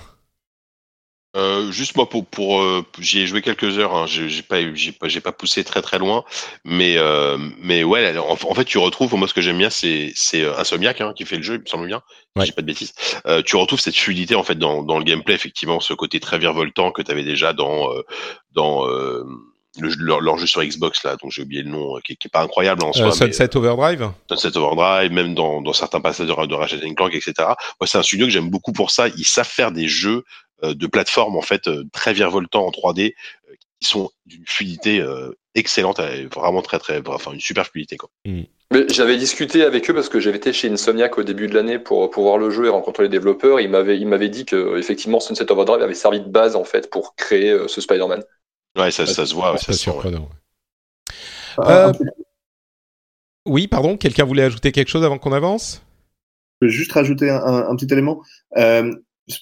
Euh, juste moi pour pour euh, j'ai joué quelques heures hein, j'ai pas j'ai pas j'ai pas poussé très très loin mais euh, mais ouais en, en, fait tu retrouves moi ce que j'aime bien c'est c'est Insomniac hein, qui fait le jeu il me semble bien ouais. j'ai pas de bêtises euh, tu retrouves cette fluidité en fait dans dans le gameplay effectivement ce côté très virevoltant que tu avais déjà dans dans le, leur, leur, jeu sur Xbox là, donc j'ai oublié le nom, qui, qui est pas incroyable en soi. Euh, Sunset mais, Overdrive. Sunset Overdrive, même dans, dans certains passages de, de Ratchet Clank, etc. Moi, c'est un studio que j'aime beaucoup pour ça. Ils savent faire des jeux euh, de plateforme en fait euh, très virevoltants en 3D, qui sont d'une fluidité excellente, vraiment très très, enfin une super fluidité quoi. Mm. J'avais discuté avec eux parce que j'avais été chez Insomniac au début de l'année pour, pour voir le jeu et rencontrer les développeurs. Ils m'avaient ils m'avaient dit que effectivement Sunset Overdrive avait servi de base en fait pour créer ce Spider-Man. Ouais, ça, ça, se voit. C'est surprenant. Euh, oui, pardon, quelqu'un voulait ajouter quelque chose avant qu'on avance? Je peux juste rajouter un, petit élément. Euh,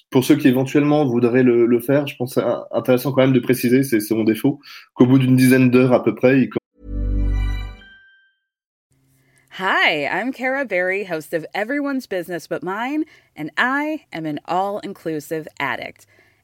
pour ceux qui éventuellement voudraient le, faire, je pense que c'est intéressant quand même de préciser, c'est mon défaut, qu'au bout d'une dizaine d'heures à peu près, il Hi, I'm Kara Berry, host of Everyone's Business But Mine, and I am an all-inclusive addict.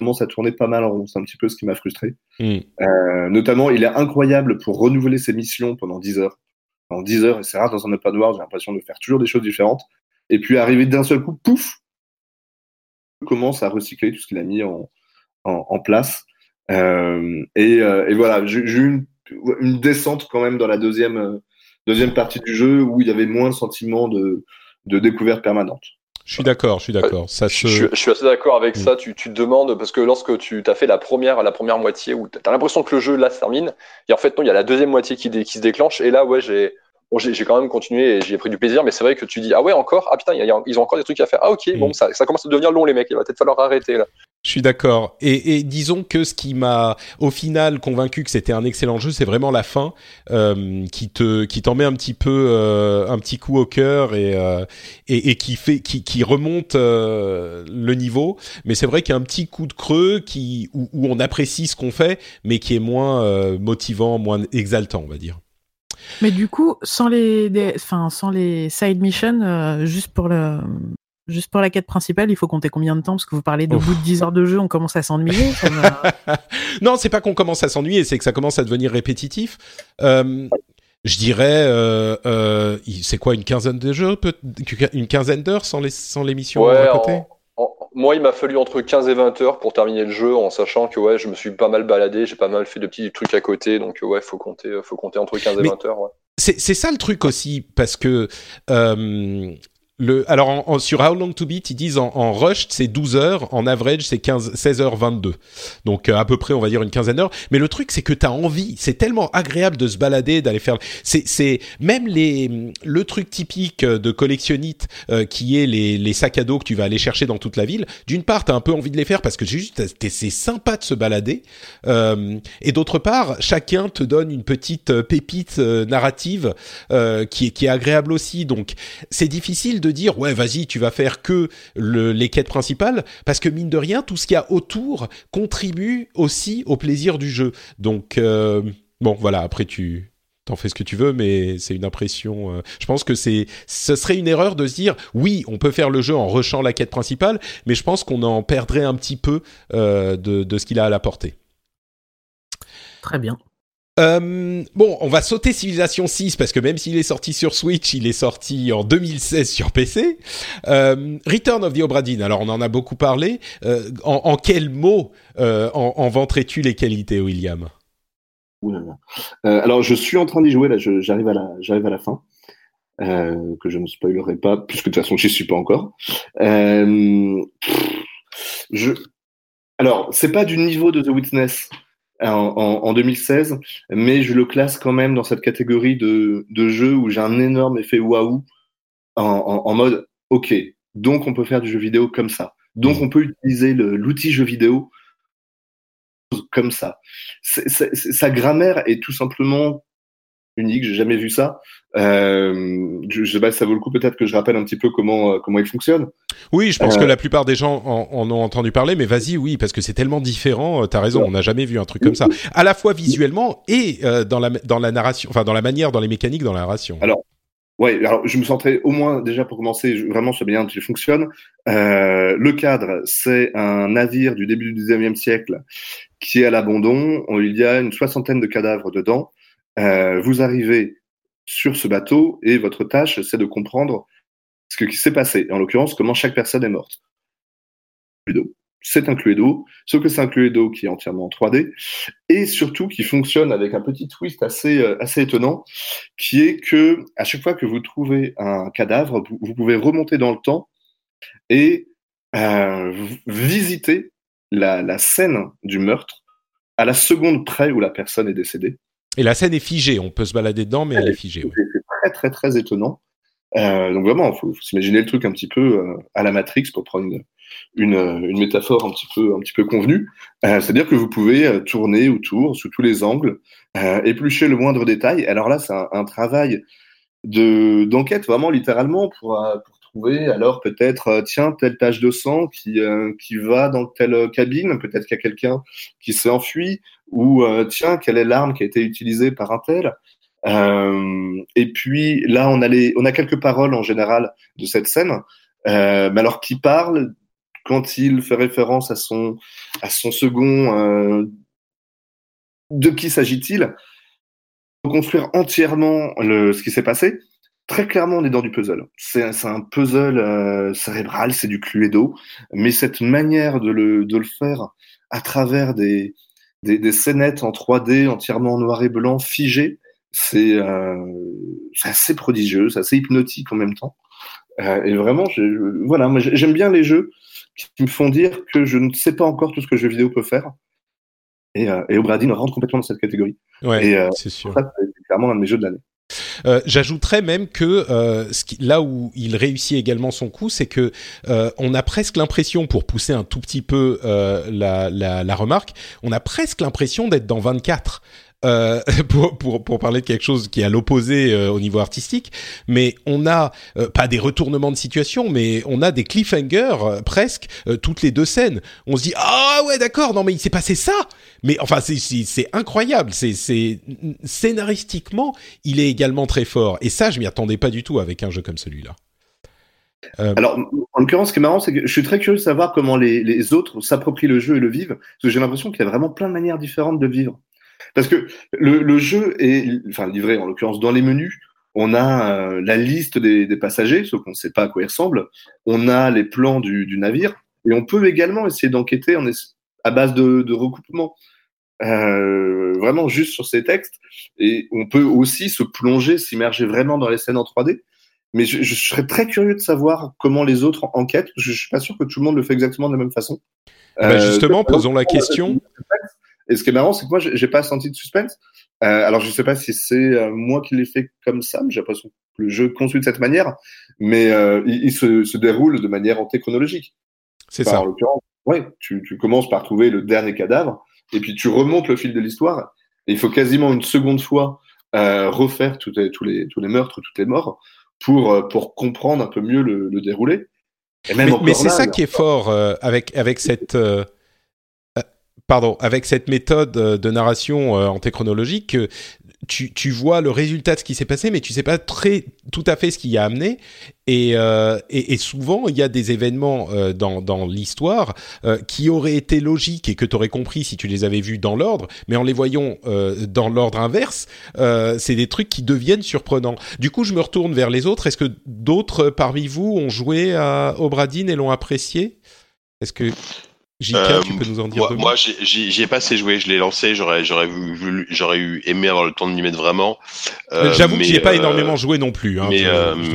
Commence à tourner pas mal en rond. C'est un petit peu ce qui m'a frustré. Hmm. Euh, notamment, il est incroyable pour renouveler ses missions pendant 10 heures. Pendant 10 heures, et c'est rare dans un open world, j'ai l'impression de faire toujours des choses différentes. Et puis arriver d'un seul coup, pouf, commence à recycler tout ce qu'il a mis en, en, place. Euh, et, euh, et, voilà, j'ai eu une, une, descente quand même dans la deuxième, deuxième partie du jeu où il y avait moins le sentiment de, de découverte permanente. Je suis d'accord, je suis d'accord. Ça je, je, suis assez d'accord avec mm. ça. Tu, tu, te demandes, parce que lorsque tu as fait la première, la première moitié, où tu as l'impression que le jeu là se termine, et en fait, non, il y a la deuxième moitié qui, qui se déclenche, et là, ouais, j'ai bon, j'ai quand même continué et j'ai pris du plaisir, mais c'est vrai que tu dis, ah ouais, encore, ah putain, ils ont encore des trucs à faire. Ah ok, bon, mm. ça, ça commence à devenir long, les mecs, il va peut-être falloir arrêter là. Je suis d'accord. Et, et, disons que ce qui m'a, au final, convaincu que c'était un excellent jeu, c'est vraiment la fin euh, qui te, qui t'en met un petit peu, euh, un petit coup au cœur et, euh, et, et, qui fait, qui, qui remonte euh, le niveau. Mais c'est vrai qu'il y a un petit coup de creux qui, où, où on apprécie ce qu'on fait, mais qui est moins euh, motivant, moins exaltant, on va dire. Mais du coup, sans les, enfin, sans les side missions, juste pour le, Juste pour la quête principale, il faut compter combien de temps Parce que vous parlez de bout de 10 heures de jeu, on commence à s'ennuyer. non, c'est pas qu'on commence à s'ennuyer, c'est que ça commence à devenir répétitif. Euh, je dirais, euh, euh, c'est quoi, une quinzaine de jeux Une quinzaine d'heures sans les, sans l'émission ouais, à côté? Moi, il m'a fallu entre 15 et 20 heures pour terminer le jeu, en sachant que ouais, je me suis pas mal baladé, j'ai pas mal fait de petits trucs à côté, donc ouais, faut compter, faut compter entre 15 et 20 heures. Ouais. C'est ça le truc aussi, parce que euh, alors sur How Long to Beat, ils disent en, en rush c'est 12 heures, en average c'est 15, 16 heures 22. Donc euh, à peu près on va dire une quinzaine d'heures. Mais le truc c'est que t'as envie, c'est tellement agréable de se balader, d'aller faire. C'est c'est même les le truc typique de collectionnite euh, qui est les, les sacs à dos que tu vas aller chercher dans toute la ville. D'une part t'as un peu envie de les faire parce que juste c'est sympa de se balader. Euh, et d'autre part chacun te donne une petite pépite narrative qui qui est agréable aussi. Donc c'est difficile de dire ouais vas-y tu vas faire que le, les quêtes principales parce que mine de rien tout ce qu'il y a autour contribue aussi au plaisir du jeu donc euh, bon voilà après tu t'en fais ce que tu veux mais c'est une impression euh, je pense que c'est ce serait une erreur de se dire oui on peut faire le jeu en rushant la quête principale mais je pense qu'on en perdrait un petit peu euh, de, de ce qu'il a à la portée Très bien. Euh, bon, on va sauter Civilization 6 parce que même s'il est sorti sur Switch, il est sorti en 2016 sur PC. Euh, Return of the Obra Dinn, alors on en a beaucoup parlé. Euh, en, quels mots en, en vanterais-tu les qualités, William? Alors je suis en train d'y jouer là, j'arrive à la, à la fin. que je ne spoilerai pas, puisque de toute façon j'y suis pas encore. je... Alors, c'est pas du niveau de The Witness, en, en, 2016, mais je le classe quand même dans cette catégorie de, de jeux où j'ai un énorme effet waouh en, en, mode ok, donc on peut faire du jeu vidéo comme ça. Donc mmh. on peut utiliser l'outil jeu vidéo comme ça. sa grammaire est tout simplement unique, j'ai jamais vu ça. Euh, je, je, sais pas si ça vaut le coup peut-être que je rappelle un petit peu comment euh, comment il fonctionne. Oui, je pense que euh, la plupart des gens en, ont entendu parler, mais vas-y, oui, parce que c'est tellement différent. T'as raison, on n'a jamais vu un truc comme ça, à la fois visuellement et dans la dans la narration, enfin dans la manière, dans les mécaniques, dans la narration. Alors. Ouais, alors je me centrais au moins déjà pour commencer vraiment sur bien qu'il fonctionne. le cadre, c'est un navire du début du 19e siècle qui est à l'abandon. Il y a une soixantaine de cadavres dedans. Euh, vous arrivez sur ce bateau et votre tâche, c'est de comprendre ce qui s'est passé. En l'occurrence, comment chaque personne est morte. C'est un Cluedo, sauf que c'est un Cluedo qui est entièrement en 3D et surtout qui fonctionne avec un petit twist assez, euh, assez étonnant, qui est que à chaque fois que vous trouvez un cadavre, vous, pouvez remonter dans le temps et euh, visiter la scène du meurtre à la seconde près où la personne est décédée. Et la scène est figée, on peut se balader dedans, mais elle, est figée. C'est très très très étonnant. Euh, donc vraiment, il faut, s'imaginer le truc un petit peu euh, à la Matrix pour prendre une, une, une, métaphore un petit peu un petit peu convenue. Euh, C'est-à-dire que vous pouvez tourner autour sous tous les angles, éplucher le moindre détail. Alors là, c'est un, un, travail de d'enquête vraiment littéralement pour, pour alors peut-être tiens telle tache de sang qui qui va dans telle cabine, peut-être qu'il y a quelqu'un qui s'est enfui ou euh, tiens, quelle est l'arme qui a été utilisée par un tel. Euh, Et puis là, on a, les, on a quelques paroles en général de cette scène, euh, mais alors qui parle quand il fait référence à son, à son second euh, De qui s'agit-il? Construire entièrement le, ce qui s'est passé. Très clairement, on est dans du puzzle. C'est un puzzle euh, cérébral, c'est du Cluedo, mais cette manière de le, de le faire à travers des, des, des scénettes en 3D entièrement en noir et blanc, figées. C'est euh, assez prodigieux, c'est assez hypnotique en même temps. Euh, et vraiment, je, voilà, j'aime bien les jeux qui me font dire que je ne sais pas encore tout ce que le jeu vidéo peut faire. Et, euh, et Obradin rentre complètement dans cette catégorie. Ouais, euh, c'est sûr. C'est clairement un de mes jeux de l'année. Euh, J'ajouterais même que euh, là où il réussit également son coup, c'est que euh, on a presque l'impression, pour pousser un tout petit peu la, la, la, remarque, on a presque l'impression d'être dans 24. Euh, pour, pour, pour, parler de quelque chose qui est à l'opposé euh, au niveau artistique, mais on a euh, pas des retournements de situation, mais on a des cliffhangers presque toutes les deux scènes. On se dit ah ouais d'accord non mais il s'est passé ça, mais enfin c'est incroyable, c'est scénaristiquement il est également très fort et ça je m'y attendais pas du tout avec un jeu comme celui-là. Alors, en l'occurrence, ce qui est marrant, c'est que je suis très curieux de savoir comment les, les autres s'approprient le jeu et le vivent, parce que j'ai l'impression qu'il y a vraiment plein de manières différentes de vivre. Parce que le, le jeu est, enfin livré en l'occurrence dans les menus, on a euh, la liste des, des passagers, sauf qu'on ne sait pas à quoi ils ressemblent. On a les plans du, du navire et on peut également essayer d'enquêter en à base de, de recoupement. Euh, vraiment juste sur ces textes et on peut aussi se plonger, s'immerger vraiment dans les scènes en 3D. Mais je, je, serais très curieux de savoir comment les autres enquêtent. Je, je suis pas sûr que tout le monde le fait exactement de la même façon. Bah justement, euh, posons la question. Et ce qui est marrant, c'est que moi, j'ai pas senti de suspense. Euh, alors, je sais pas si c'est euh, moi qui l'ai fait comme ça, mais j'ai l'impression que le jeu construit de cette manière, mais euh, il, il se, se, déroule de manière antéchronologique. C'est ça. En l'occurrence, ouais, tu, tu commences par trouver le dernier cadavre, et puis tu remontes le fil de l'histoire, et il faut quasiment une seconde fois euh, refaire tous les, tous, les, tous les meurtres, toutes les morts, pour, pour comprendre un peu mieux le, le déroulé. Et même mais, mais c'est ça qui est fort euh, avec, avec cette pardon, avec cette méthode euh, de narration euh, antéchronologique, tu, tu vois le résultat de ce qui s'est passé, mais tu sais pas très tout à fait ce qui y a amené. Et, euh, souvent, il y a des événements euh, dans, l'histoire euh, qui auraient été logiques et que tu aurais compris si tu les avais vus dans l'ordre, mais en les voyant euh, dans l'ordre inverse, c'est des trucs qui deviennent surprenants. Du coup, je me retourne vers les autres. Est-ce que d'autres parmi vous ont joué à Obradine et l'ont apprécié? Est-ce que JK, euh, tu peux nous en dire Moi, moi j'y ai pas assez joué, je l'ai lancé, j'aurais j'aurais voulu, j'aurais eu aimé avoir le temps de m'y mettre vraiment. Euh, J'avoue que j'y ai pas énormément joué non plus. Hein, mais,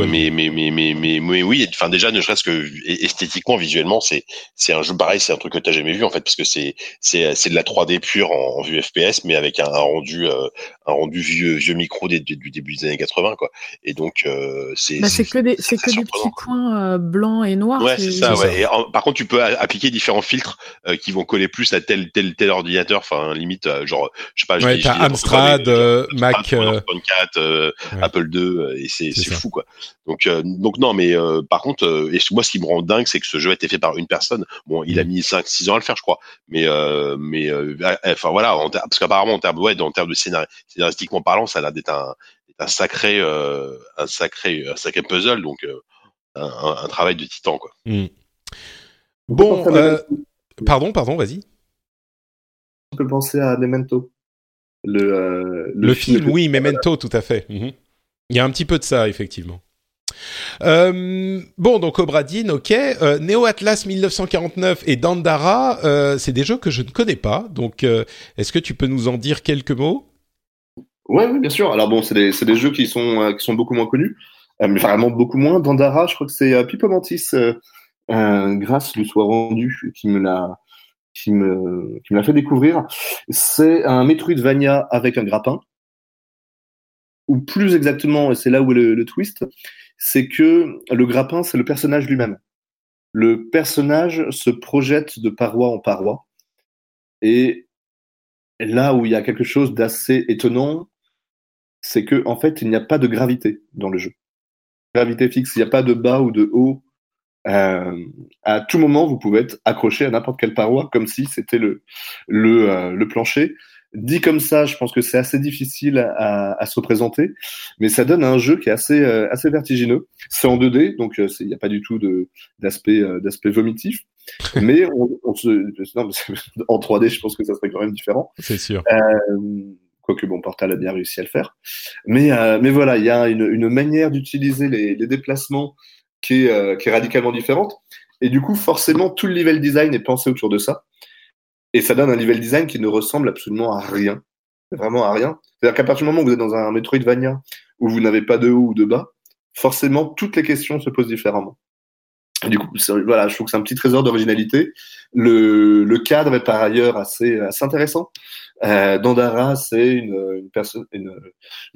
mais, mais, mais, mais, mais, oui, enfin déjà, ne serait-ce que esthétiquement, visuellement, c'est c'est un jeu pareil, c'est un truc que t'as jamais vu en fait, parce que c'est c'est c'est de la 3D pure en, vue FPS, mais avec un, rendu un rendu vieux vieux micro du début des années 80 quoi. Et donc c'est bah, c'est que des c'est que des petits points blancs et noirs. Ouais, c'est ça. Ouais. Et par contre, tu peux appliquer différents filtres euh, qui vont coller plus à tel tel tel ordinateur. Enfin, limite, euh, genre, je sais pas. Ouais, t'as Amstrad, euh, Mac, Apple 2, et c'est c'est fou quoi. Donc donc non, mais par contre, et moi, ce qui me rend dingue, c'est que ce jeu a été fait par une personne. Bon, il a mm. mis 5 6 ans à le faire, je crois. Mais mais enfin voilà, parce qu'apparemment en termes ouais, en termes de scénario, scénaristiquement parlant, ça a l'air d'être un un sacré un sacré un sacré puzzle donc un, un, travail de titan quoi. Mm. Bon, Pardon, pardon, vas-y. On peut penser à Memento. Le, euh, le, film, oui, Memento, tout à fait. Mhm. Il y a un petit peu de ça, effectivement. Euh, bon, donc Obradine, ok. Euh, Neo Atlas 1949 et Dandara, euh, c'est des jeux que je ne connais pas. Donc, est-ce que tu peux nous en dire quelques mots? Ouais, Oui, bien sûr. Alors bon, c'est des, des, jeux qui sont, qui sont beaucoup moins connus, mais vraiment beaucoup moins. Dandara, je crois que c'est Pipo Mantis grâce lui soit rendu, qui me l'a qui me, fait découvrir. C'est un Metroidvania avec un grappin. Ou plus exactement, et c'est là où est le, twist, c'est que le grappin, c'est le personnage lui-même. Le personnage se projette de paroi en paroi. Et là où il y a quelque chose d'assez étonnant, c'est que en fait, il n'y a pas de gravité dans le jeu. Gravité fixe, il n'y a pas de bas ou de haut euh, à tout moment, vous pouvez être accroché à n'importe quelle paroi, comme si c'était le, le, euh, le, plancher. Dit comme ça, je pense que c'est assez difficile à, à, se représenter, mais ça donne un jeu qui est assez, euh, assez vertigineux. C'est en 2D, donc il n'y a pas du tout d'aspect d'aspect vomitif. mais on, on se, non, en 3D, je pense que ça serait quand même différent. C'est sûr. Quoique bon, Portal a bien réussi à le faire. Mais, mais voilà, il y a une, une manière d'utiliser les, les déplacements qui est, euh, qui est radicalement différente. Et du coup, forcément, tout le level design est pensé autour de ça. Et ça donne un level design qui ne ressemble absolument à rien. Vraiment à rien. C'est-à-dire qu'à partir du moment où vous êtes dans un Metroidvania où vous n'avez pas de haut ou de bas, forcément, toutes les questions se posent différemment. Du coup, voilà, je trouve que c'est un petit trésor d'originalité. Le, cadre est par ailleurs assez, intéressant. Euh, Dandara, c'est une, personne, une,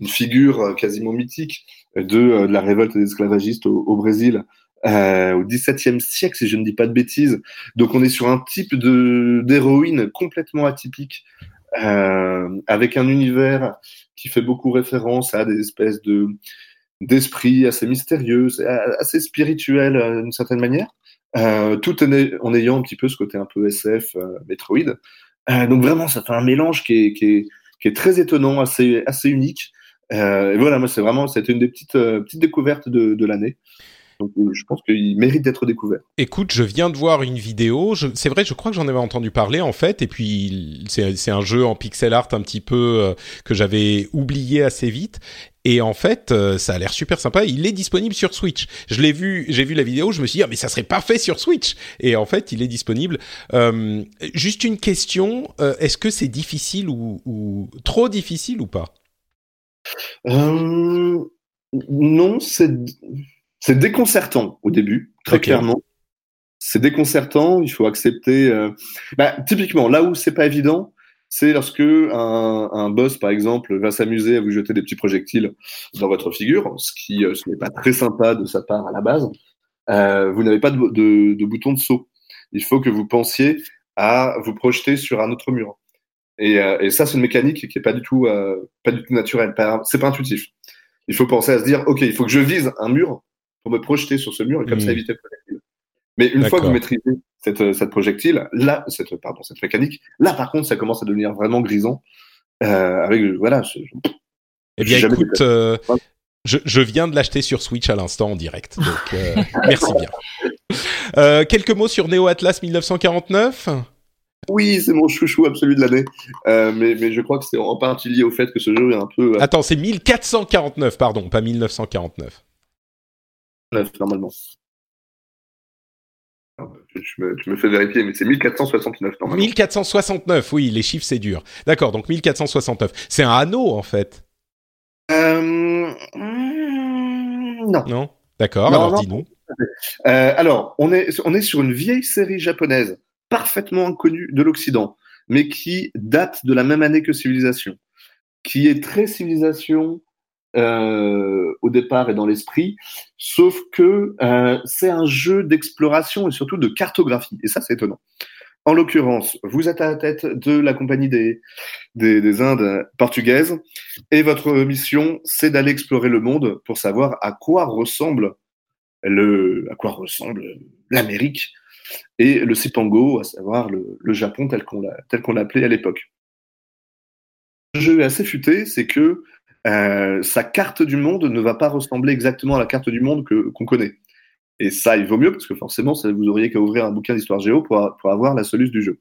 figure quasiment mythique de, euh, de la révolte des esclavagistes au, Brésil euh, au XVIIe siècle, si je ne dis pas de bêtises. Donc on est sur un type de d'héroïne complètement atypique, euh, avec un univers qui fait beaucoup référence à des espèces de d'esprits assez mystérieux, assez spirituels euh, d'une certaine manière, euh, tout en, ayant un petit peu ce côté un peu SF, euh, Metroid. Donc vraiment, ça fait un mélange qui est, qui est, qui est très étonnant, assez, assez unique. Et voilà, moi, c'est vraiment, c'était une des petites, petites découvertes de, de l'année. Donc, euh, je pense qu'il mérite d'être découvert. Écoute, je viens de voir une vidéo. C'est vrai, je crois que j'en avais entendu parler en fait. Et puis, c'est un jeu en pixel art un petit peu euh, que j'avais oublié assez vite. Et en fait, euh, ça a l'air super sympa. Il est disponible sur Switch. Je l'ai vu, j'ai vu la vidéo. Je me suis dit, ah, mais ça serait parfait sur Switch. Et en fait, il est disponible. Euh, juste une question est-ce que c'est difficile ou, ou, trop difficile ou pas? Non, c'est c'est déconcertant au début, très clairement. C'est déconcertant, il faut accepter. Euh... Bah, typiquement, là où c'est pas évident, c'est lorsque un, un, boss, par exemple, va s'amuser à vous jeter des petits projectiles dans votre figure, ce qui euh, ce n'est pas très sympa de sa part à la base. Euh, vous n'avez pas de, de, de, bouton de saut. Il faut que vous pensiez à vous projeter sur un autre mur. Et, euh, et ça, c'est une mécanique qui est pas du tout, euh, pas du tout naturelle. C'est pas intuitif. Il faut penser à se dire, ok, il faut que je vise un mur pour me projeter sur ce mur et comme ça hmm. éviter le projectile. Mais une fois que vous maîtrisez cette, cette projectile, là, cette, pardon, cette mécanique, là par contre, ça commence à devenir vraiment grisant. Euh, avec voilà. Je, eh bien, écoute, euh, je, je, viens de l'acheter sur Switch à l'instant en direct, donc euh, merci bien. Euh, quelques mots sur Neo Atlas 1949. Oui, c'est mon chouchou absolu de l'année. Euh, mais, mais, je crois que c'est en partie lié au fait que ce jeu est un peu. Euh, Attends, c'est 1449, pardon, pas 1949 normalement. Tu me, tu me, fais vérifier, mais c'est 1469 normalement. 1469, oui, les chiffres c'est dur. D'accord, donc 1469. C'est un anneau en fait. Euh... Non. Non? D'accord. Alors dis-nous. Euh, alors, on est on est sur une vieille série japonaise, parfaitement inconnue de l'Occident, mais qui date de la même année que Civilisation, qui est très Civilisation euh, au départ et dans l'esprit, sauf que euh, c'est un jeu d'exploration et surtout de cartographie, et ça c'est étonnant. En l'occurrence, vous êtes à la tête de la compagnie des, des, des Indes portugaises, et votre mission, c'est d'aller explorer le monde pour savoir à quoi ressemble le, à quoi ressemble l'Amérique et le Cipango, à savoir le, Japon tel qu'on l'appelait à l'époque. Le jeu assez futé, c'est que euh, sa carte du monde ne va pas ressembler exactement à la carte du monde que, qu'on connaît. Et ça, il vaut mieux parce que forcément, vous auriez qu'à ouvrir un bouquin d'histoire géo pour, pour avoir la solution du jeu.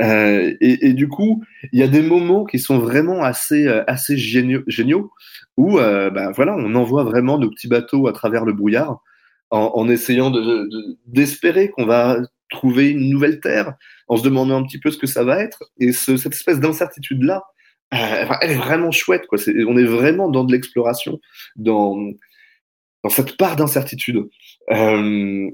Euh, et, du coup, il y a des moments qui sont vraiment assez, euh, assez géniaux, où ben voilà, on envoie vraiment nos petits bateaux à travers le brouillard en, en essayant de, de, d'espérer qu'on va trouver une nouvelle terre, en se demandant un petit peu ce que ça va être. Et ce, cette espèce d'incertitude-là, elle est vraiment chouette. Quoi. on est vraiment dans de l'exploration, dans, dans cette part d'incertitude. Euh,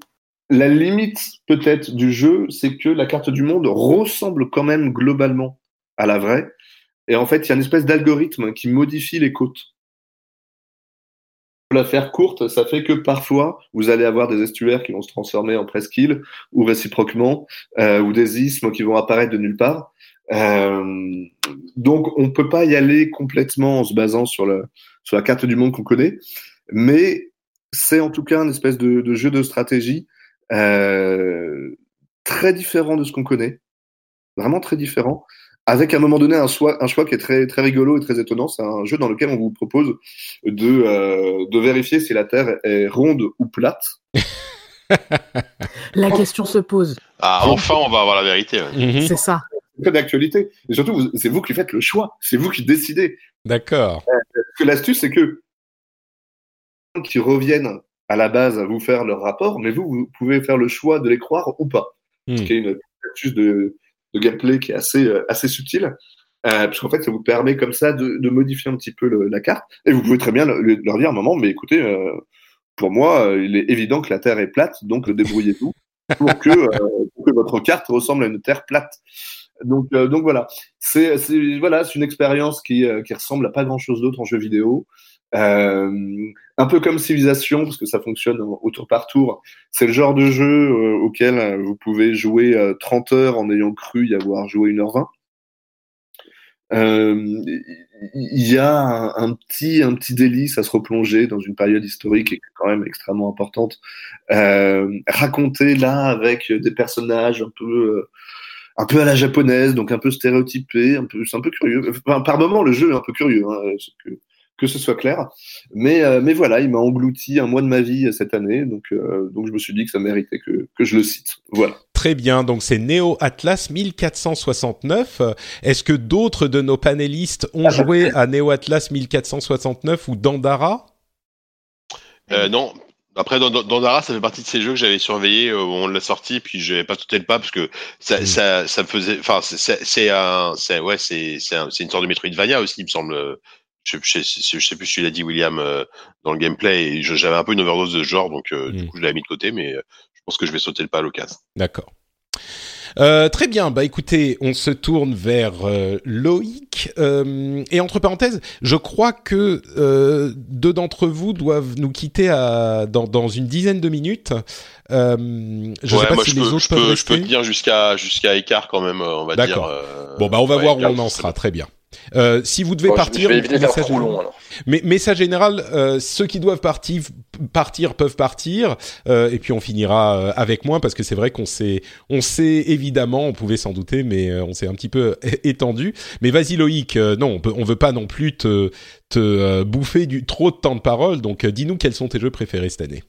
la limite peut-être du jeu, c'est que la carte du monde ressemble quand même globalement à la vraie. Et en fait, il y a une espèce d'algorithme qui modifie les côtes. Pour la faire courte, ça fait que parfois, vous allez avoir des estuaires qui vont se transformer en presqu'îles, ou réciproquement, euh, ou des isthmes qui vont apparaître de nulle part. Euh, donc, on peut pas y aller complètement en se basant sur, le, sur la carte du monde qu'on connaît, mais c'est en tout cas un espèce de, de jeu de stratégie euh, très différent de ce qu'on connaît, vraiment très différent, avec à un moment donné un choix, un choix qui est très, très rigolo et très étonnant. C'est un jeu dans lequel on vous propose de, euh, de vérifier si la Terre est ronde ou plate. la question se pose. Ah, enfin, on va avoir la vérité. Ouais. C'est ça d'actualité. Et surtout, c'est vous qui faites le choix, c'est vous qui décidez. D'accord. Euh, que l'astuce, c'est que qui reviennent à la base à vous faire leur rapport, mais vous, vous pouvez faire le choix de les croire ou pas. Hmm. Ce qui est une astuce de, de gameplay qui est assez, euh, assez subtile. Euh, parce qu'en fait, ça vous permet comme ça de, de modifier un petit peu le, la carte. Et vous pouvez très bien le, leur dire à un moment, mais écoutez, euh, pour moi, euh, il est évident que la Terre est plate, donc débrouillez-vous pour que, pour que votre carte ressemble à une Terre plate. Donc, euh, voilà, c'est une expérience qui, euh, ressemble à pas grand chose d'autre en jeu vidéo. Euh, un peu comme Civilization, parce que ça fonctionne au tour par tour. C'est le genre de jeu auquel vous pouvez jouer 30 heures en ayant cru y avoir joué 1h20. Il y a un, un, petit, un petit délice à se replonger dans une période historique qui est quand même extrêmement importante. raconter là avec des personnages un peu un peu à la japonaise, donc un peu stéréotypé, un peu, c'est un peu curieux. Enfin, par moment, le jeu est un peu curieux, hein, que, que ce soit clair. Mais, euh, mais voilà, il m'a englouti un mois de ma vie cette année, donc, euh, donc je me suis dit que ça méritait que, que je le cite. Voilà. Très bien, donc c'est Neo Atlas 1469. Est-ce que d'autres de nos panélistes ont joué à Neo Atlas 1469 ou Dandara? Euh, non, après, dans, dans, Dara, ça fait partie de ces jeux que j'avais surveillé euh, au moment de la sortie, puis j'avais pas sauté le pas parce que ça, mmh. ça, ça me faisait. Enfin, c'est un, ouais, c'est c'est un, une sorte de Metroidvania aussi, il me semble. Je, je, je, je sais plus si tu l'as dit, William, euh, dans le gameplay. J'avais un peu une overdose de ce genre, donc euh, mmh. du coup, je l'avais mis de côté, mais euh, je pense que je vais sauter le pas à l'occasion. D'accord. Euh, très bien, bah écoutez, on se tourne vers euh, Loïc. Euh, et entre parenthèses, je crois que euh, deux d'entre vous doivent nous quitter à, dans, dans une dizaine de minutes. Euh, je ouais, sais pas moi si je les peux, autres je peuvent peux, rester. je peux tenir jusqu'à jusqu'à écart quand même, on va dire. D'accord. bon bah on va voir où on en sera. Très bien. Euh, si vous devez Bon, je- partir, je vais éviter de faire message, trop long alors. mais message général, euh, ceux qui doivent partir, partir peuvent partir, euh, et puis on finira euh, avec moi parce que c'est vrai qu'on s'est, on s'est évidemment, on pouvait s'en douter, mais euh, on s'est un petit peu étendu. Mais vas-y Loïc, euh, non, on, peut, on veut pas non plus te, te euh, bouffer du trop de temps de parole, donc dis-nous quels sont tes jeux préférés cette année.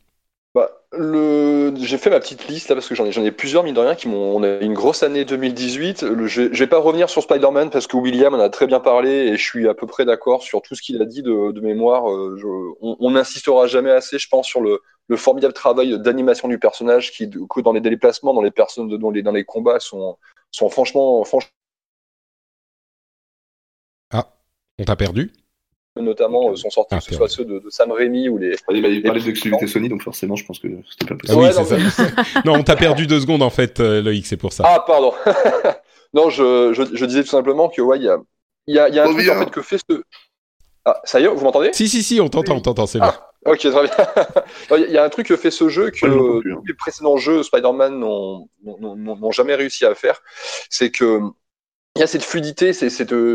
Le... j'ai fait ma petite liste là parce que j'en ai, j'en ai plusieurs, mine de rien, qui m'ont. On a une grosse année 2018. Le... Je, vais pas revenir sur Spider-Man parce que William en a très bien parlé et je suis à peu près d'accord sur tout ce qu'il a dit de, de mémoire. Euh, on n'insistera jamais assez, je pense, sur le, le formidable travail d'animation du personnage qui, dans les déplacements, dans les personnes, dans les, dans les combats, sont, sont franchement, franchement. Ah, on t'a perdu notamment euh, sont sortis, ah, que ce soit ceux de, Sam Raimi ou les. Il m'a parlé d'exclusivité Sony, donc forcément, je pense que c'était pas possible. Ah oui, c'est ça. non, on t'a perdu deux secondes en fait, euh, Loïc, c'est pour ça. Ah, pardon. non, je, je, je, disais tout simplement que, ouais, il y a, y, a, y a un truc en fait que fait ce. Ah, ça y est, vous m'entendez? Si, si, si, on t'entend, on t'entend, c'est ah, Ok, très bien. Il y a un truc que fait ce jeu que hein. les précédents jeux Spider-Man n'ont jamais réussi à faire, c'est que il y a cette fluidité, cette,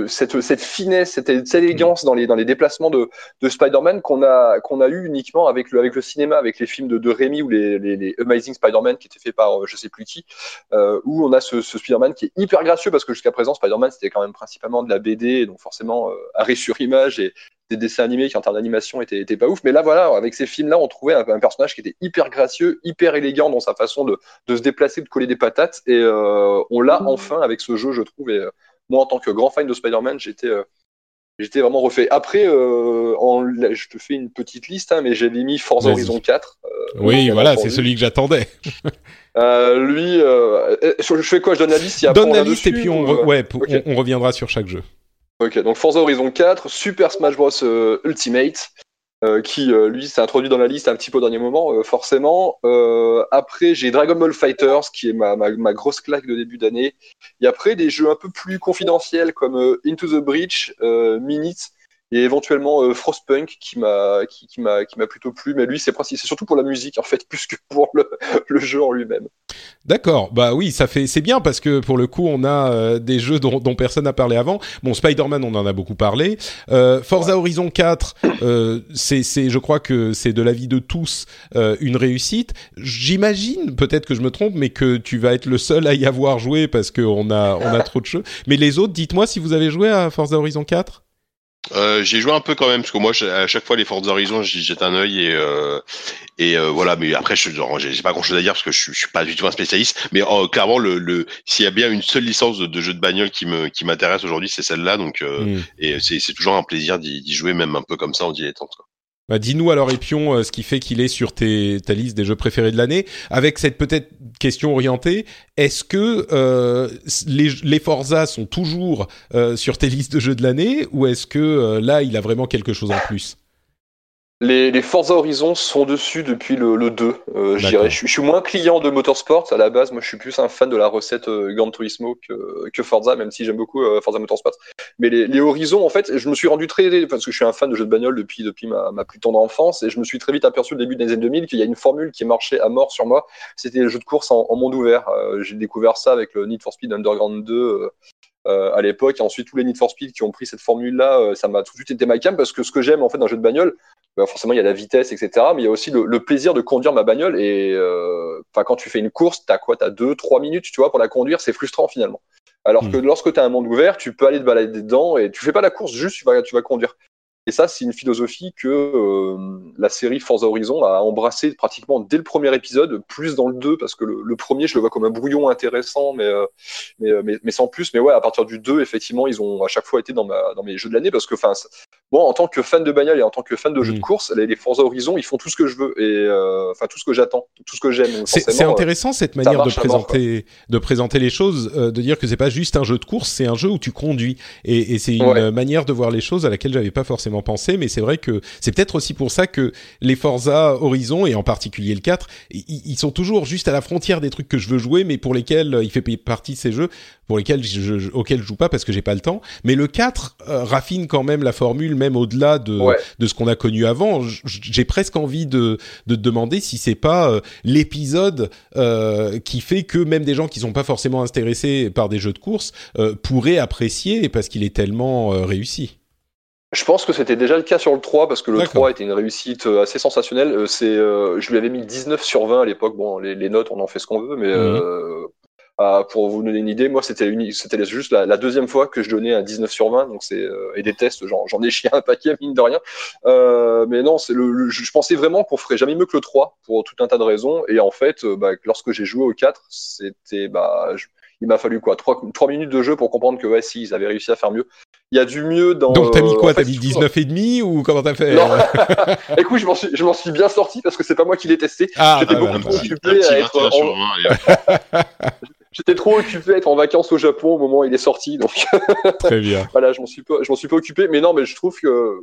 cette, cette finesse, cette, cette, élégance dans les, dans les déplacements de, de Spider-Man qu'on a, qu'on a eu uniquement avec le, avec le cinéma, avec les films de, de Rémi ou les, les, les Amazing Spider-Man qui étaient faits par euh, je sais plus qui, euh, où on a ce, ce Spider-Man qui est hyper gracieux parce que jusqu'à présent Spider-Man c'était quand même principalement de la BD, donc forcément euh, arrêt sur image et des dessins animés qui en termes d'animation étaient, étaient, pas ouf. Mais là voilà, avec ces films-là, on trouvait un, un, personnage qui était hyper gracieux, hyper élégant dans sa façon de, de se déplacer, de coller des patates, et euh, on l'a mmh. enfin avec ce jeu, je trouve. Et, moi, en tant que grand fan de Spider-Man, j'étais euh, j'étais vraiment refait. Après, euh, en, je te fais une petite liste, hein, mais j'avais mis Forza Horizon 4. Euh, oui, voilà, c'est celui que j'attendais. lui, je fais quoi? Je donne la liste. donne la liste et puis on, ouais, on, reviendra sur chaque jeu. Ok, donc Forza Horizon 4, Super Smash Bros Ultimate, euh, qui euh, lui s'est introduit dans la liste un petit peu au dernier moment, euh, forcément. après, j'ai Dragon Ball Fighters, qui est ma grosse claque de début d'année. Et après, des jeux un peu plus confidentiels comme Into the Breach, Minutes, et éventuellement euh, Frostpunk qui m'a qui, qui m'a qui m'a plutôt plu mais lui c'est c'est surtout pour la musique en fait plus que pour le, le jeu en lui-même. D'accord, bah oui, ça fait c'est bien parce que pour le coup on a euh, des jeux dont, dont personne n'a parlé avant. Bon, Spider-Man on en a beaucoup parlé. Euh, Forza Horizon 4, euh, c'est c'est je crois que c'est de l'avis de tous euh, une réussite. J'imagine peut-être que je me trompe, mais que tu vas être le seul à y avoir joué parce qu'on a on a trop de jeux. Mais les autres, dites-moi si vous avez joué à Forza Horizon 4 euh, j'ai joué un peu quand même parce que moi à chaque fois les Forza Horizon j'y jette un œil et euh, et euh, voilà mais après je j'ai pas grand chose à dire parce que je, je, suis pas du tout un spécialiste mais oh, clairement le, le s'il y a bien une seule licence de, de jeu de bagnole qui me qui m'intéresse aujourd'hui c'est celle-là donc euh, mm. et c'est c'est toujours un plaisir d'y jouer même un peu comme ça en dilettante quoi. Bah, dis-nous alors Epion euh, ce qui fait qu'il est sur tes, ta liste des jeux préférés de l'année. Avec cette peut-être question orientée, est-ce que euh, les, les Forza sont toujours euh, sur tes listes de jeux de l'année ou est-ce que euh, là il a vraiment quelque chose en plus? Les, les, Forza Horizon sont dessus depuis le, le 2, euh, je dirais. Je, suis moins client de Motorsport à la base. Moi, je suis plus un fan de la recette euh, Gran Turismo que, que Forza, même si j'aime beaucoup euh, Forza Motorsport. Mais les, les, Horizons, en fait, je me suis rendu très parce que je suis un fan de jeux de bagnole depuis depuis ma, ma plus tendre enfance et je me suis très vite aperçu au début des années 2000 qu'il y a une formule qui marchait à mort sur moi. C'était le jeu de course en, en monde ouvert. Euh, j'ai découvert ça avec le Need for Speed Underground 2 euh, à l'époque. Et ensuite, tous les Need for Speed qui ont pris cette formule-là, euh, ça m'a tout de suite été ma cam parce que ce que j'aime en fait dans un jeu de bagnole, bah, forcément il y a la vitesse, etc. Mais il y a aussi le, le plaisir de conduire ma bagnole. Et euh, enfin, quand tu fais une course, t'as quoi? T'as deux, trois minutes, tu vois, pour la conduire. C'est frustrant finalement. Alors mmh. que lorsque tu as un monde ouvert, tu peux aller te balader dedans et tu fais pas la course, juste tu vas, tu vas conduire. Et ça, c'est une philosophie que euh, la série Forza Horizon a embrassé pratiquement dès le premier épisode, plus dans le 2, parce que le, le premier, je le vois comme un brouillon intéressant, mais, euh, mais, mais, mais, sans plus. Mais ouais, à partir du 2, effectivement, ils ont à chaque fois été dans, ma, dans mes jeux de l'année, parce que, bon, en tant que fan de bagnole et en tant que fan de jeux de mmh. course, les, Forza Horizon, ils font tout ce que je veux, et enfin, tout ce que j'attends, tout ce que j'aime. C'est intéressant cette manière de présenter, de présenter les choses, de dire que c'est pas juste un jeu de course, c'est un jeu où tu conduis. Et, et c'est une ouais. manière de voir les choses à laquelle j'avais pas forcément penser, mais c'est vrai que c'est peut-être aussi pour ça que les Forza Horizon, et en particulier le 4, ils sont toujours juste à la frontière des trucs que je veux jouer, mais pour lesquels euh, il fait partie de ces jeux pour lesquels je, je, auxquels je joue pas parce que j'ai pas le temps. Mais le 4 euh, raffine quand même la formule, même au-delà de, ouais. de ce qu'on a connu avant. J'ai presque envie de, de te demander si c'est pas euh, l'épisode euh, qui fait que même des gens qui sont pas forcément intéressés par des jeux de course euh, pourraient apprécier parce qu'il est tellement réussi. Je pense que c'était déjà le cas sur le 3 parce que le 3 était une réussite assez sensationnelle. C'est, euh, je lui avais mis 19 sur 20 à l'époque. Bon, les, les, notes, on en fait ce qu'on veut, mais euh, Euh, pour vous donner une idée, moi c'était c'était juste la, deuxième fois que je donnais un 19 sur 20, donc c'est euh, et des tests, j'en ai chié un paquet mine de rien. Euh, mais non, c'est le, je pensais vraiment qu'on ferait jamais mieux que le 3 pour tout un tas de raisons, et en fait, bah, lorsque j'ai joué au 4, c'était bah il m'a fallu quoi 3, 3 minutes de jeu pour comprendre que ouais si ils avaient réussi à faire mieux. Il y a du mieux dans. Donc t'as mis quoi? T'as mis 19 et demi ou comment t'as fait? Non. Écoute, je m'en suis, je m'en suis bien sorti parce que c'est pas moi qui l'ai testé. Ah, J'étais bah, beaucoup trop occupé à être. J'étais trop occupé à être en vacances au Japon au moment où il est sorti, donc. Très bien. voilà, je m'en suis pas, je m'en suis pas occupé, mais non, mais je trouve que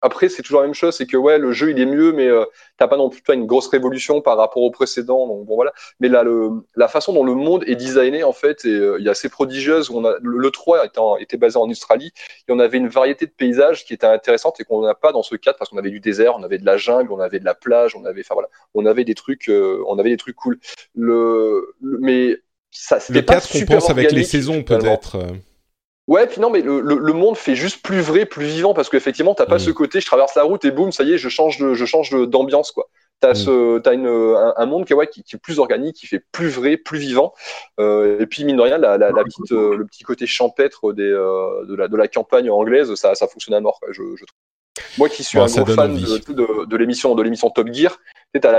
après, c'est toujours la même chose, c'est que ouais, le jeu il est mieux, mais euh, t'as pas non plus une grosse révolution par rapport au précédent. Donc bon voilà. Mais là, le, la façon dont le monde est designé en fait, euh, il est assez prodigieuse. On a le, 3 étant, était basé en Australie, et on avait une variété de paysages qui était intéressante et qu'on n'a pas dans ce cadre parce qu'on avait du désert, on avait de la jungle, on avait de la plage, on avait, enfin voilà, on avait des trucs, euh, on avait des trucs cool. Le, mais ça, pas 4 super compense avec les saisons peut-être. Euh. Ouais, puis non, mais le, le, monde fait juste plus vrai, plus vivant, parce qu'effectivement, t'as pas mm. ce côté, je traverse la route et boum, ça y est, je change de, je change d'ambiance, quoi. T'as mm. ce, as une, un, monde qui, ouais, qui, qui, est plus organique, qui fait plus vrai, plus vivant. Euh, et puis mine de rien, la, la, la petite, euh, le petit côté champêtre des, euh, de, la, de la campagne anglaise, ça, ça fonctionne à mort, quoi, je, je trouve. Moi qui suis un gros fan de, de, de l'émission de l'émission Top Gear, tu as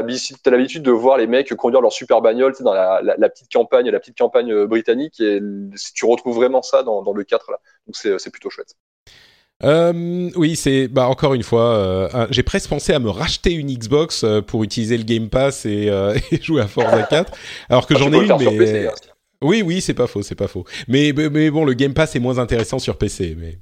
l'habitude de voir les mecs conduire leur super bagnole dans la, la, la, petite campagne, la petite campagne euh, britannique, et tu retrouves vraiment ça dans, dans le 4 là. Donc c'est plutôt chouette. Euh, oui, c'est bah encore une fois, euh, j'ai presque pensé à me racheter une Xbox euh, pour utiliser le Game Pass et, et jouer à Forza 4, alors que ah, j'en ai une, mais hein. oui, oui, c'est pas faux, c'est pas faux. Mais, mais bon, le Game Pass est moins intéressant sur PC, mais.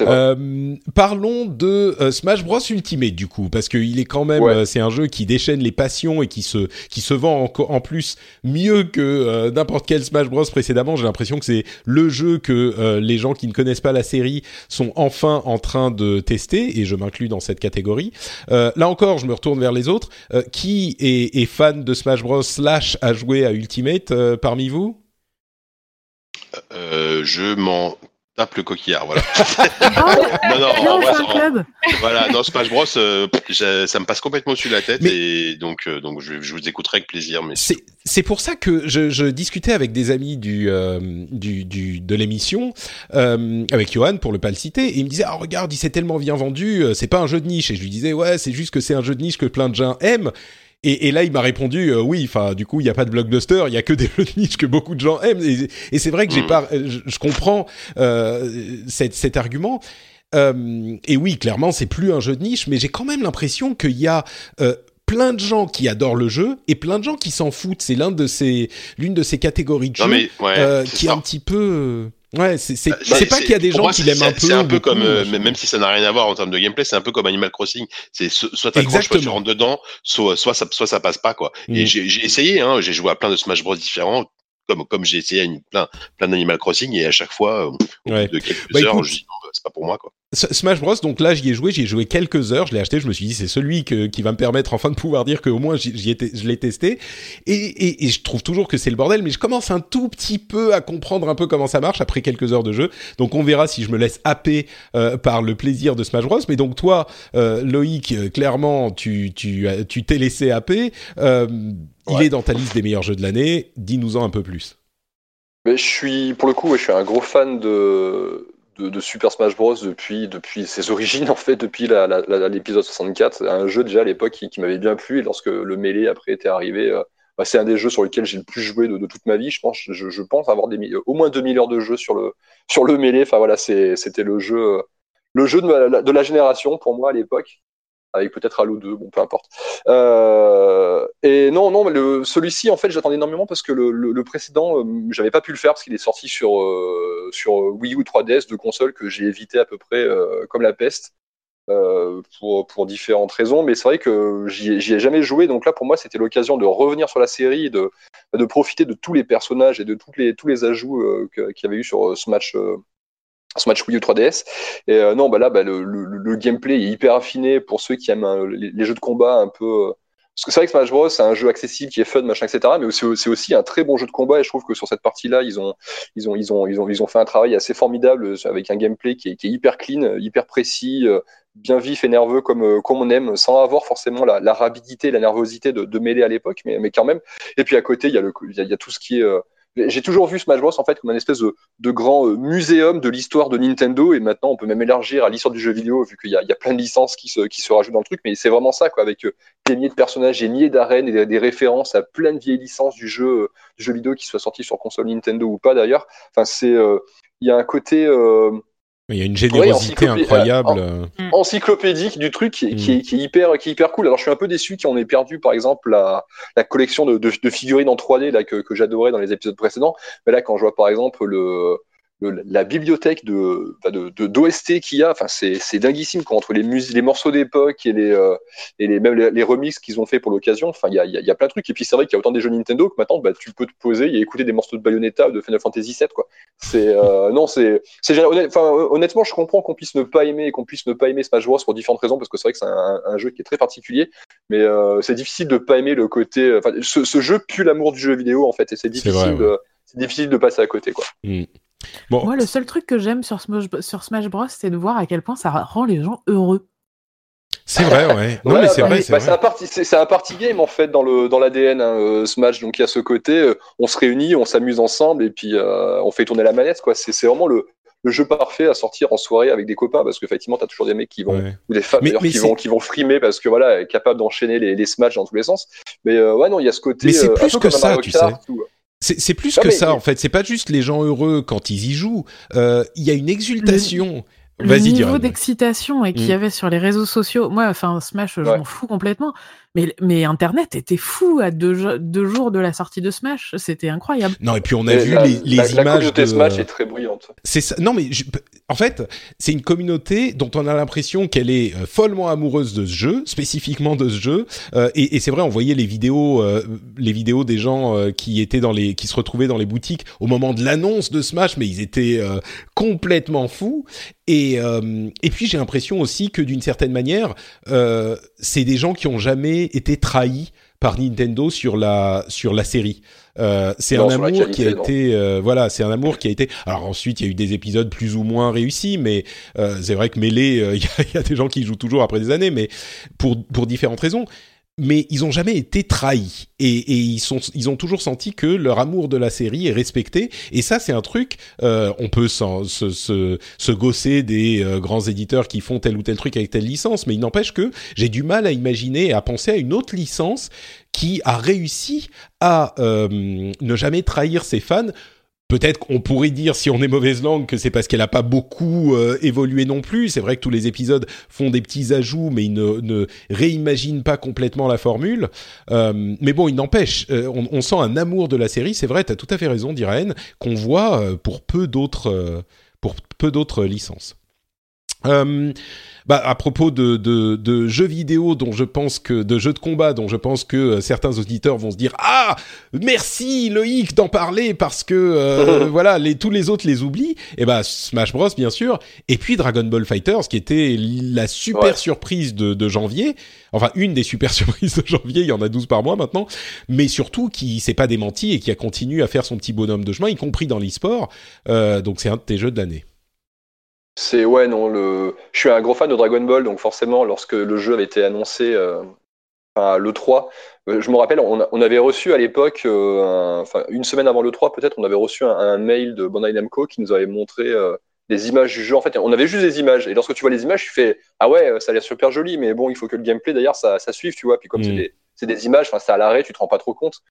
Euh, parlons de euh, Smash Bros Ultimate du coup parce qu'il est quand même euh, c'est un jeu qui déchaîne les passions et qui se qui se vend en, en plus mieux que n'importe quel Smash Bros précédemment. J'ai l'impression que c'est le jeu que les gens qui ne connaissent pas la série sont enfin en train de tester et je m'inclus dans cette catégorie. là encore, je me retourne vers les autres. qui est, est, fan de Smash Bros slash a joué à Ultimate parmi vous? Je m'en tape le coquillard, voilà. non, non, en voilà, dans Smash Bros, euh, ça me passe complètement au-dessus de la tête et donc, euh, donc je, vous écouterai avec plaisir. Mais c'est pour ça que je, je, discutais avec des amis du, euh, du, du, de l'émission, avec Johan pour le pas le citer, et il me disait ah regarde, il s'est tellement bien vendu, c'est pas un jeu de niche, et je lui disais ouais, c'est juste que c'est un jeu de niche que plein de gens aiment. Et, et, là, il m'a répondu euh, oui. Enfin, du coup, il n'y a pas de blockbuster, il y a que des jeux de niche que beaucoup de gens aiment. Et, et c'est vrai que j'ai hmm. pas, je, je comprends euh, cet, cet, argument. Euh, et oui, clairement, c'est plus un jeu de niche, mais j'ai quand même l'impression qu'il y a euh, plein de gens qui adorent le jeu et plein de gens qui s'en foutent. C'est l'un de ces, l'une de ces catégories de jeux ouais, euh, qui est un petit peu Ouais, c'est c'est bah, pas qu'il y a des gens qui l'aiment un peu. C'est un peu comme euh, même si ça n'a rien à voir en termes de gameplay, c'est un peu comme Animal Crossing. C'est soit t'accroches, soit tu rentres dedans, soit soit ça soit ça passe pas quoi. Et mm. j'ai essayé, hein, j'ai joué à plein de Smash Bros différents, comme comme j'ai essayé une, plein plein d'Animal Crossing et à chaque fois euh, de quelques bah, heures, je dis non, bah, c'est pas pour moi quoi. Smash Bros. Donc là, j'y ai joué, j'y ai joué quelques heures. Je l'ai acheté, je me suis dit c'est celui que, qui va me permettre enfin de pouvoir dire que au moins j'y étais, je l'ai testé. Et, et, et, je trouve toujours que c'est le bordel, mais je commence un tout petit peu à comprendre un peu comment ça marche après quelques heures de jeu. Donc on verra si je me laisse happer euh, par le plaisir de Smash Bros. Mais donc toi, euh, Loïc, euh, clairement, tu tu tu t'es laissé happer. Euh, il est dans ta liste des meilleurs jeux de l'année. Dis-nous-en un peu plus. Mais je suis, pour le coup, je suis un gros fan de de, Super Smash Bros depuis, depuis ses origines, en fait, depuis l'épisode 64. Un jeu déjà à l'époque qui, m'avait bien plu et lorsque le Melee après était arrivé, euh, bah, c'est un des jeux sur lesquels j'ai le plus joué de, toute ma vie. Je pense, je, pense avoir des, au moins 2000 heures de jeu sur le, sur le Melee. Enfin voilà, c'était le jeu, le jeu de, de la génération pour moi à l'époque avec peut-être Halo 2, bon, peu importe. Euh, et non, non, celui-ci, en fait, j'attendais énormément parce que le, le, précédent, euh, j'avais pas pu le faire parce qu'il est sorti sur, euh, Wii U 3DS, de consoles que j'ai évité à peu près comme la peste. pour, pour différentes raisons, mais c'est vrai que j'y ai jamais joué, donc là pour moi c'était l'occasion de revenir sur la série, de, de profiter de tous les personnages et de toutes les, tous les ajouts qu'il y avait eu sur ce match ce match Wii U 3DS. Et euh, non, bah là, bah, le, le, le, gameplay est hyper affiné pour ceux qui aiment euh, les, jeux de combat un peu. Euh, parce que c'est vrai que Smash Bros, c'est un jeu accessible qui est fun, machin, etc. Mais c'est aussi un très bon jeu de combat. Et je trouve que sur cette partie-là, ils ont, ils ont, ils ont, ils ont, ils ont fait un travail assez formidable avec un gameplay qui est, hyper clean, hyper précis, bien vif et nerveux comme, comme on aime, sans avoir forcément la, la rapidité, la nervosité de, de mêler à l'époque, mais, mais quand même. Et puis à côté, il y a le, il y a, tout ce qui est j'ai toujours vu Smash Bros en fait comme un espèce de, grand euh, muséum de l'histoire de Nintendo et maintenant on peut même élargir à l'histoire du jeu vidéo vu qu'il y, a plein de licences qui se, qui se rajoutent dans le truc mais c'est vraiment ça quoi avec des milliers de personnages des milliers d'arènes et des, références à plein de vieilles licences du jeu du jeu vidéo qui soit sorti sur console Nintendo ou pas d'ailleurs. Enfin c'est il y a un côté il y a une générosité incroyable. Euh, mm. encyclopédique du truc qui, qui, est, hyper, qui est hyper cool. Alors je suis un peu déçu qu'on ait perdu par exemple la, la collection de, de, de, figurines en 3D là, que, que j'adorais dans les épisodes précédents. Mais là quand je vois par exemple le, la bibliothèque de de d'OST qu'il y a, enfin c'est dinguissime quoi, entre les musiques, les morceaux d'époque et les euh, et les même les, remixes qu'ils ont fait pour l'occasion. Enfin il y a, y a plein de trucs et puis c'est vrai qu'il y a autant des jeux Nintendo que maintenant bah, tu peux te poser et écouter des morceaux de Bayonetta de Final Fantasy VII quoi. C'est euh, non c'est c'est honnêtement je comprends qu'on puisse ne pas aimer et qu'on puisse ne pas aimer Smash Bros pour différentes raisons parce que c'est vrai que c'est un, un, jeu qui est très particulier mais euh, c'est difficile de pas aimer le côté enfin ce, ce jeu pue l'amour du jeu vidéo en fait et c'est difficile de c'est difficile de passer à côté quoi. Mm. Moi, le seul truc que j'aime sur Smash, sur Smash Bros, c'est de voir à quel point ça rend les gens heureux. C'est vrai, ouais. Non, mais c'est bah, vrai, c'est bah, un party, c'est un party game en fait dans le dans l'ADN hein, euh, Smash. Donc il y a ce côté, euh, on se réunit, on s'amuse ensemble et puis euh, on fait tourner la manette. Quoi. C'est, vraiment le, le jeu parfait à sortir en soirée avec des copains parce qu'effectivement t'as toujours des mecs qui vont ou des femmes qui vont qui vont frimer parce que voilà, capable d'enchaîner les, les Smash dans tous les sens. Mais ouais, non, il y a ce côté. Mais c'est plus que ça, tu sais. C'est plus que ça en fait. C'est pas juste les gens heureux quand ils y jouent. Il y a une exultation le niveau d'excitation et qu'il y mm. avait sur les réseaux sociaux, moi, enfin, Smash, je m'en fous complètement. Mais, mais Internet était fou à deux, deux, jours de la sortie de Smash. C'était incroyable. Non, et puis on a vu les, les la, images. La communauté Smash est très bruyante. C'est ça. Non, mais en fait, c'est une communauté dont on a l'impression qu'elle est euh, follement amoureuse de ce jeu, spécifiquement de ce jeu. Euh, et, et c'est vrai, on voyait les vidéos, euh, les vidéos des gens euh, qui étaient dans les, qui se retrouvaient dans les boutiques au moment de l'annonce de Smash, mais ils étaient euh, complètement fous. Et, et puis j'ai l'impression aussi que d'une certaine manière, c'est des gens qui ont jamais été trahis par Nintendo sur la sur la série. Euh, c'est un amour qui a été euh, voilà, c'est un amour qui a été. Alors ensuite, il y a eu des épisodes plus ou moins réussis, mais euh, c'est vrai que Melee, euh, il y, y, a des gens qui jouent toujours après des années, mais pour pour différentes raisons mais ils ont jamais été trahis. Et, et, ils sont ils ont toujours senti que leur amour de la série est respecté. Et ça c'est un truc euh, on peut se, se, se gosser des euh, grands éditeurs qui font tel ou tel truc avec telle licence mais il n'empêche que j'ai du mal à imaginer et à penser à une autre licence qui a réussi à euh, ne jamais trahir ses fans Peut-être qu'on pourrait dire, si on est mauvaise langue, que c'est parce qu'elle n'a pas beaucoup euh, évolué non plus. C'est vrai que tous les épisodes font des petits ajouts, mais ils ne, ne réimaginent pas complètement la formule. Euh, mais bon, il n'empêche, euh, on, on, sent un amour de la série. C'est vrai, tu as tout à fait raison, Diraen, qu'on voit pour peu d'autres, pour peu d'autres licences. Bah, à propos de, de, de, jeux vidéo dont je pense que de jeux de combat dont je pense que euh, certains auditeurs vont se dire ah merci Loïc d'en parler parce que euh, voilà les tous les autres les oublient. Et eh bah Smash Bros bien sûr. Et puis Dragon Ball Fighters qui était la super surprise de, de janvier. Enfin une des super surprises de janvier il y en a 12 par mois maintenant. Mais surtout qui s'est pas démenti et qui a continué à faire son petit bonhomme de chemin y compris dans l'e-sport. Euh, donc c'est un de tes jeux de l'année c'est ouais non le. Je suis un gros fan de Dragon Ball, donc forcément lorsque le jeu avait été annoncé, euh, enfin, le 3, euh, je me rappelle, on, avait reçu à l'époque, euh, enfin une semaine avant le 3 peut-être, on avait reçu un, mail de Bandai Namco qui nous avait montré des images du jeu. En fait, on avait juste des images, et lorsque tu vois les images, tu fais ah ouais, ça a l'air super joli, mais bon, il faut que le gameplay d'ailleurs ça, ça suive, tu vois. Puis comme c'est mm. des, des, images, c'est à l'arrêt, tu te rends pas trop compte.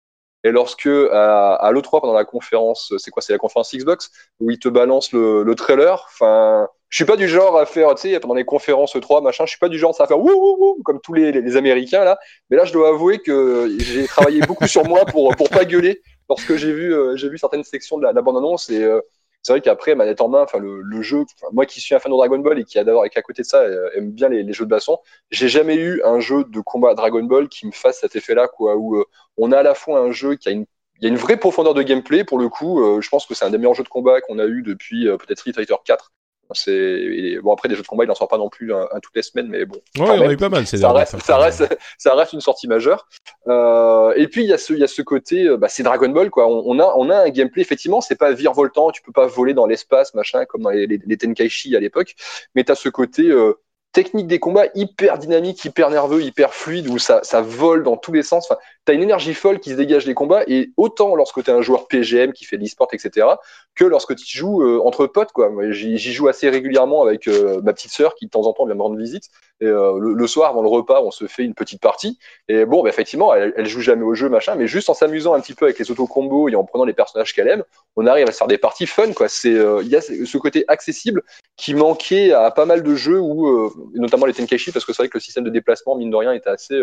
Et lorsque à, à l'E3 pendant la conférence, c'est quoi, c'est la conférence Xbox où ils te balancent le, le trailer, enfin je suis pas du genre à faire, tu sais, pendant les conférences 3, machin, je suis pas du genre à faire wouh, wouh, wouh comme tous les, les, Américains là. Mais là, je dois avouer que j'ai travaillé beaucoup sur moi pour pour pas gueuler lorsque j'ai vu euh, j'ai vu certaines sections de la, bande annonce et euh, c'est vrai qu'après manette en main, enfin le, le jeu, moi qui suis un fan de Dragon Ball et qui adore et qui à côté de ça euh, aime bien les, les, jeux de baston, j'ai jamais eu un jeu de combat Dragon Ball qui me fasse cet effet-là quoi, où on a à la fois un jeu qui a une il y a une vraie profondeur de gameplay pour le coup. je pense que c'est un des meilleurs jeux de combat qu'on a eu depuis peut-être Street Fighter 4. C'est bon après des jeux de combat, il n'en sort pas non plus un, toutes les semaines, mais bon. Ouais, a eu pas mal. Ça reste, ça reste, ça reste une sortie majeure. Euh, et puis il y a ce, il y a ce côté, euh, bah, c'est Dragon Ball quoi. On, on, a, on a un gameplay effectivement, c'est pas virevoltant, tu peux pas voler dans l'espace machin comme dans les, les, Tenkaichi à l'époque, mais tu as ce côté euh, technique des combats hyper dynamique, hyper nerveux, hyper fluide, où ça, ça vole dans tous les sens. Enfin, tu as une énergie folle qui se dégage des combats, et autant lorsque tu es un joueur PGM qui fait de l'e-sport, etc., que lorsque tu joues euh, entre potes. J'y joue assez régulièrement avec euh, ma petite sœur qui de temps en temps vient me rendre visite. Et, euh, le, soir, avant le repas, on se fait une petite partie. Et bon, bah, effectivement, elle, joue jamais au jeu, machin, mais juste en s'amusant un petit peu avec les auto-combos et en prenant les personnages qu'elle aime, on arrive à faire des parties fun. quoi. C'est Il y a ce côté accessible qui manquait à pas mal de jeux, où, notamment les Tenkaichi, parce que c'est vrai que le système de déplacement, mine de rien, était assez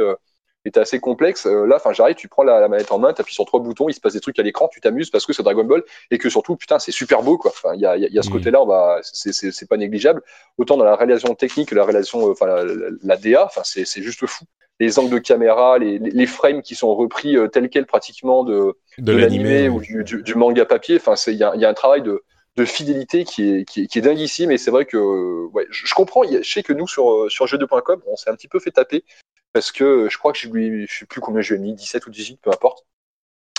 était assez complexe. Euh, là, enfin, j'arrive, tu prends la, manette en main, tu appuies sur trois boutons, il se passe des trucs à l'écran, tu t'amuses parce que c'est Dragon Ball et que surtout, putain, c'est super beau, quoi. Enfin, il y a, y a, ce mmh. côté-là, on va, c'est pas négligeable. Autant dans la réalisation technique, la réalisation, euh, enfin, la, DA, enfin, c'est juste fou. Les angles de caméra, les, les, frames qui sont repris euh, tels quels pratiquement de, de, l'animé ou du, du, manga papier. Enfin, il y a, y a un travail de, de fidélité qui est, qui est, qui est dinguissime. Et c'est vrai que ouais, je, je, comprends. Je sais que nous, sur, sur jeux2.com, on s'est un petit peu fait taper parce que je crois que je lui, je sais plus combien je lui ai mis, 17 ou 18, peu importe.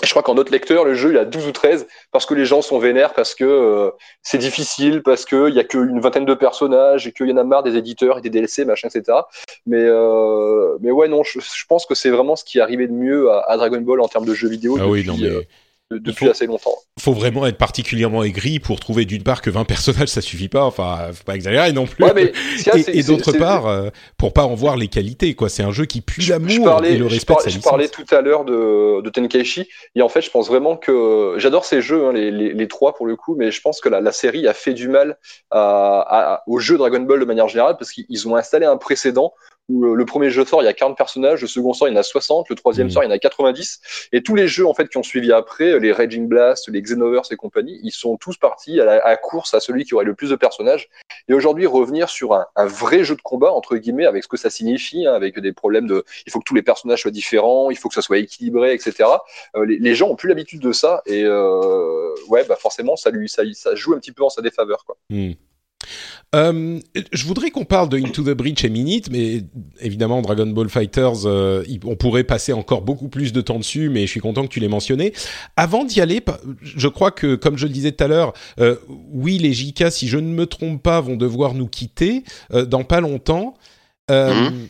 je crois qu'en notre lecteur, le jeu, il a 12 ou 13 parce que les gens sont vénères, parce que euh, c'est difficile, parce qu'il y a qu'une vingtaine de personnages et qu'il y en a marre des éditeurs et des DLC, machin, etc. Mais, euh, mais ouais, non, je, pense que c'est vraiment ce qui est arrivé de mieux à, Dragon Ball en termes de jeux vidéo. Ah oui, non, mais... Euh, depuis assez longtemps. Il faut vraiment être particulièrement aigri pour trouver d'une part que 20 personnages ça suffit pas, enfin faut pas exagérer non plus. et, d'autre part euh, pour pas en voir les qualités quoi, c'est un jeu qui pue l'amour et le respect je, parlais tout à l'heure de, de Tenkaichi et en fait je pense vraiment que j'adore ces jeux hein, les, les, les, trois pour le coup mais je pense que la, la série a fait du mal à, à, au jeu Dragon Ball de manière générale parce qu'ils ont installé un précédent où euh, le premier jeu sort, il y a 40 personnages, le second sort, il y en a 60, le troisième mmh. sort, il y en a 90. Et tous les jeux en fait qui ont suivi après, les Raging Blast, les Xenoverse et compagnie, ils sont tous partis à la course à celui qui aurait le plus de personnages. Et aujourd'hui, revenir sur un, un, vrai jeu de combat, entre guillemets, avec ce que ça signifie, hein, avec des problèmes de, il faut que tous les personnages soient différents, il faut que ça soit équilibré, etc. Euh, les, les, gens ont plus l'habitude de ça, et euh, ouais, bah forcément, ça lui, ça, ça joue un petit peu en sa défaveur, quoi. Mmh. Euh, je voudrais qu'on parle de Into the Breach et Minute, mais évidemment Dragon Ball Fighters, euh, on pourrait passer encore beaucoup plus de temps dessus, mais je suis content que tu l'aies mentionné. Avant d'y aller, je crois que, comme je le disais tout à l'heure, euh, oui, les JK, si je ne me trompe pas, vont devoir nous quitter dans pas longtemps. Mmh.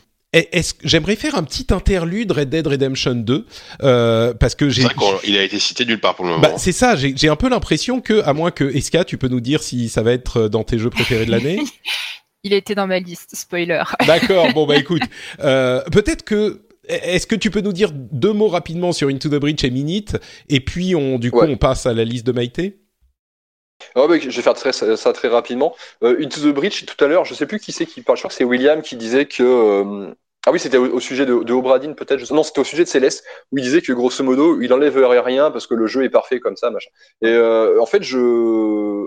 Est-ce j'aimerais faire un petit interlude Red Dead Redemption 2 euh, parce que j'ai il a été cité nulle part pour le moment. Bah, c'est ça, j'ai un peu l'impression que à moins que Eska, tu peux nous dire si ça va être dans tes jeux préférés de l'année. il était dans ma liste, spoiler. D'accord, bon bah écoute, euh, peut-être que est-ce que tu peux nous dire deux mots rapidement sur Into the Breach et Minute et puis on du coup on passe à la liste de Maïté? Oh, je vais faire très, ça très rapidement. Euh, Into the Breach, tout à l'heure, je sais plus qui c'est qui parle. Je crois que c'est William qui disait que euh, ah oui, c'était au, sujet de, de Obradine, peut-être. Non, c'était au sujet de Céleste, où il disait que grosso modo, il enlève rien parce que le jeu est parfait comme ça, machin. Et euh, en fait, je,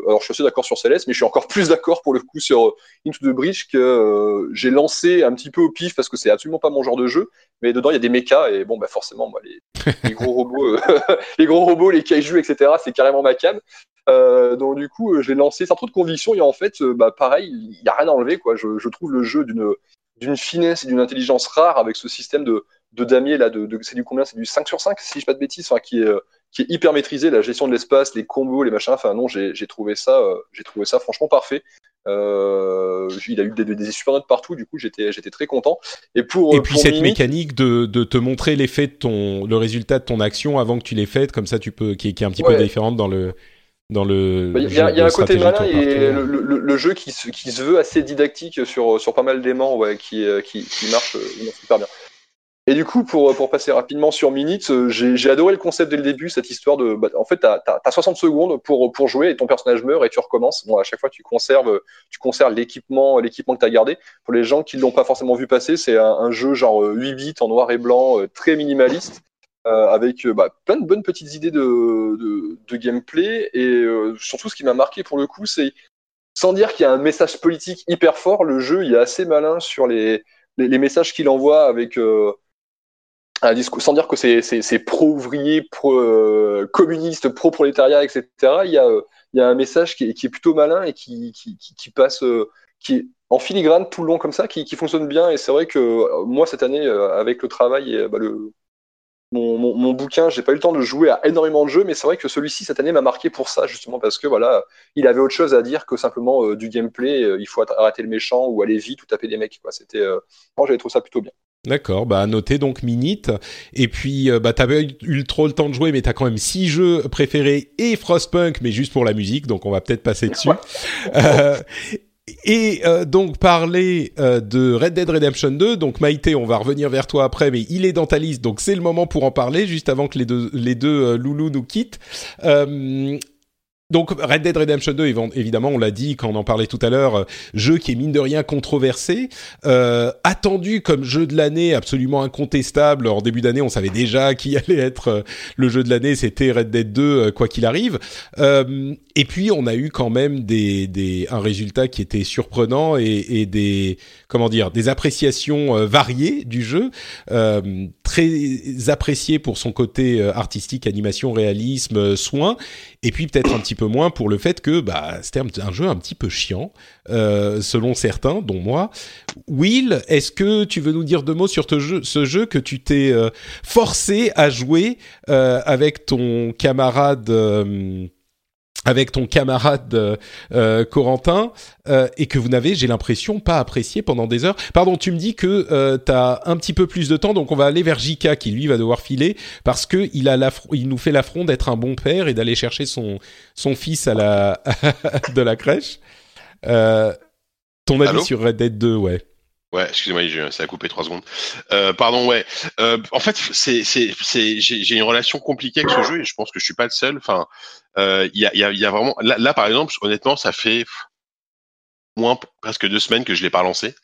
alors je suis assez d'accord sur Céleste, mais je suis encore plus d'accord pour le coup sur Into the Breach que euh, j'ai lancé un petit peu au pif parce que c'est absolument pas mon genre de jeu. Mais dedans, il y a des mechas et bon, bah forcément, moi, les, les gros robots, euh, les gros robots, les kaiju, etc. C'est carrément ma cam. Euh, donc du coup, je l'ai lancé sans trop de conviction et en fait, bah pareil, il y a rien à enlever quoi. Je, je trouve le jeu d'une d'une finesse et d'une intelligence rare avec ce système de, de damier là, de, de c'est du combien? C'est du 5 sur 5, si je pas de bêtises, enfin, qui est euh, qui est hyper maîtrisé, la gestion de l'espace, les combos, les machins. Enfin non, j'ai trouvé ça, euh, j'ai trouvé ça franchement parfait. Euh, il a eu des, des, super notes partout, du coup j'étais j'étais très content. Et pour et puis cette mécanique de, de te montrer l'effet de ton le résultat de ton action avant que tu l'aies faite, comme ça tu peux qui, qui est un petit peu différente dans le dans le. Il y, a, y a un côté malin et le, le, le, jeu qui se, qui se veut assez didactique sur, sur pas mal d'aimants, ouais, qui, euh, qui, qui marche euh, super bien. Et du coup, pour, pour passer rapidement sur Minutes, euh, j'ai adoré le concept dès le début, cette histoire de. Bah, en fait, tu as, as, 60 secondes pour, pour jouer et ton personnage meurt et tu recommences. Bon, à chaque fois, tu conserves, tu conserves l'équipement l'équipement que tu as gardé. Pour les gens qui ne l'ont pas forcément vu passer, c'est un, un, jeu genre 8 bits en noir et blanc, très minimaliste. Euh, avec euh, bah, plein de bonnes petites idées de, gameplay. Et euh, surtout, ce qui m'a marqué pour le coup, c'est sans dire qu'il y a un message politique hyper fort, le jeu il est assez malin sur les, les, messages qu'il envoie avec un discours, sans dire que c'est pro-ouvrier, pro-communiste, pro-prolétariat, etc. Il y, a, il y a un message qui est, qui est plutôt malin et qui, qui, passe, qui est en filigrane tout le long comme ça, qui, qui fonctionne bien. Et c'est vrai que moi, cette année, avec le travail et bah, le, mon, mon, bouquin, j'ai pas eu le temps de jouer à énormément de jeux, mais c'est vrai que celui-ci cette année m'a marqué pour ça justement parce que voilà, il avait autre chose à dire que simplement euh, du gameplay. Euh, il faut arrêter le méchant ou aller vite ou taper des mecs. Quoi. C'était, euh, moi j'avais trouvé ça plutôt bien. D'accord, bah noter donc Minute. Et puis bah t'avais eu trop le temps de jouer, mais t'as quand même six jeux préférés et Frostpunk, mais juste pour la musique, donc on va peut-être passer dessus. Et euh, donc parler euh, de Red Dead Redemption 2. Donc Maïté, on va revenir vers toi après, mais il est dans ta liste, donc c'est le moment pour en parler juste avant que les deux les deux euh, loulous nous quittent. Donc Red Dead Redemption 2, évidemment, on l'a dit quand on en parlait tout à l'heure, euh, jeu qui est mine de rien controversé, euh, attendu comme jeu de l'année, absolument incontestable. En début d'année, on savait déjà qui allait être euh, le jeu de l'année, c'était Red Dead 2, euh, quoi qu'il arrive. Euh, et puis on a eu quand même des, des un résultat qui était surprenant et, et des comment dire des appréciations variées du jeu, très apprécié pour son côté artistique, animation, réalisme, soin, et puis peut-être un petit peu moins pour le fait que bah, c'était un, jeu un petit peu chiant, euh, selon certains, dont moi. Will, est-ce que tu veux nous dire deux mots sur ce jeu que tu t'es euh, forcé à jouer euh, avec ton camarade avec ton camarade euh, euh, Corentin euh, et que vous n'avez, j'ai l'impression, pas apprécié pendant des heures. Pardon, tu me dis que euh, tu as un petit peu plus de temps, donc on va aller vers Jika qui lui va devoir filer parce que il a il nous fait l'affront d'être un bon père et d'aller chercher son son fils à la de la crèche. ton avis sur Red Dead 2, ouais. Ouais, excusez-moi, ça a coupé trois secondes. Euh, pardon, ouais. Euh, en fait, c'est, c'est, c'est, j'ai une relation compliquée avec ce jeu et je pense que je suis pas le seul. Enfin, euh, il y, a, y, a, y a vraiment là, par exemple, honnêtement, ça fait moins presque deux semaines que je l'ai pas lancé.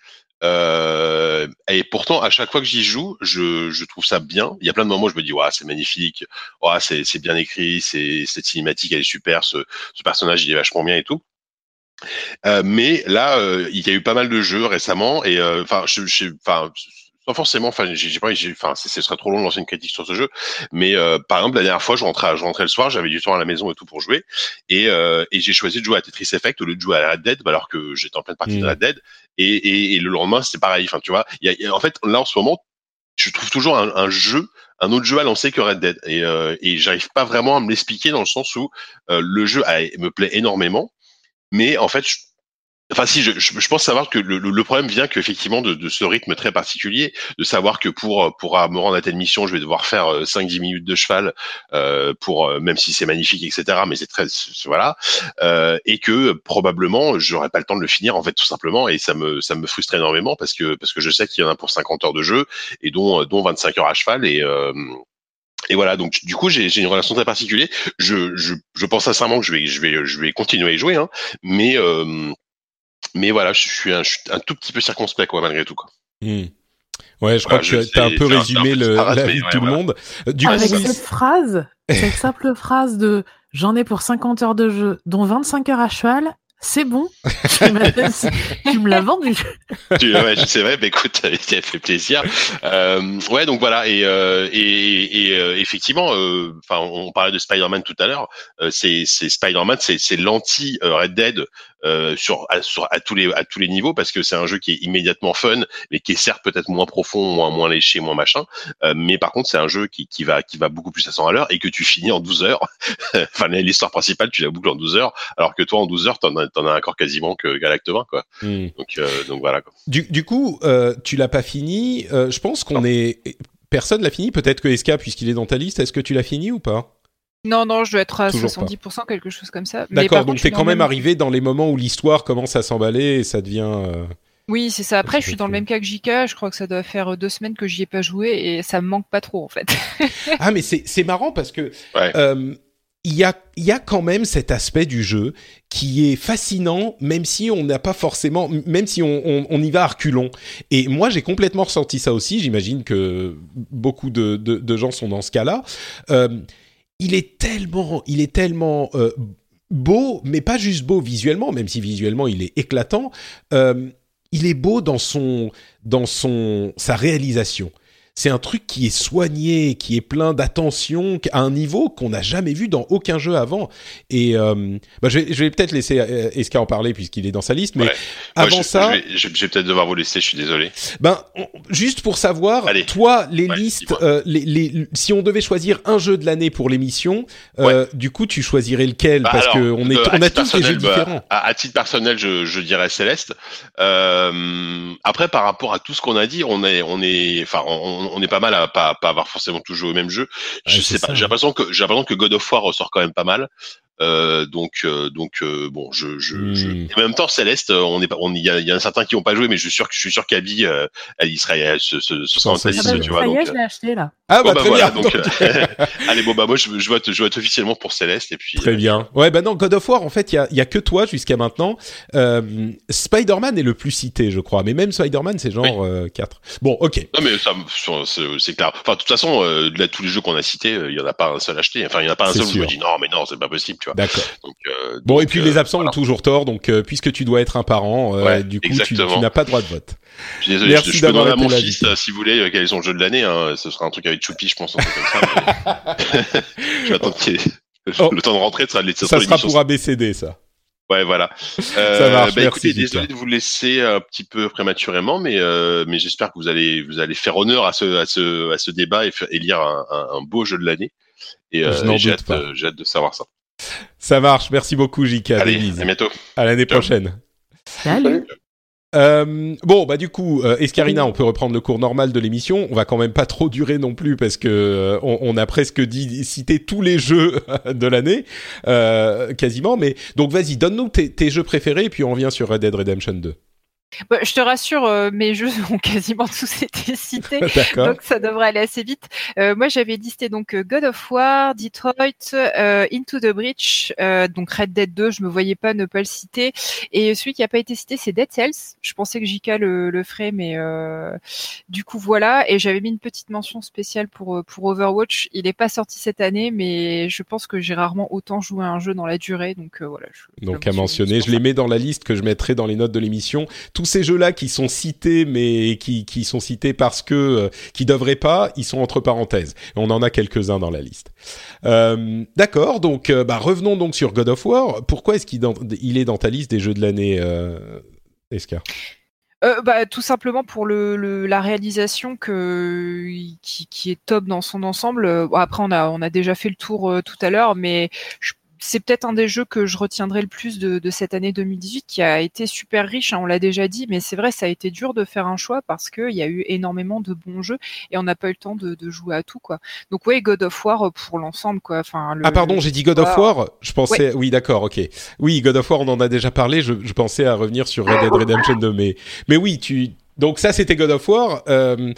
Euh, et pourtant, à chaque fois que j'y joue, je, je trouve ça bien. Il y a plein de moments où je me dis, ouais, c'est magnifique, ouais, c'est, bien écrit, cette cinématique, elle est super, ce, ce personnage, il est vachement bien et tout. Euh, mais là, euh, il y a eu pas mal de jeux récemment et euh, enfin, je, je, pas forcément. Enfin, j'ai pas, enfin, ce serait trop long de lancer une critique sur ce jeu. Mais par exemple, la dernière fois, je rentrais, je rentrais le soir, j'avais du temps à la maison et tout pour jouer, et, et j'ai choisi de jouer à Tetris Effect au lieu de jouer à Red Dead, alors que j'étais en pleine partie de mmh. Red Dead. Et, et, et le lendemain, c'est pareil. Enfin, tu vois, il y a, en fait, là en ce moment, je trouve toujours un, un, jeu, un autre jeu à lancer que Red Dead, et, et j'arrive pas vraiment à me l'expliquer dans le sens où le jeu me plaît énormément mais en fait, je, Enfin, si, je, je, pense savoir que le, le problème vient qu'effectivement de, de, ce rythme très particulier, de savoir que pour pour me rendre à telle mission, je vais devoir faire 5-10 euh, minutes de cheval, euh, pour euh, même si c'est magnifique, etc. Mais c'est très voilà, euh, et que probablement j'aurais pas le temps de le finir en fait tout simplement, et ça me ça me frustre énormément parce que parce que je sais qu'il y en a pour 50 heures de jeu et dont dont 25 heures à cheval et euh, et voilà, donc du coup j'ai une relation très particulière. Je, je, je pense sincèrement que je vais je vais je vais continuer à y jouer, hein, mais euh, mais voilà, je suis un, un, tout petit peu circonspect quoi malgré tout quoi. Mmh. Ouais, je crois que tu as un peu résumé le, la vie de tout le monde. Du Avec coup, cette phrase, cette simple phrase de j'en ai pour 50 heures de jeu, dont 25 heures à cheval, c'est bon. tu me l'as vendu. ouais, c'est vrai. Mais écoute, ça fait plaisir. Euh, ouais, donc voilà. Et, euh, et, et euh, effectivement, euh, enfin, on parlait de Spider-Man tout à l'heure. Euh, c'est Spider-Man, c'est l'anti Red Dead euh, sur, à, sur à tous les à tous les niveaux parce que c'est un jeu qui est immédiatement fun mais qui est certes peut-être moins profond moins moins léché moins machin euh, mais par contre c'est un jeu qui, qui va qui va beaucoup plus à 100 à l'heure et que tu finis en 12 heures enfin l'histoire principale tu la boucles en 12 heures alors que toi en 12 heures t'en as t'en as encore quasiment que Galacte 20 quoi hmm. donc euh, donc voilà quoi. Du, du coup tu l'as pas fini je pense qu'on est personne l'a fini peut-être que SK puisqu'il est dans ta liste est-ce que tu l'as fini ou pas? Non, non, je dois être à 70%, quelque chose comme ça. D'accord, donc t'es quand même arrivé dans les moments où l'histoire commence à s'emballer et ça devient... Euh, oui, c'est ça. Après, je suis dans le même cas que JK. Je crois que ça doit faire euh, deux semaines que j'y ai pas joué et ça me manque pas trop, en fait. ah, mais c'est marrant parce que... Euh, il y a, y a quand même cet aspect du jeu qui est fascinant, même si on n'a pas forcément, même si on, on, on, y va à reculons. Et moi, j'ai complètement ressenti ça aussi. J'imagine que beaucoup de, de, de, gens sont dans ce cas-là. Euh, il est tellement, il est tellement euh, beau, mais pas juste beau visuellement, même si visuellement il est éclatant. Euh, il est beau dans son, dans son, sa réalisation. C'est un truc qui est soigné, qui est plein d'attention, à un niveau qu'on n'a jamais vu dans aucun jeu avant. Et euh, bah, je vais, peut-être laisser euh, Eska en parler puisqu'il est dans sa liste, mais avant ça, je vais, peut-être devoir vous laisser. Je suis désolé. Ben, juste pour savoir, toi, les listes, euh, les, si on devait choisir un jeu de l'année pour l'émission, du coup, tu choisirais lequel? Bah, Parce que on est, on a tous des jeux bah, différents. À, titre personnel, je, je dirais Céleste. après, par rapport à tout ce qu'on a dit, on est, on est, enfin, on on, est pas mal à pas, pas avoir forcément tout joué au même jeu. Je sais pas. J'ai l'impression que j'ai l'impression que God of War ressort quand même pas mal. Euh, donc, euh, donc euh, bon, je, je, hmm. en même temps, Céleste, on est pas, on il y, y, a, certains qui n'ont pas joué, mais je suis sûr que je suis sûr qu'Abby, elle y serait, ce, ce, ce sera en tu vois. donc, je l'ai acheté là. Ah bah, oh, bah très voilà, bien. Donc, allez, bon bah moi, je, je vote, je vote officiellement pour Céleste et puis. Très bien. Ouais, bah non, God of War, en fait, il y a, y a que toi jusqu'à maintenant. Spider-Man est le plus cité, je crois, mais même Spider-Man, c'est genre 4 Bon, ok. Non mais ça, c'est clair. Enfin, de toute façon, là, tous les jeux qu'on a cités, il y en a pas un seul acheté. Enfin, il y en a pas un seul où je me dis non, mais non, c'est pas possible. D'accord. Euh, bon, et puis les euh, absents ont toujours tort, donc euh, puisque tu dois être un parent, du coup, tu, n'as pas droit de vote. Je suis désolé, Merci je, je peux demander à mon fils, si vous voulez, quel est son jeu de l'année. Hein, ce sera un truc avec Choupi, je pense, un truc comme ça. je vais attendre qu'il oh. le temps de rentrer, ça sera, ça sera pour ABCD, ça. Ouais, voilà. Euh, ça marche. Bah, écoutez, désolé de vous laisser un petit peu prématurément, mais euh, mais j'espère que vous allez vous allez faire honneur à ce à ce à ce débat et, et lire un, un, un, beau jeu de l'année. Et, euh, j'ai hâte, hâte de savoir ça. Ça marche. Merci beaucoup, JK. Allez, à bientôt. À l'année prochaine. Salut. Euh, bon, bah du coup, euh, Escarina, on peut reprendre le cours normal de l'émission. On va quand même pas trop durer non plus parce que euh, on, a presque dit cité tous les jeux de l'année, euh, quasiment. Mais donc, vas-y, donne-nous tes, tes, jeux préférés et puis on revient sur Red Dead Redemption 2. Bah, je te rassure, euh, mes jeux ont quasiment tous été cités, donc ça devrait aller assez vite. Euh, moi, j'avais listé donc euh, God of War, Detroit, Into the Breach, donc Red Dead 2. Je me voyais pas ne pas le citer. Et celui qui a pas été cité, c'est Dead Cells. Je pensais que JK le, le ferait, mais du coup voilà. Et j'avais mis une petite mention spéciale pour pour Overwatch. Il est pas sorti cette année, mais je pense que j'ai rarement autant joué à un jeu dans la durée, donc voilà. Je, donc à mentionner, je les mets dans la liste que je mettrai dans les notes de l'émission ces jeux-là qui sont cités, mais qui, sont cités parce que euh, qui devraient pas, ils sont entre parenthèses. On en a quelques-uns dans la liste. Euh, D'accord, donc euh, bah, revenons donc sur God of War. Pourquoi est-ce qu'il il est dans ta liste des jeux de l'année, euh, Escar bah, tout simplement pour la réalisation qui, qui, est top dans son ensemble. après, on a, on a déjà fait le tour tout à l'heure, mais je c'est peut-être un des jeux que je retiendrai le plus de, cette année 2018 qui a été super riche, hein, on l'a déjà dit, mais c'est vrai, ça a été dur de faire un choix parce qu'il y a eu énormément de bons jeux et on n'a pas eu le temps de, jouer à tout. quoi. Donc oui, God of War pour l'ensemble. quoi. Enfin, ah pardon, j'ai dit God of War, je pensais... Oui, d'accord, ok. Oui, God of War, on en a déjà parlé, je, pensais à revenir sur Red Dead Redemption 2, mais, mais oui, tu... donc ça c'était God of War. Euh,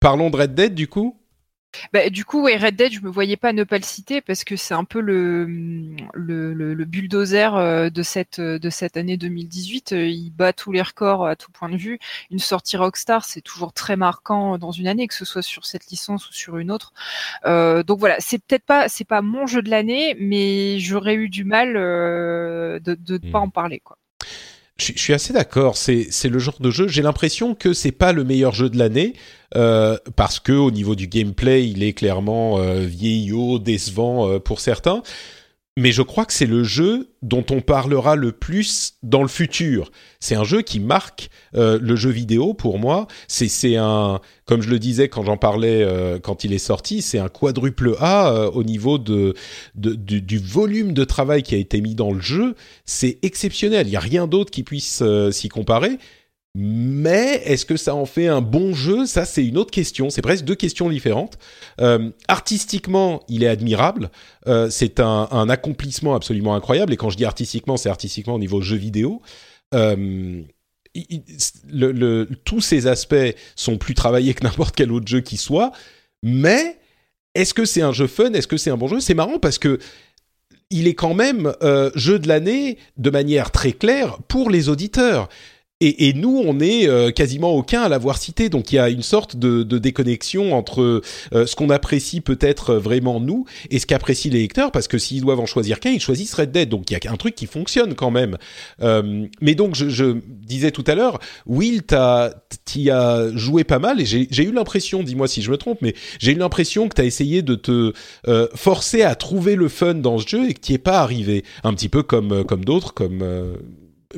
parlons de Red Dead du coup? Bah, du coup, ouais, Red Dead, je me voyais pas ne pas le citer parce que c'est un peu le, le, le, bulldozer euh, de cette, de cette année 2018. Euh, il bat tous les records à tout point de vue. Une sortie Rockstar, c'est toujours très marquant dans une année, que ce soit sur cette licence ou sur une autre. Euh, donc voilà, c'est peut-être pas, c'est pas mon jeu de l'année, mais j'aurais eu du mal euh, de ne pas hmm. en parler, quoi. Je, suis assez d'accord. C'est c'est le genre de jeu. J'ai l'impression que c'est pas le meilleur jeu de l'année euh, parce que au niveau du gameplay, il est clairement euh, vieillot, décevant euh, pour certains mais je crois que c'est le jeu dont on parlera le plus dans le futur. C'est un jeu qui marque euh, le jeu vidéo pour moi. C'est un comme je le disais quand j'en parlais euh, quand il est sorti, c'est un quadruple A euh, au niveau de, du, volume de travail qui a été mis dans le jeu. C'est exceptionnel. Il y a rien d'autre qui puisse s'y comparer. Mais est-ce que ça en fait un bon jeu? Ça, c'est une autre question. C'est presque deux questions différentes. Euh, artistiquement, il est admirable. Euh, c'est un, accomplissement absolument incroyable. Et quand je dis artistiquement, c'est artistiquement au niveau jeu vidéo. Euh, tous ces aspects sont plus travaillés que n'importe quel autre jeu qui soit. Mais est-ce que c'est un jeu fun? Est-ce que c'est un bon jeu? C'est marrant parce que il est quand même jeu de l'année de manière très claire pour les auditeurs et, et, nous, on est euh, quasiment aucun à l'avoir cité. Donc il y a une sorte de, de déconnexion entre euh, ce qu'on apprécie peut-être vraiment nous et ce qu'apprécient les lecteurs, parce que s'ils doivent en choisir qu'un, ils choisissent Red Dead. Donc il y a un truc qui fonctionne quand même. Euh, mais donc je, je, disais tout à l'heure, Will, t'y as joué pas mal et j'ai eu l'impression, dis-moi si je me trompe, mais j'ai eu l'impression que t'as essayé de te euh, forcer à trouver le fun dans ce jeu et que t'y es pas arrivé. Un petit peu comme comme d'autres, comme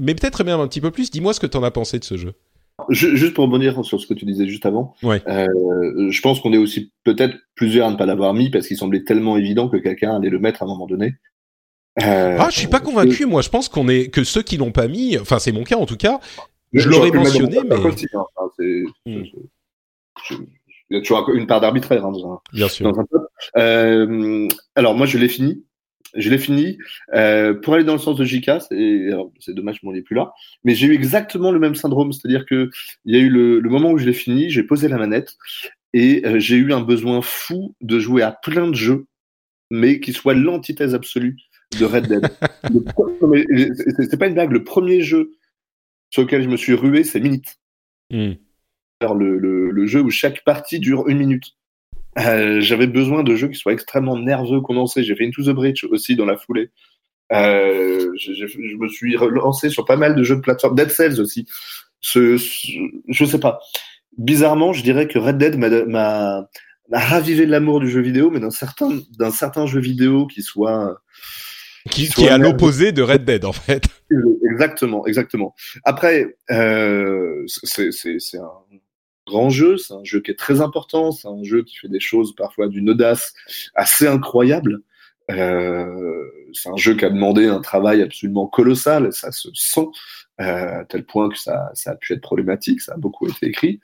mais peut-être même un petit peu plus. Dis-moi ce que tu en as pensé de ce jeu. Juste pour rebondir sur ce que tu disais juste avant, ouais. euh, je pense qu'on est aussi peut-être plusieurs à ne pas l'avoir mis parce qu'il semblait tellement évident que quelqu'un allait le mettre à un moment donné. Euh, ah, je suis pas convaincu, moi. Je pense qu'on est que ceux qui l'ont pas mis, enfin c'est mon cas en tout cas. Je, l'aurais mentionné, mais hein. il y a toujours une part d'arbitraire hein, dans un, Bien sûr. Dans un euh, alors moi je l'ai fini je l'ai fini. Euh, pour aller dans le sens de JK, c'est dommage que mon est plus là, mais j'ai eu exactement le même syndrome, c'est-à-dire que il y a eu le, moment où je l'ai fini, j'ai posé la manette et euh, j'ai eu un besoin fou de jouer à plein de jeux, mais qui soient l'antithèse absolue de Red Dead. c'est pas une blague, le premier jeu sur lequel je me suis rué, c'est Minute. Le, le, le, jeu où chaque partie dure une minute. Euh, j'avais besoin de jeux qui soient extrêmement nerveux, condensés. J'ai fait Into the Bridge aussi dans la foulée. Euh, je, je, je, me suis relancé sur pas mal de jeux de plateforme. Dead Cells aussi. Ce, ce, je sais pas. Bizarrement, je dirais que Red Dead m'a ravivé de l'amour du jeu vidéo, mais d'un certain, d'un certain jeu vidéo qui soit qui, qui, est à l'opposé de Red Dead en fait. Exactement, exactement. Après, euh, c'est un grand jeu, c'est un jeu qui est très important, c'est un jeu qui fait des choses parfois d'une audace assez incroyable. Euh, c'est un jeu qui a demandé un travail absolument colossal, ça se sent, euh, à tel point que ça, ça, a pu être problématique, ça a beaucoup été écrit.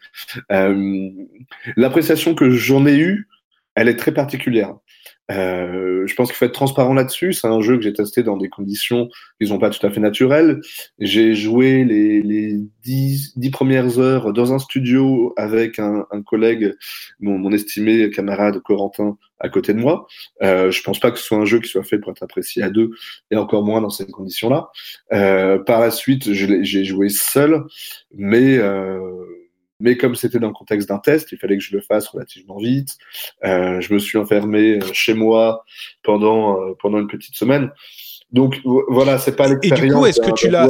Euh, L'appréciation que j'en ai eue, elle est très particulière. Euh, je pense qu'il faut être transparent là-dessus. C'est un jeu que j'ai testé dans des conditions qui sont pas tout à fait naturelles. J'ai joué les, les dix, dix, premières heures dans un studio avec un, un collègue, mon, mon, estimé camarade Corentin, à côté de moi. Euh, je pense pas que ce soit un jeu qui soit fait pour être apprécié à deux, et encore moins dans ces conditions-là. Euh, par la suite, j'ai joué seul, mais euh, mais comme c'était dans le contexte d'un test, il fallait que je le fasse relativement vite. Euh, je me suis enfermé euh, chez moi pendant euh, pendant une petite semaine. Donc voilà, c'est pas l'expérience. Et du coup, est-ce que tu l'as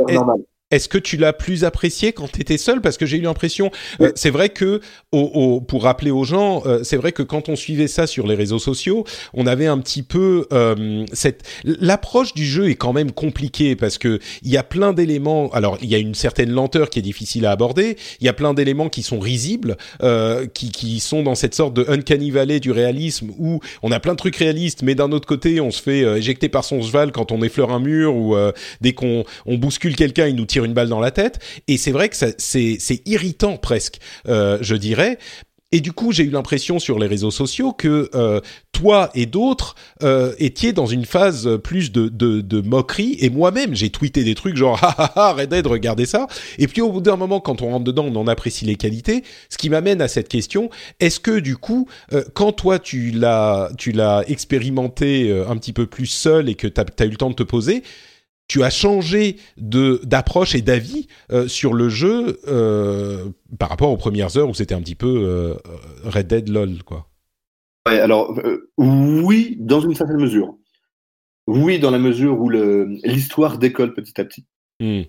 est-ce que tu l'as plus apprécié quand tu étais seul? Parce que j'ai eu l'impression, euh, c'est vrai que, au, au, pour rappeler aux gens, euh, c'est vrai que quand on suivait ça sur les réseaux sociaux, on avait un petit peu euh, cette l'approche du jeu est quand même compliquée parce que il y a plein d'éléments. Alors il y a une certaine lenteur qui est difficile à aborder. Il y a plein d'éléments qui sont risibles, qui, qui sont dans cette sorte de uncanny valley du réalisme où on a plein de trucs réalistes, mais d'un autre côté on se fait éjecter par son cheval quand on effleure un mur ou dès qu'on on bouscule quelqu'un, il nous tire une balle dans la tête. Et c'est vrai que c'est irritant presque, euh, je dirais. Et du coup, j'ai eu l'impression sur les réseaux sociaux que euh, toi et d'autres euh, étiez dans une phase plus de, de, moquerie. Et moi-même, j'ai tweeté des trucs genre ah ah ah Red Dead, regardez ça. Et puis au bout d'un moment, quand on rentre dedans, on en apprécie les qualités. Ce qui m'amène à cette question est-ce que du coup, quand toi tu l'as tu l'as expérimenté un petit peu plus seul et que tu as, as eu le temps de te poser, tu as changé de d'approche et d'avis euh, sur le jeu euh, par rapport aux premières heures où c'était un petit peu euh, Red Dead LOL quoi. Ouais, alors oui, dans une certaine mesure. Oui, dans la mesure où l'histoire décolle petit à petit. Hmm.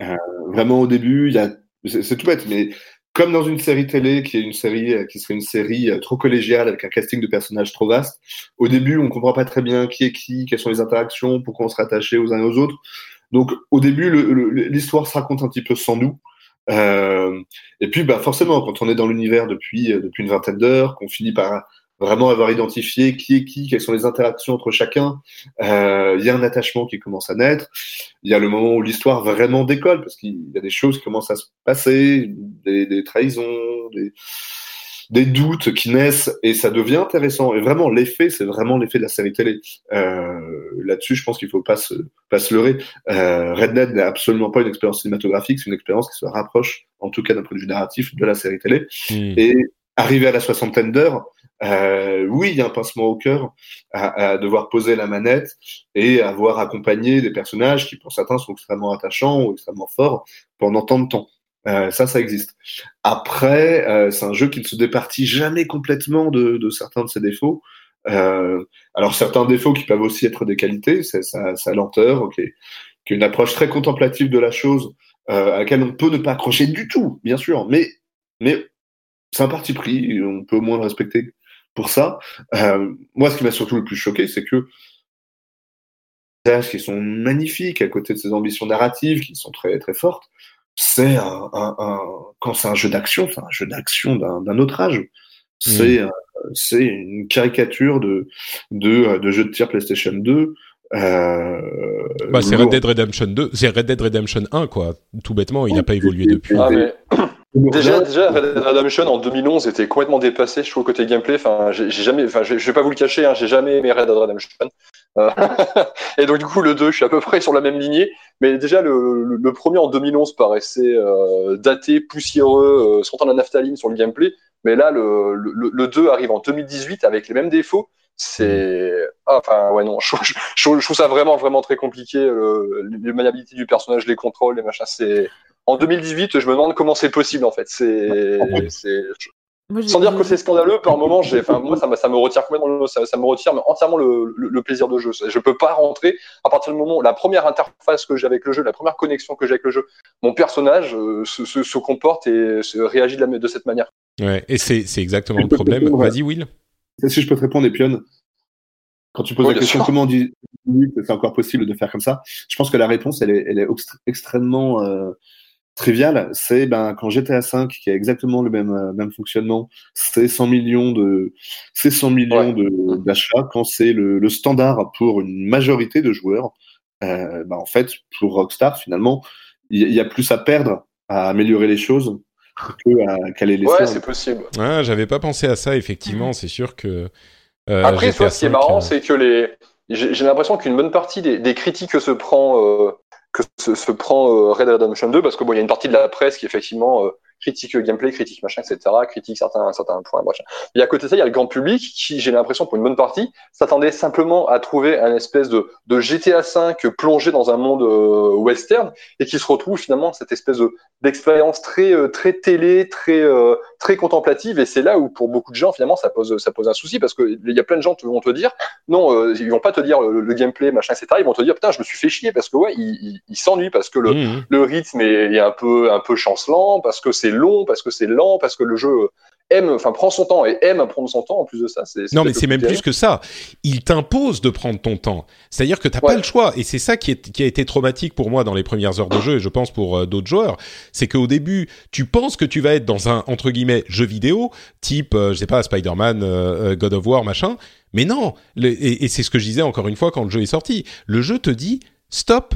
vraiment au début, il y a c'est tout bête, mais comme dans une série télé qui est une série qui serait une série trop collégiale avec un casting de personnages trop vaste, au début on comprend pas très bien qui est qui, quelles sont les interactions, pourquoi on se rattachait aux uns et aux autres. Donc au début, l'histoire se raconte un petit peu sans nous. Euh, et puis, bah, forcément, quand on est dans l'univers depuis, euh, depuis une vingtaine d'heures, qu'on finit par vraiment avoir identifié qui est qui, quelles sont les interactions entre chacun, euh, il y a un attachement qui commence à naître. Il y a le moment où l'histoire vraiment décolle, parce qu'il y a des choses qui commencent à se passer, des, des trahisons, des, des doutes qui naissent et ça devient intéressant. Et vraiment, l'effet, c'est vraiment l'effet de la série télé. Euh, Là-dessus, je pense qu'il faut pas se, pas se leurrer. Euh, Red Dead n'est absolument pas une expérience cinématographique, c'est une expérience qui se rapproche, en tout cas d'un point de vue narratif, de la série télé. Mmh. Et arrivé à la soixantaine d'heures, euh, oui, il y a un pincement au cœur à, à, devoir poser la manette et avoir accompagné des personnages qui, pour certains, sont extrêmement attachants ou extrêmement forts pendant tant de temps. Ça, ça existe. Après, c'est un jeu qui ne se départit jamais complètement de, de certains de ses défauts. alors certains défauts qui peuvent aussi être des qualités, c'est sa, sa, lenteur, ok, qui est une approche très contemplative de la chose, à laquelle on peut ne pas accrocher du tout, bien sûr, mais mais c'est un parti pris, on peut au moins le respecter pour ça. Euh, moi, ce qui m'a surtout le plus choqué, c'est que qui sont magnifiques à côté de ces ambitions narratives qui sont très très fortes, c'est un, un, quand c'est un jeu d'action, c'est un jeu d'action d'un autre âge. C'est mmh. c'est une caricature de, de, de jeu de tir PlayStation 2. Euh, bah, c'est Red Dead Redemption 2, c'est Red Dead Redemption 1 quoi. Tout bêtement, il n'a pas évolué depuis. Ah, mais... Déjà, déjà, Red Dead Redemption en 2011 était complètement dépassé, je trouve, côté gameplay. Enfin, j'ai jamais, enfin, je vais pas vous le cacher, hein, j'ai jamais aimé Red Dead Redemption. Euh, et donc, du coup, le 2, je suis à peu près sur la même lignée. Mais déjà, le, le, premier en 2011 paraissait euh, daté, poussiéreux, euh, sentant la naphtaline sur le gameplay. Mais là, le, le, le 2 arrive en 2018 avec les mêmes défauts c'est ah, enfin ouais non je, je, trouve ça vraiment vraiment très compliqué le, les maniabilités du personnage les contrôles les machins c'est en 2018, je me demande comment c'est possible en fait. C'est, sans dire que c'est scandaleux, par moment, j'ai, enfin, moi, ça, ça, me retire complètement, ça, ça me retire entièrement le, le, plaisir de jeu. Je peux pas rentrer à partir du moment, la première interface que j'ai avec le jeu, la première connexion que j'ai avec le jeu, mon personnage euh, se, se, comporte et se réagit de, la, de cette manière. Ouais, et c'est, c'est exactement le problème. Vas-y, Will. Si je peux te répondre, Epion, quand tu poses la question comment on dit que c'est encore possible de faire comme ça, je pense que la réponse, elle est, elle est extrêmement euh, trivial, c'est ben quand GTA 5 qui a exactement le même euh, même fonctionnement, c'est 100 millions de c'est 100 millions d'achats quand c'est le, le, standard pour une majorité de joueurs. Euh, ben, en fait, pour Rockstar finalement, il y, a plus à perdre à améliorer les choses que qu'à les laisser. Ouais, c'est possible. Ah, j'avais pas pensé à ça effectivement. C'est sûr que euh, après, ce qui est marrant, euh, c'est que les j'ai l'impression qu'une bonne partie des, des critiques que se prend euh, que se, se prend euh, Red Dead Redemption 2 parce que bon, il y a une partie de la presse qui effectivement euh, critique le gameplay, critique machin, etc., critique certains, certains points, machin. Et à côté de ça, il y a le grand public qui, j'ai l'impression, pour une bonne partie, s'attendait simplement à trouver un espèce de, de GTA 5 plongé dans un monde euh, western et qui se retrouve finalement cette espèce de, d'expérience très, euh, très télé, très, euh, très contemplative. Et c'est là où, pour beaucoup de gens, finalement, ça pose, ça pose un souci parce que il y a plein de gens qui vont te dire, non, ils vont pas te dire le, gameplay, machin, etc. Ils vont te dire, putain, je me suis fait chier parce que ouais, il, il, s'ennuie parce que le, mmh. le rythme est, est, un peu, un peu chancelant, parce que c'est long, parce que c'est lent, parce que le jeu aime, enfin prend son temps et aime prendre son temps. En plus de ça, c'est non, mais c'est même plus que ça. Il t'impose de prendre ton temps. C'est-à-dire que t'as pas le choix. Et c'est ça qui, est, qui a été traumatique pour moi dans les premières heures de jeu et je pense pour euh, d'autres joueurs. C'est qu'au début, tu penses que tu vas être dans un entre guillemets jeu vidéo type, euh, je sais pas, Spider-Man, euh, God of War, machin. Mais non. et, et c'est ce que je disais encore une fois quand le jeu est sorti. Le jeu te dit stop.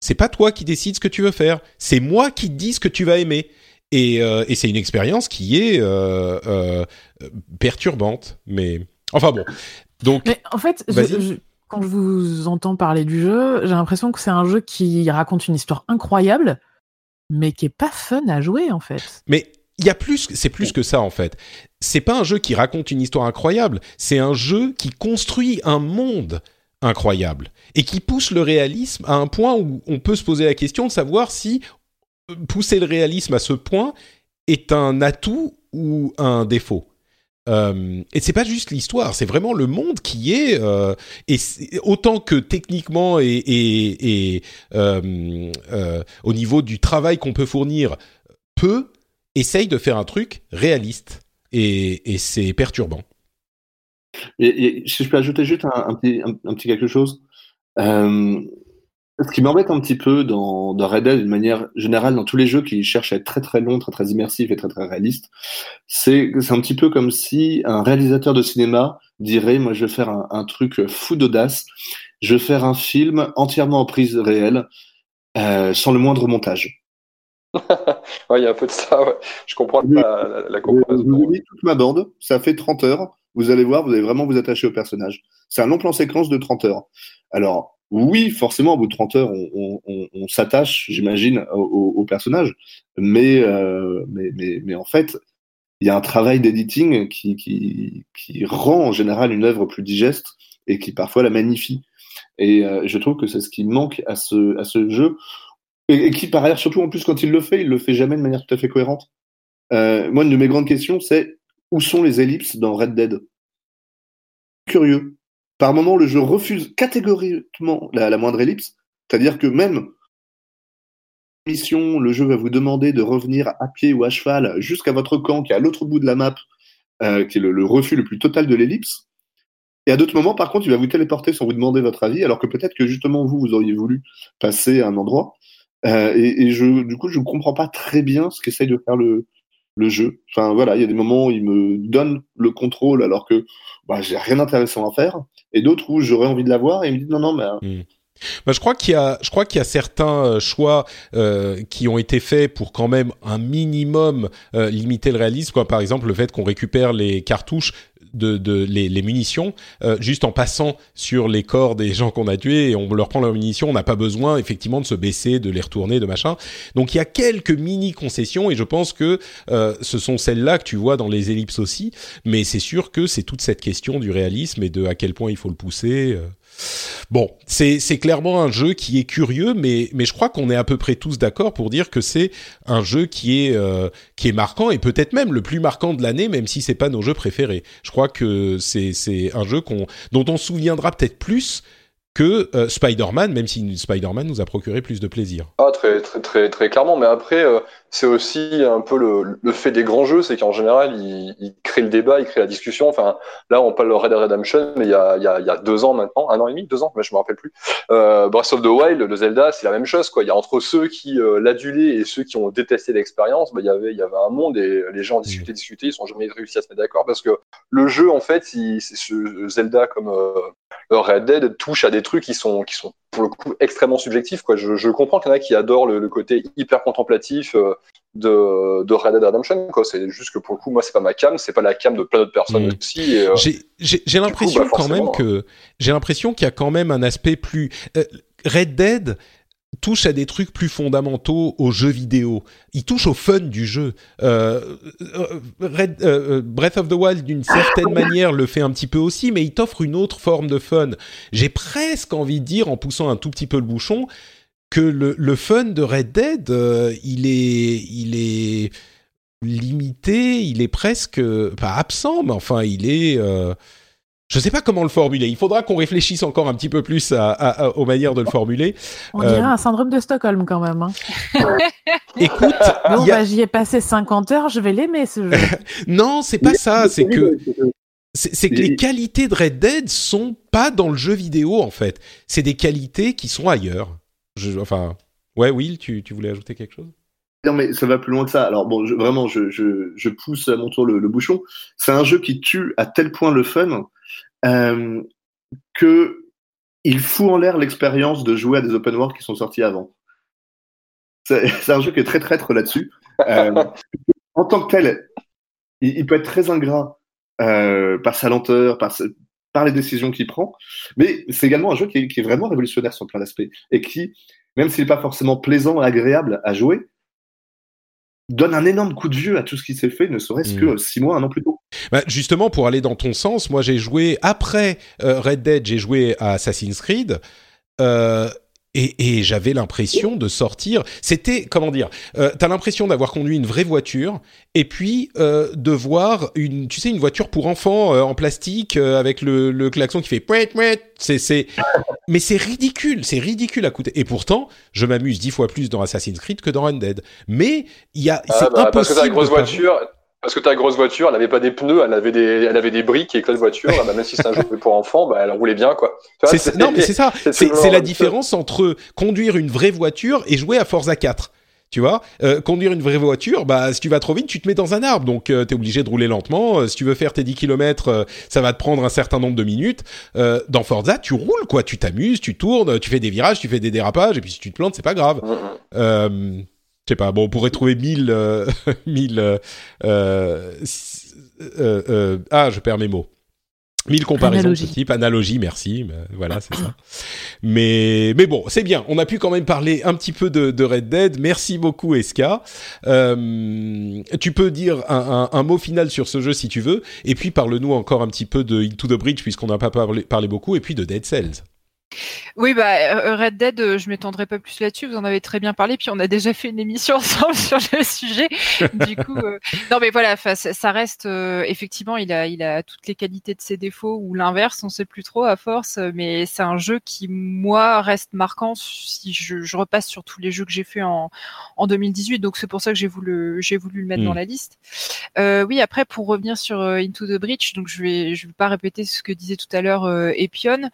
C'est pas toi qui décides ce que tu veux faire. C'est moi qui te dis ce que tu vas aimer. Et, euh, et c'est une expérience qui est euh, euh, perturbante. Mais enfin bon. Donc. Mais en fait, quand je vous entends parler du jeu, j'ai l'impression que c'est un jeu qui raconte une histoire incroyable, mais qui est pas fun à jouer en fait. Mais il y a plus, c'est plus que ça en fait. C'est pas un jeu qui raconte une histoire incroyable, c'est un jeu qui construit un monde incroyable et qui pousse le réalisme à un point où on peut se poser la question de savoir si pousser le réalisme à ce point est un atout ou un défaut. Euh, et c'est pas juste l'histoire, c'est vraiment le monde qui est, euh, et autant que techniquement et, euh, euh, au niveau du travail qu'on peut fournir, peu essaye de faire un truc réaliste. Et, c'est perturbant. Je peux ajouter juste un, petit, quelque chose, ce qui m'embête un petit peu dans, dans Red Dead, d'une manière générale, dans tous les jeux qui cherchent à être très très longs, très très immersifs et très très réalistes, c'est c'est un petit peu comme si un réalisateur de cinéma dirait, moi je vais faire un, un truc fou d'audace, je vais faire un film entièrement en prise réelle, euh, sans le moindre montage. ouais, il y a un peu de ça, ouais. je comprends la, la, comparaison. Vous avez toute ma bande, ça fait 30 heures, vous allez voir, vous allez vraiment vous attacher au personnage. C'est un long plan séquence de 30 heures. Alors, oui, forcément, au bout de 30 heures, on, s'attache, j'imagine, au, personnage. Mais, euh, mais, mais, mais, en fait, il y a un travail d'editing qui, qui, qui, rend en général une œuvre plus digeste et qui parfois la magnifie. Et euh, je trouve que c'est ce qui manque à ce, à ce jeu. et, qui par ailleurs, surtout en plus quand il le fait, il le fait jamais de manière tout à fait cohérente. Euh, moi, une de mes grandes questions, c'est où sont les ellipses dans Red Dead? Curieux. Par moment, le jeu refuse catégoriquement la, moindre ellipse, c'est-à-dire que même mission, le jeu va vous demander de revenir à pied ou à cheval jusqu'à votre camp qui est à l'autre bout de la map, euh, qui est le, refus le plus total de l'ellipse. Et à d'autres moments, par contre, il va vous téléporter sans vous demander votre avis, alors que peut-être que justement vous, vous auriez voulu passer à un endroit. Euh, et, je, du coup, je ne comprends pas très bien ce qu'essaye de faire le, le jeu. Enfin voilà, il y a des moments où il me donne le contrôle alors que bah, j'ai rien d'intéressant à faire, et d'autres où j'aurais envie de l'avoir et il me dit non non mais. Hmm. Bah, je crois qu'il y a, je crois qu'il y a certains euh, choix euh, qui ont été faits pour quand même un minimum euh, limiter le réalisme. Quoi. Par exemple, le fait qu'on récupère les cartouches de, de les, les, munitions euh, juste en passant sur les corps des gens qu'on a tués et on leur prend leurs munitions. On n'a pas besoin effectivement de se baisser, de les retourner, de machin. Donc il y a quelques mini concessions et je pense que euh, ce sont celles-là que tu vois dans les ellipses aussi. Mais c'est sûr que c'est toute cette question du réalisme et de à quel point il faut le pousser. Euh. Bon, c'est clairement un jeu qui est curieux, mais, je crois qu'on est à peu près tous d'accord pour dire que c'est un jeu qui est, euh, qui est marquant et peut-être même le plus marquant de l'année, même si c'est pas nos jeux préférés. Je crois que c'est un jeu dont on se souviendra peut-être plus que euh, Spider-Man, même si Spider-Man nous a procuré plus de plaisir. Ah, très clairement. Mais après, euh, c'est aussi un peu le, fait des grands jeux, c'est qu'en général, ils, créent le débat, ils créent la discussion. Enfin, là, on parle de Red Dead Redemption, mais il y a, deux ans maintenant, un an et demi, deux ans, mais je me rappelle plus. Euh, Breath of the Wild, le Zelda, c'est la même chose. Quoi. Il y a entre ceux qui euh, l'adulaient et ceux qui ont détesté l'expérience, bah, il y avait, il y avait un monde et les gens discutaient, discutaient, ils sont jamais réussi à se mettre d'accord parce que le jeu, en fait, c'est ce Zelda comme euh, Red Dead touche à des trucs qui sont, qui sont pour le coup extrêmement subjectifs. Quoi. Je, comprends qu'il y en a qui adorent le, côté hyper contemplatif de, de Red Dead Redemption. C'est juste que pour le coup, moi, c'est pas ma cam, c'est pas la cam de plein d'autres personnes mmh. aussi. Euh, j'ai l'impression bah, quand même que j'ai l'impression qu'il y a quand même un aspect plus euh, Red Dead touche à des trucs plus fondamentaux au jeu vidéo. Il touche au fun du jeu. Euh, Red, euh, Breath of the Wild, d'une certaine manière, le fait un petit peu aussi, mais il t'offre une autre forme de fun. J'ai presque envie de dire, en poussant un tout petit peu le bouchon, que le, le fun de Red Dead, euh, il est, il est limité, il est presque pas absent, mais enfin, il est euh, je ne sais pas comment le formuler. Il faudra qu'on réfléchisse encore un petit peu plus à, à, aux manières de le formuler. On dirait euh, un syndrome de Stockholm quand même. Hein. Écoute, bon, bah, j'y ai passé 50 heures, je vais l'aimer ce jeu. non, c'est pas ça. C'est que c'est que les qualités de Red Dead sont pas dans le jeu vidéo en fait. C'est des qualités qui sont ailleurs. Je, enfin, ouais, Will, tu, tu voulais ajouter quelque chose? Non, mais ça va plus loin que ça. Alors, bon, vraiment, je, je, pousse à mon tour le, le bouchon. C'est un jeu qui tue à tel point le fun euh, que il fout en l'air l'expérience de jouer à des open world qui sont sortis avant. C'est un jeu qui est très traître là-dessus. Euh, en tant que tel, il, peut être très ingrat euh, par sa lenteur, par, par les décisions qu'il prend, mais c'est également un jeu qui est, qui est, vraiment révolutionnaire sur plein d'aspects et qui, même s'il n'est pas forcément plaisant et agréable à jouer, donne un énorme coup de vieux à tout ce qui s'est fait, ne serait-ce que mm. six mois, un an plus tôt. Bah, justement, pour aller dans ton sens, moi j'ai joué après euh, Red Dead, j'ai joué à Assassin's Creed. Euh, et, et j'avais l'impression de sortir. C'était comment dire euh, T'as l'impression d'avoir conduit une vraie voiture et puis euh, de voir une, tu sais, une voiture pour enfants euh, en plastique euh, avec le, le, klaxon qui fait pouet pouet. C'est c'est, mais c'est ridicule, c'est ridicule à coûter. Et pourtant, je m'amuse dix fois plus dans Assassin's Creed que dans Red Dead. Mais il y a, c'est ah bah, impossible. Parce que t'as une grosse voiture. Parce que ta grosse voiture, elle avait pas des pneus, elle avait des, elle avait des briques et que la voiture, bah, même si c'est un jeu pour enfants, bah, elle roulait bien, quoi. non, mais c'est ça. C'est la différence entre conduire une vraie voiture et jouer à Forza 4. Tu vois, euh, conduire une vraie voiture, bah si tu vas trop vite, tu te mets dans un arbre, donc euh, tu es obligé de rouler lentement. Euh, si tu veux faire tes 10 km, ça va te prendre un certain nombre de minutes. dans Forza, tu roules quoi, tu t'amuses, tu tournes, tu fais des virages, tu fais des dérapages, et puis si tu te plantes, c'est pas grave. Je sais pas, bon, on pourrait trouver mille, euh, mille, euh, euh, euh, ah, je perds mes mots. Mille comparaisons Analogie. de ce type, analogie, merci, voilà, c'est ça. Mais, mais bon, c'est bien. On a pu quand même parler un petit peu de, de Red Dead. Merci beaucoup, Eska. Euh, tu peux dire un, un, un, mot final sur ce jeu si tu veux, et puis parle-nous encore un petit peu de Into the Bridge puisqu'on n'a pas parlé, parlé beaucoup, et puis de Dead Cells. Oui, bah euh, Red Dead, euh, je m'étendrai pas plus là-dessus. Vous en avez très bien parlé, puis on a déjà fait une émission ensemble sur le sujet. du coup, euh, non, mais voilà, ça reste effectivement, il a, il a toutes les qualités de ses défauts ou l'inverse, on sait plus trop à force. Mais c'est un jeu qui, moi, reste marquant si je, je repasse sur tous les jeux que j'ai fait en, en 2018. Donc c'est pour ça que j'ai voulu, j'ai voulu le mettre dans hmm. la liste. oui, après pour revenir sur Into the Breach, donc je vais, je vais pas répéter ce que disait tout à l'heure Epion.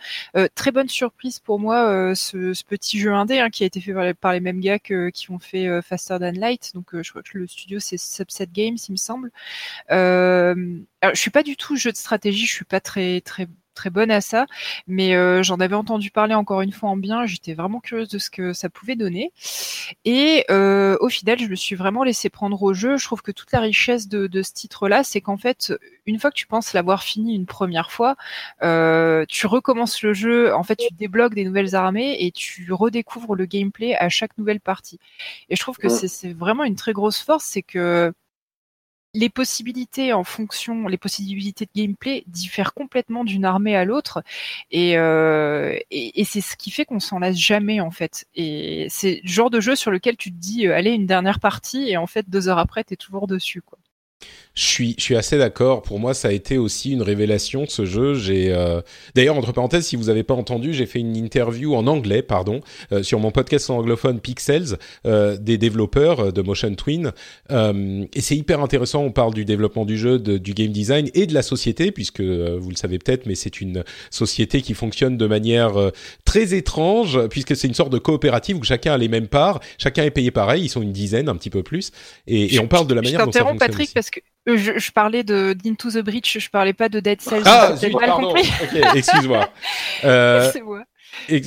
très bonne surprise pour moi euh, ce, petit jeu indé hein, qui a été fait par les, mêmes gars qui ont fait euh, Faster Than Light. Donc euh, je crois que le studio c'est Subset Games, il me semble. Alors, je suis pas du tout jeu de stratégie, je suis pas très très très bonne à ça, mais euh, j'en avais entendu parler encore une fois en bien. J'étais vraiment curieuse de ce que ça pouvait donner. Et euh, au final, je me suis vraiment laissé prendre au jeu. Je trouve que toute la richesse de, ce titre-là, c'est qu'en fait, une fois que tu penses l'avoir fini une première fois, euh, tu recommences le jeu. En fait, tu débloques des nouvelles armées et tu redécouvres le gameplay à chaque nouvelle partie. Et je trouve que c'est vraiment une très grosse force, c'est que les possibilités en fonction, les possibilités de gameplay diffèrent complètement d'une armée à l'autre, et, euh, et, c'est ce qui fait qu'on s'en lasse jamais en fait. Et c'est le genre de jeu sur lequel tu te dis, euh, allez une dernière partie, et en fait deux heures après t'es toujours dessus quoi. Je suis, je suis assez d'accord. Pour moi, ça a été aussi une révélation ce jeu. J'ai, euh, d'ailleurs, entre parenthèses, si vous n'avez pas entendu, j'ai fait une interview en anglais, pardon, euh, sur mon podcast anglophone Pixels euh, des développeurs de Motion Twin. et c'est hyper intéressant. On parle du développement du jeu, du game design et de la société, puisque vous le savez peut-être, mais c'est une société qui fonctionne de manière très étrange, puisque c'est une sorte de coopérative où chacun a les mêmes parts, chacun est payé pareil. Ils sont une dizaine, un petit peu plus. Et, et on parle de la manière dont ça fonctionne. Patrick, parce que euh, je, parlais de d'Into the Breach, je parlais pas de Dead Cells. Ah, pardon. excuse-moi. Euh,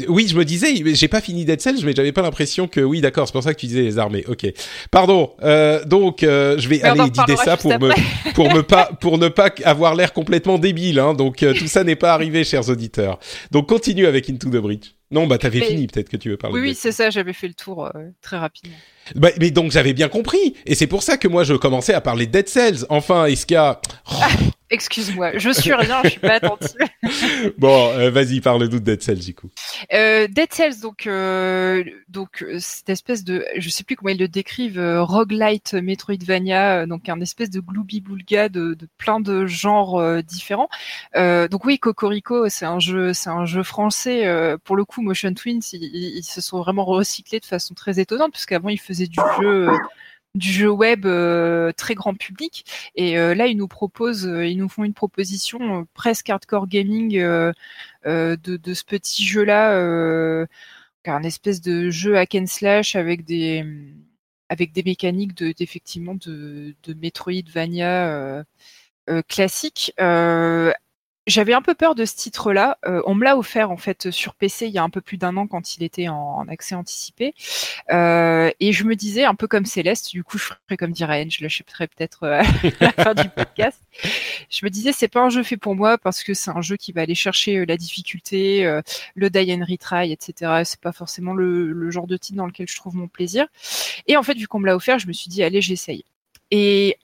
oui, je me disais, j'ai pas fini Dead Cells, mais j'avais pas l'impression que oui, d'accord, c'est pour ça que tu disais les armées. Ok, pardon. Euh, donc, euh, je vais aller éditer ça pour me pour me pas pour ne pas avoir l'air complètement débile. Hein, donc tout ça n'est pas arrivé, chers auditeurs. Donc continue avec Into the Breach. Non, bah t'avais fini, peut-être que tu veux parler. Oui, oui, c'est ça, j'avais fait le tour euh, très rapidement. Bah, mais donc j'avais bien compris, et c'est pour ça que moi je commençais à parler de Dead Cells. Enfin, est-ce qu'il y a... Excuse-moi, je suis rien, je suis pas attentive. bon, euh, vas-y, parle-nous de Dead Cells du coup. Euh, Dead Cells, donc, euh, donc cette espèce de, je sais plus comment ils le décrivent, roguelite Metroidvania, donc un espèce de glooby boulga de, de plein de genres différents. donc oui, Cocorico, c'est un jeu, c'est un jeu français. pour le coup, Motion Twins, ils, ils, se sont vraiment recyclés de façon très étonnante, puisqu'avant ils faisaient du jeu du jeu web euh, très grand public. Et euh, là, ils nous proposent, euh, ils nous font une proposition presque hardcore gaming de, ce petit jeu-là, un espèce de jeu hack and slash avec des avec des mécaniques de d'effectivement de, de Metroidvania classique j'avais un peu peur de ce titre-là. Euh, on me l'a offert en fait sur PC il y a un peu plus d'un an quand il était en, accès anticipé. Euh, et je me disais un peu comme Céleste, du coup je ferais comme dirait je l'achèterais peut-être euh, à la fin du podcast. Je me disais c'est pas un jeu fait pour moi parce que c'est un jeu qui va aller chercher la difficulté, le die and retry, etc. C'est pas forcément le, le genre de titre dans lequel je trouve mon plaisir. Et en fait vu qu'on me l'a offert, je me suis dit allez j'essaye. Et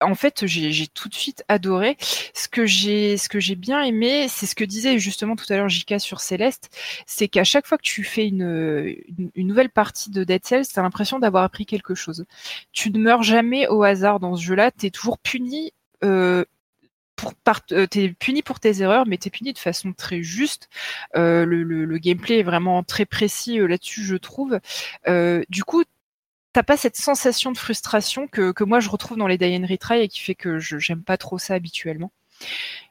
en fait, j'ai tout de suite adoré. Ce que j'ai, ce que j'ai bien aimé, c'est ce que disait justement tout à l'heure Jika sur Céleste, c'est qu'à chaque fois que tu fais une, une, nouvelle partie de Dead Cells, t'as l'impression d'avoir appris quelque chose. Tu ne meurs jamais au hasard dans ce jeu-là. T'es toujours puni. Euh, pour euh, t'es puni pour tes erreurs, mais t'es puni de façon très juste. Euh, le, gameplay est vraiment très précis là-dessus, je trouve. Du coup, t'as pas cette sensation de frustration que, moi je retrouve dans les Die and Retry et qui fait que j'aime pas trop ça habituellement.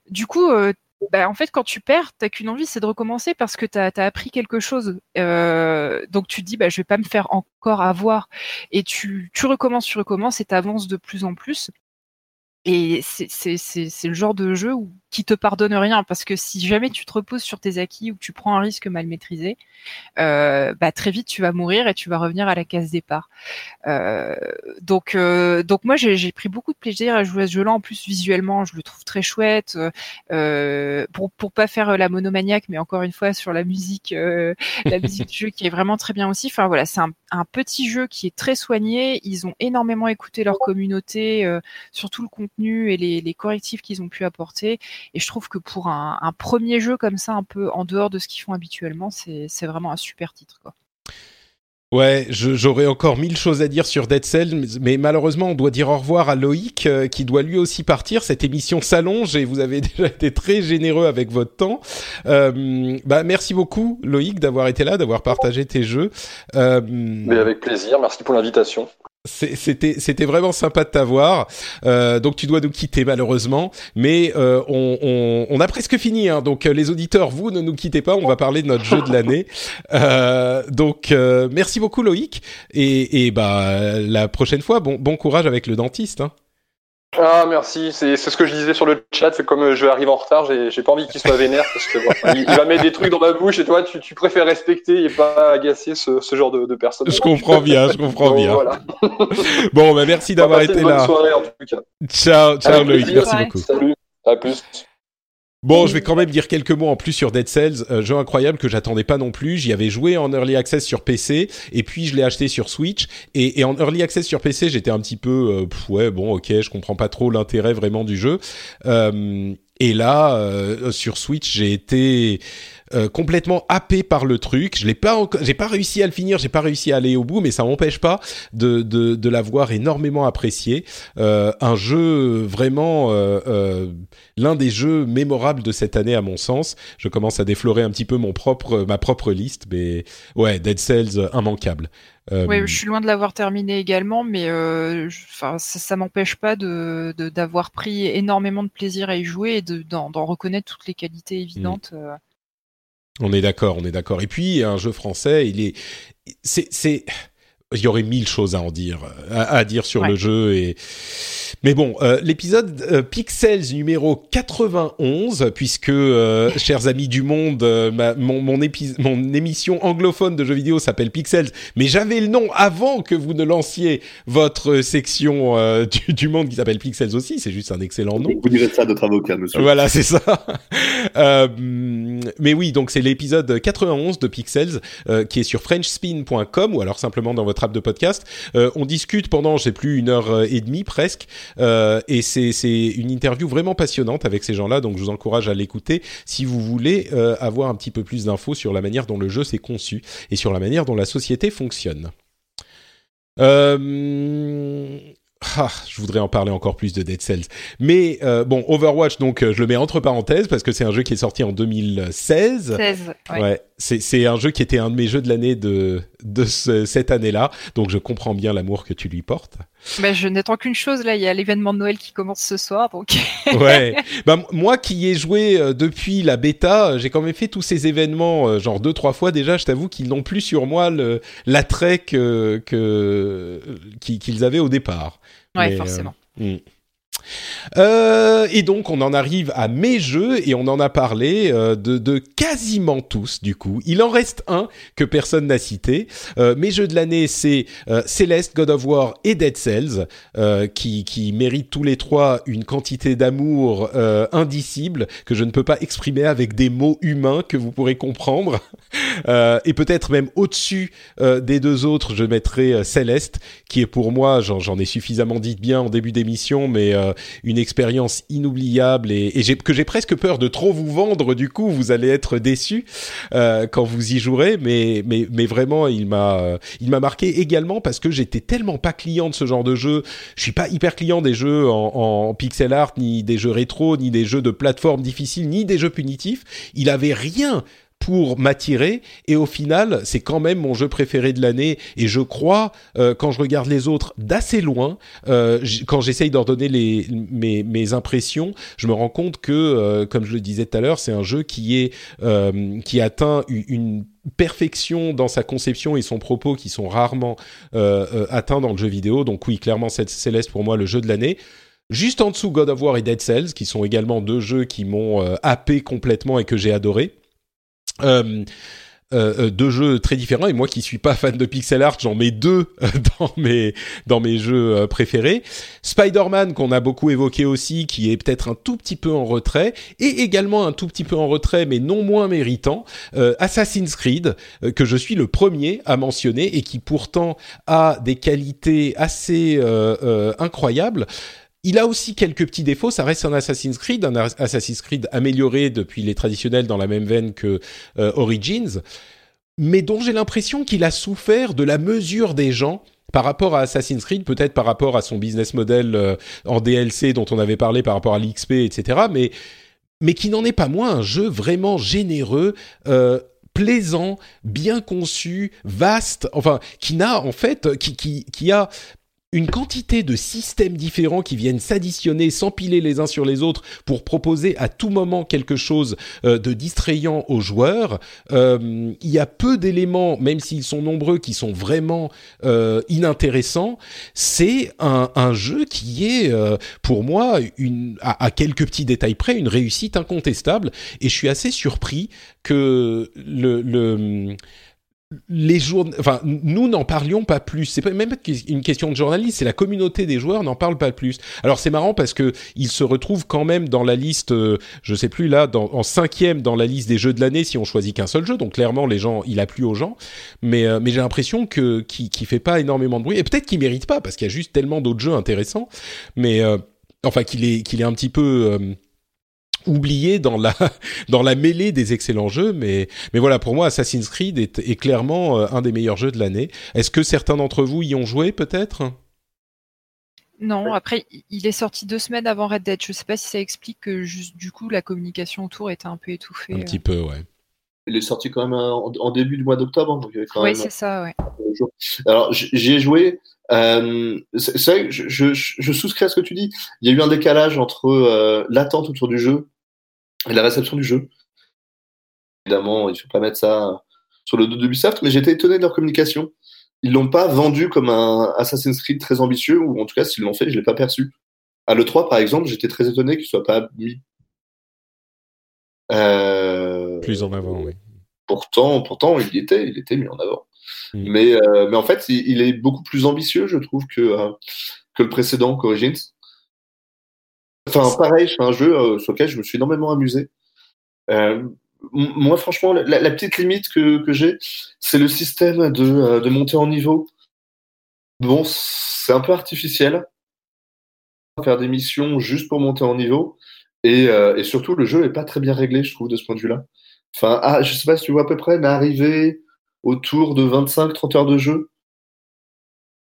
Du coup, euh, bah, en fait, quand tu perds, t'as qu'une envie, c'est de recommencer parce que t'as as appris quelque chose. Euh, donc tu te dis, bah, je vais pas me faire encore avoir. Et tu, tu recommences, tu recommences et t'avances de plus en plus. Et c'est le genre de jeu où, qui te pardonne rien parce que si jamais tu te reposes sur tes acquis ou que tu prends un risque mal maîtrisé, euh, bah très vite tu vas mourir et tu vas revenir à la case départ. Euh, donc euh, donc moi j'ai pris beaucoup de plaisir à jouer à ce jeu-là. En plus visuellement, je le trouve très chouette. Euh, pour pour pas faire la monomaniaque, mais encore une fois sur la musique, euh, la musique du jeu qui est vraiment très bien aussi. Enfin voilà, c'est un, un, petit jeu qui est très soigné. Ils ont énormément écouté leur communauté, surtout le contenu contenu et les, correctifs qu'ils ont pu apporter. Et je trouve que pour un, un, premier jeu comme ça, un peu en dehors de ce qu'ils font habituellement, c'est vraiment un super titre. Quoi. Ouais, j'aurais encore mille choses à dire sur Dead Cells, mais malheureusement, on doit dire au revoir à Loïc, euh, qui doit lui aussi partir. Cette émission s'allonge et vous avez déjà été très généreux avec votre temps. Euh, bah, merci beaucoup, Loïc, d'avoir été là, d'avoir partagé tes jeux. Euh, mais avec plaisir, merci pour l'invitation. C'était c'était vraiment sympa de t'avoir. Euh, donc tu dois nous quitter malheureusement, mais euh, on, on, on, a presque fini. Hein, donc euh, les auditeurs, vous ne nous quittez pas. On va parler de notre jeu de l'année. Euh, donc euh, merci beaucoup Loïc et, et bah la prochaine fois, bon bon courage avec le dentiste. Hein. Ah merci, c'est ce que je disais sur le chat, c'est comme euh, je arrive en retard, j'ai pas envie qu'il soit vénère parce que il, va mettre des trucs dans ma bouche et toi tu, tu préfères respecter et pas agacer ce, ce genre de, de personnes. Je comprends bien, je comprends bien. Voilà. bon, bah merci d'avoir été bonne là. Soirée, en tout cas. Ciao, ciao Loïc, merci beaucoup. Salut, à plus. Bon, je vais quand même dire quelques mots en plus sur Dead Cells, euh, jeu incroyable que j'attendais pas non plus. J'y avais joué en early access sur PC et puis je l'ai acheté sur Switch. Et, en early access sur PC, j'étais un petit peu, euh, ouais, bon, ok, je comprends pas trop l'intérêt vraiment du jeu. Euh, et là, euh, sur Switch, j'ai été euh, complètement happé par le truc. Je l'ai pas, j'ai pas réussi à le finir, j'ai pas réussi à aller au bout, mais ça m'empêche pas de de, de l'avoir énormément apprécié. Euh, un jeu vraiment l'un des jeux mémorables de cette année à mon sens. Je commence à déflorer un petit peu mon propre ma propre liste, mais ouais, Dead Cells immanquable. Euh... Oui, je suis loin de l'avoir terminé également, mais euh, ça, ça m'empêche pas de d'avoir pris énormément de plaisir à y jouer et d'en reconnaître toutes les qualités évidentes. Mmh. On est d'accord, on est d'accord. Et puis un jeu français, il est, c'est il y aurait mille choses à en dire, à, dire sur le jeu. Et mais bon, euh, l'épisode euh, Pixels numéro 91, puisque euh, chers amis du monde, ma, mon mon, mon, émission anglophone de jeux vidéo s'appelle Pixels, mais j'avais le nom avant que vous ne lanciez votre section du, du, monde qui s'appelle Pixels aussi. C'est juste un excellent nom. Vous direz ça à notre avocat, monsieur. Voilà, c'est ça. mais oui, donc c'est l'épisode 91 de Pixels qui est sur FrenchSpin.com ou alors simplement dans votre app de podcast. Euh, on discute pendant, je sais plus, une heure et demie presque, euh, et c'est c'est une interview vraiment passionnante avec ces gens-là. Donc je vous encourage à l'écouter si vous voulez euh, avoir un petit peu plus d'infos sur la manière dont le jeu s'est conçu et sur la manière dont la société fonctionne. Euh, ah, je voudrais en parler encore plus de Dead Cells. Mais euh, bon, Overwatch, donc euh, je le mets entre parenthèses parce que c'est un jeu qui est sorti en 2016. 16, ouais. ouais c'est un jeu qui était un de mes jeux de l'année de, de ce, cette année-là. Donc je comprends bien l'amour que tu lui portes. Mais je n'attends qu'une chose, là, il y a l'événement de Noël qui commence ce soir. Donc... ouais. Bah, moi qui ai joué euh, depuis la bêta, j'ai quand même fait tous ces événements, genre deux, trois fois déjà. Je t'avoue qu'ils n'ont plus sur moi l'attrait que, que, qu'ils avaient au départ. Ouais, Mais, forcément. Euh, hmm. Euh, et donc on en arrive à mes jeux et on en a parlé euh, de, quasiment tous du coup. Il en reste un que personne n'a cité. Euh, mes jeux de l'année c'est Celeste, God of War et Dead Cells qui, qui méritent tous les trois une quantité d'amour indicible que je ne peux pas exprimer avec des mots humains que vous pourrez comprendre. et peut-être même au-dessus des deux autres je mettrai Céleste qui est pour moi j'en ai suffisamment dit bien en début d'émission mais une expérience inoubliable et, que j'ai presque peur de trop vous vendre. Du coup, vous allez être déçus euh, quand vous y jouerez, mais mais mais vraiment, il m'a il m'a marqué également parce que j'étais tellement pas client de ce genre de jeu. Je suis pas hyper client des jeux en, en pixel art, ni des jeux rétro, ni des jeux de plateforme difficiles, ni des jeux punitifs. Il avait rien pour m'attirer. Et au final c'est quand même mon jeu préféré de l'année. Et je crois euh, quand je regarde les autres d'assez loin euh, quand j'essaye d'en donner les, mes, impressions je me rends compte que euh, comme je le disais tout à l'heure c'est un jeu qui est qui atteint une perfection dans sa conception et son propos qui sont rarement atteints dans le jeu vidéo. Donc oui clairement Céleste pour moi le jeu de l'année. Juste en dessous, God of War et Dead Cells, qui sont également deux jeux qui m'ont happé complètement et que j'ai adoré. Euh, euh, euh, deux jeux très différents et moi qui suis pas fan de pixel art j'en mets deux dans mes dans mes jeux préférés. Spider-Man qu'on a beaucoup évoqué aussi qui est peut-être un tout petit peu en retrait et également un tout petit peu en retrait mais non moins méritant Assassin's Creed que je suis le premier à mentionner et qui pourtant a des qualités assez incroyables il a aussi quelques petits défauts. Ça reste un Assassin's Creed, un Assassin's Creed amélioré depuis les traditionnels dans la même veine que euh, Origins, mais dont j'ai l'impression qu'il a souffert de la mesure des gens par rapport à Assassin's Creed, peut-être par rapport à son business model euh, en DLC dont on avait parlé par rapport à l'XP, etc. Mais mais qui n'en est pas moins un jeu vraiment généreux. Euh, plaisant, bien conçu, vaste, enfin qui n'a en fait qui, qui, qui a une quantité de systèmes différents qui viennent s'additionner, s'empiler les uns sur les autres pour proposer à tout moment quelque chose euh, de distrayant aux joueurs. Euh, il y a peu d'éléments, même s'ils sont nombreux, qui sont vraiment euh, inintéressants. C'est un, jeu qui est, pour moi, à, quelques petits détails près, une réussite incontestable. Et je suis assez surpris que le les jours, enfin, nous n'en parlions pas plus. C'est pas même une question de journaliste, c'est la communauté des joueurs n'en parle pas plus. Alors c'est marrant parce que il se retrouve quand même dans la liste, euh, je sais plus là, en cinquième dans la liste des jeux de l'année si on choisit qu'un seul jeu. Donc clairement, les gens, il a plu aux gens. Mais euh, mais j'ai l'impression que qui fait pas énormément de bruit et peut-être qu'il mérite pas parce qu'il y a juste tellement d'autres jeux intéressants. Mais euh, enfin qu'il est qu'il est un petit peu oublié dans la dans la mêlée des excellents jeux, mais mais voilà pour moi Assassin's Creed est, est clairement euh, un des meilleurs jeux de l'année. Est-ce que certains d'entre vous y ont joué peut-être? Non, après, il est sorti deux semaines avant Red Dead. Je sais pas si ça explique que juste du coup la communication autour était un peu étouffée. Un petit peu, ouais. Il est sorti quand même en, début du mois d'octobre. Oui, c'est ça, ouais. Alors, j'y ai joué. Euh, c'est vrai que je, je, je, souscris à ce que tu dis. Il y a eu un décalage entre euh, l'attente autour du jeu et la réception du jeu. Évidemment, il ne faut pas mettre ça sur le dos de Ubisoft, mais j'étais étonné de leur communication. Ils l'ont pas vendu comme un Assassin's Creed très ambitieux, ou en tout cas, s'ils l'ont fait, je l'ai pas perçu. À l'E3, par exemple, j'étais très étonné qu'il soit pas mis. Euh... Plus en avant, oui. Pourtant, pourtant, il était, il était mis en avant. Mm. Mais, euh, mais en fait, il, il, est beaucoup plus ambitieux, je trouve, que, euh, que le précédent, qu'Origins. Enfin, pareil, c'est un jeu euh, sur lequel je me suis énormément amusé. Euh, moi, franchement, la, petite limite que, j'ai, c'est le système de, euh, de en niveau. Bon, c'est un peu artificiel. Faire des missions juste pour monter en niveau. Et, euh, et surtout, le jeu est pas très bien réglé, je trouve, de ce point de vue-là. Enfin, ah, je sais pas si tu vois à peu près, mais arriver autour de 25-30 heures de jeu,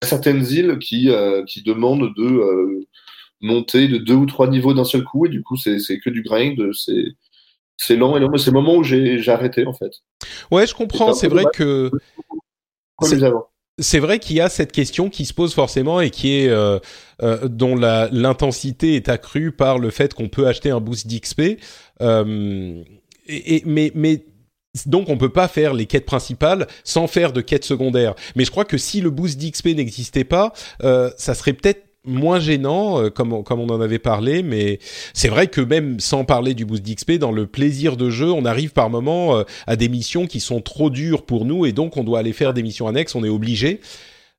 certaines îles qui, euh, qui demandent de euh, monter de deux ou trois niveaux d'un seul coup, et du coup, c'est que du grind, c'est c'est lent et lent. C'est le moment où j'ai arrêté, en fait. Ouais, je comprends. C'est vrai que. C'est vrai qu'il y a cette question qui se pose forcément et qui est euh, euh, dont l'intensité est accrue par le fait qu'on peut acheter un boost d'XP. Euh, et, et, mais, mais donc on peut pas faire les quêtes principales sans faire de quêtes secondaires. Mais je crois que si le boost d'XP n'existait pas, euh, ça serait peut-être moins gênant, euh, comme, comme on en avait parlé, mais c'est vrai que même sans parler du boost d'XP, dans le plaisir de jeu, on arrive par moments euh, à des missions qui sont trop dures pour nous et donc on doit aller faire des missions annexes, on est obligé.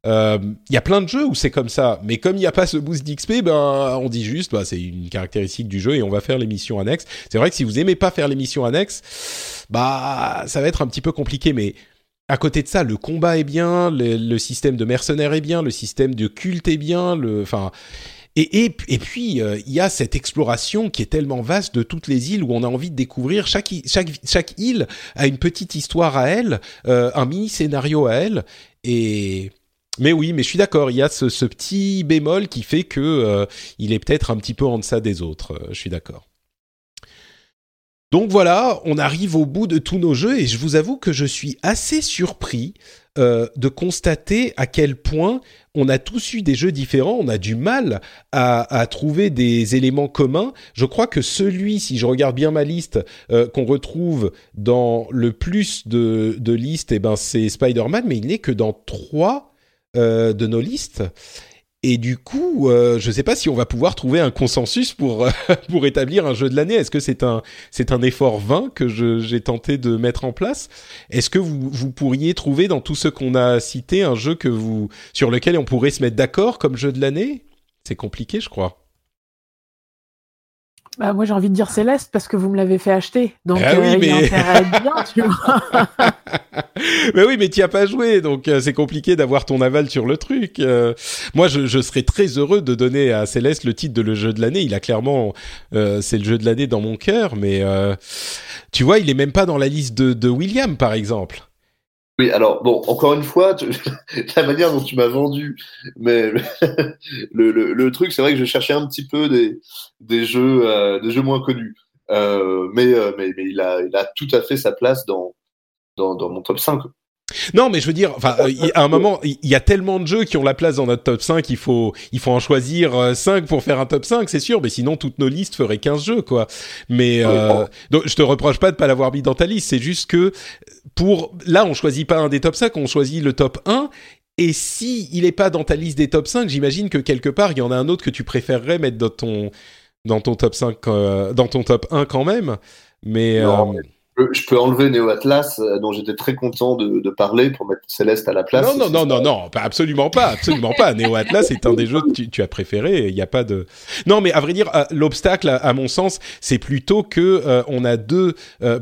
Il euh, y a plein de jeux où c'est comme ça, mais comme il n'y a pas ce boost d'XP, ben on dit juste, bah, c'est une caractéristique du jeu et on va faire les missions annexes. C'est vrai que si vous aimez pas faire les missions annexes, bah ça va être un petit peu compliqué, mais à côté de ça, le combat est bien, le, système de mercenaires est bien, le système de culte est bien, enfin, et, et, et puis euh, il y a cette exploration qui est tellement vaste de toutes les îles où on a envie de découvrir chaque chaque chaque île a une petite histoire à elle, euh, un mini scénario à elle, et mais oui, mais je suis d'accord, il y a ce, petit bémol qui fait que euh, il est peut-être un petit peu en deçà des autres. Je suis d'accord. Donc voilà, on arrive au bout de tous nos jeux et je vous avoue que je suis assez surpris euh, de constater à quel point on a tous eu des jeux différents, on a du mal à, trouver des éléments communs. Je crois que celui, si je regarde bien ma liste, euh, qu'on retrouve dans le plus de, de listes, eh ben c'est Spider-Man, mais il n'est que dans trois euh, de nos listes. Et du coup, euh, je ne sais pas si on va pouvoir trouver un consensus pour pour établir un jeu de l'année. Est-ce que c'est un effort vain que j'ai tenté de mettre en place? Est-ce que vous pourriez trouver dans tout ce qu'on a cité un jeu sur lequel on pourrait se mettre d'accord comme jeu de l'année? C'est compliqué, je crois. Bah, moi, j'ai envie de dire Céleste parce que vous me l'avez fait acheter. Donc, ah oui, euh, mais... il bien, tu vois. mais oui, mais tu as pas joué, donc euh, c'est compliqué d'avoir ton aval sur le truc. Euh, moi, je, je, serais très heureux de donner à Céleste le titre de le jeu de l'année. Il a clairement, c'est le jeu de l'année dans mon cœur, mais tu vois, il est même pas dans la liste de, de William, par exemple. Oui, alors bon, encore une fois, la manière dont tu m'as vendu, mais le, le, le truc, c'est vrai que je cherchais un petit peu des, des jeux, euh, des jeux moins connus, euh, mais, euh, mais, mais il a, il a tout à fait sa place dans, dans, dans mon top 5. Non, mais je veux dire, enfin, euh, à un moment, il y a tellement de jeux qui ont la place dans notre top 5, il faut, il faut en choisir 5 euh, pour faire un top 5, c'est sûr, mais sinon toutes nos listes feraient 15 jeux, quoi. Mais euh, donc, je te reproche pas de pas l'avoir mis dans ta liste, c'est juste que pour là, on choisit pas un des top 5, on choisit le top 1 et si il est pas dans ta liste des top 5, j'imagine que quelque part, il y en a un autre que tu préférerais mettre dans ton dans ton top 5 euh, dans ton top 1 quand même. Mais, je peux enlever Neo Atlas, euh, dont j'étais très content de, de, parler, pour mettre Céleste à la place. Non, non, non, non, non, absolument pas, absolument pas. Neo Atlas est un des jeux que tu, tu as préféré. Il n'y a pas de. Non, mais à vrai dire, euh, l'obstacle, à, mon sens, c'est plutôt que euh, on a deux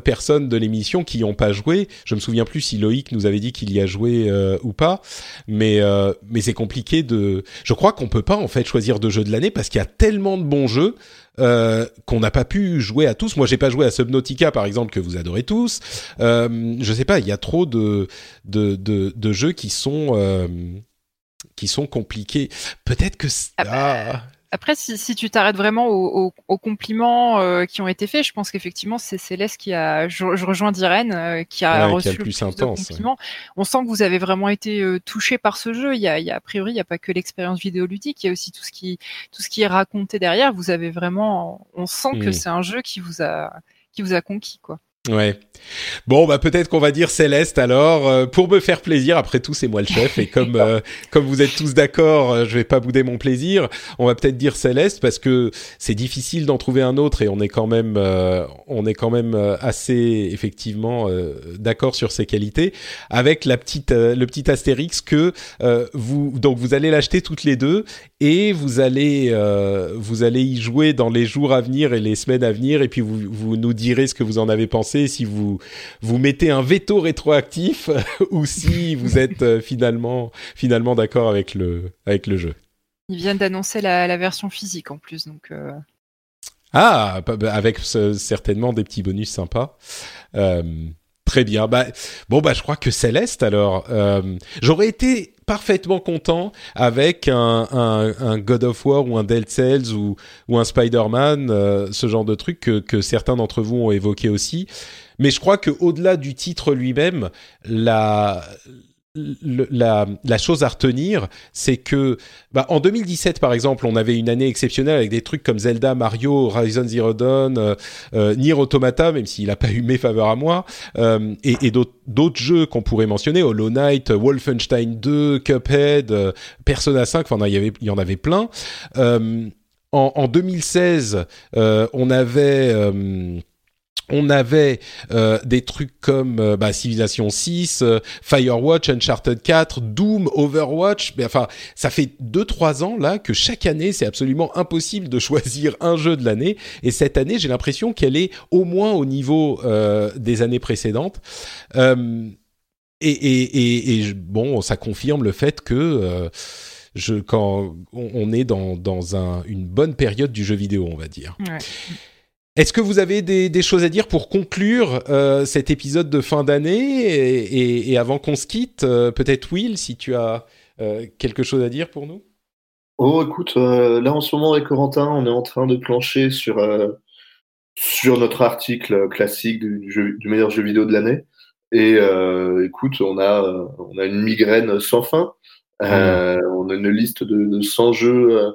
personnes de l'émission qui n'ont pas joué. Je me souviens plus si Loïc nous avait dit qu'il y a joué ou pas, mais mais c'est compliqué de. Je crois qu'on peut pas en fait choisir deux jeux de l'année parce qu'il y a tellement de bons jeux euh, qu'on n'a pas pu jouer à tous. Moi, j'ai pas joué à Subnautica, par exemple, que vous adorez tous. Euh, je sais pas, il y a trop de de, de, de jeux qui sont euh, qui sont compliqués. Peut-être que ah, bah, ah. Après, si, si tu t'arrêtes vraiment aux, aux, compliments euh, qui ont été faits, je pense qu'effectivement, c'est Céleste qui a, je, rejoins Dirène, euh, qui a reçu le plus, intense, compliments. On sent que vous avez vraiment été euh, touché par ce jeu. Il y a, il y a a priori, il n'y a pas que l'expérience vidéoludique, il y a aussi tout ce qui, tout ce qui est raconté derrière. Vous avez vraiment, on sent que mm. c'est un jeu qui vous a, qui vous a conquis, quoi. Ouais. Bon, bah peut-être qu'on va dire Céleste alors euh, pour me faire plaisir. Après tout, c'est moi le chef et comme euh, comme vous êtes tous d'accord, euh, je vais pas bouder mon plaisir. On va peut-être dire Céleste parce que c'est difficile d'en trouver un autre et on est quand même on est quand même assez effectivement d'accord sur ses qualités. Avec la petite le petit astérix que vous donc vous allez l'acheter toutes les deux et vous allez vous allez y jouer dans les jours à venir et les semaines à venir et puis vous vous nous direz ce que vous en avez pensé si vous vous mettez un veto rétroactif ou si vous êtes euh, finalement finalement d'accord avec le avec le jeu. Ils viennent d'annoncer la, version physique en plus, donc. Euh. Ah, bah, avec certainement des petits bonus sympas. Euh, très bien. Bah, bon, bah, je crois que Céleste, alors, j'aurais été parfaitement content avec un, un, God of War ou un Dead Cells ou, ou un Spider-Man, euh, ce genre de truc que, que certains d'entre vous ont évoqué aussi. Mais je crois que au-delà du titre lui-même, la la, la, chose à retenir, c'est que bah, en 2017, par exemple, on avait une année exceptionnelle avec des trucs comme Zelda, Mario, Horizon Zero Dawn, euh, euh Nier Automata, même s'il n'a pas eu mes faveurs à moi, euh, et, d'autres jeux qu'on pourrait mentionner, Hollow Knight, Wolfenstein 2, Cuphead, euh, Persona 5, enfin, il y, en avait plein. Euh, en, 2016, on avait on avait euh, des trucs comme euh, bah, Civilization 6, euh, Firewatch, Uncharted 4, Doom, Overwatch. Mais enfin, ça fait 2-3 ans là que chaque année, c'est absolument impossible de choisir un jeu de l'année. Et cette année, j'ai l'impression qu'elle est au moins au niveau des années précédentes. Et, et, et, bon, ça confirme le fait que je, quand on est dans, dans un, une bonne période du jeu vidéo, on va dire. Ouais. Est-ce que vous avez des, choses à dire pour conclure euh, cet épisode de fin d'année et, avant qu'on se quitte euh, Peut-être Will, si tu as euh, quelque chose à dire pour nous? Oh, écoute, là en ce moment avec Corentin, on est en train de plancher sur, sur notre article classique du, du, meilleur jeu vidéo de l'année. Et écoute, on a, on a une migraine sans fin. Mmh. On a une liste de, de 100 jeux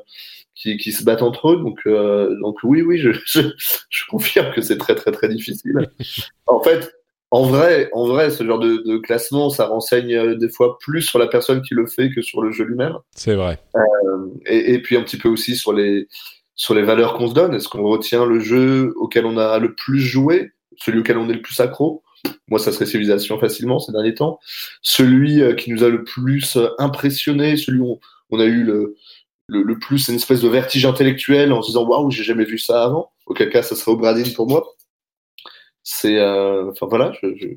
qui, qui, se battent entre eux. Donc, euh, donc oui, oui, je, je, je confirme que c'est très, très, très difficile. en fait, en vrai, en vrai, ce genre de, de, classement, ça renseigne euh, des fois plus sur la personne qui le fait que sur le jeu lui-même. C'est vrai. Euh, et, et, puis un petit peu aussi sur les sur les valeurs qu'on se donne. Est-ce qu'on retient le jeu auquel on a le plus joué, celui auquel on est le plus accro? Moi, ça serait Civilisation facilement ces derniers temps. Celui euh, qui nous a le plus impressionné, celui où on a eu le, le, plus une espèce de vertige intellectuel en se disant waouh j'ai jamais vu ça avant auquel cas ça serait Obradin pour moi. C'est, enfin voilà, je, je,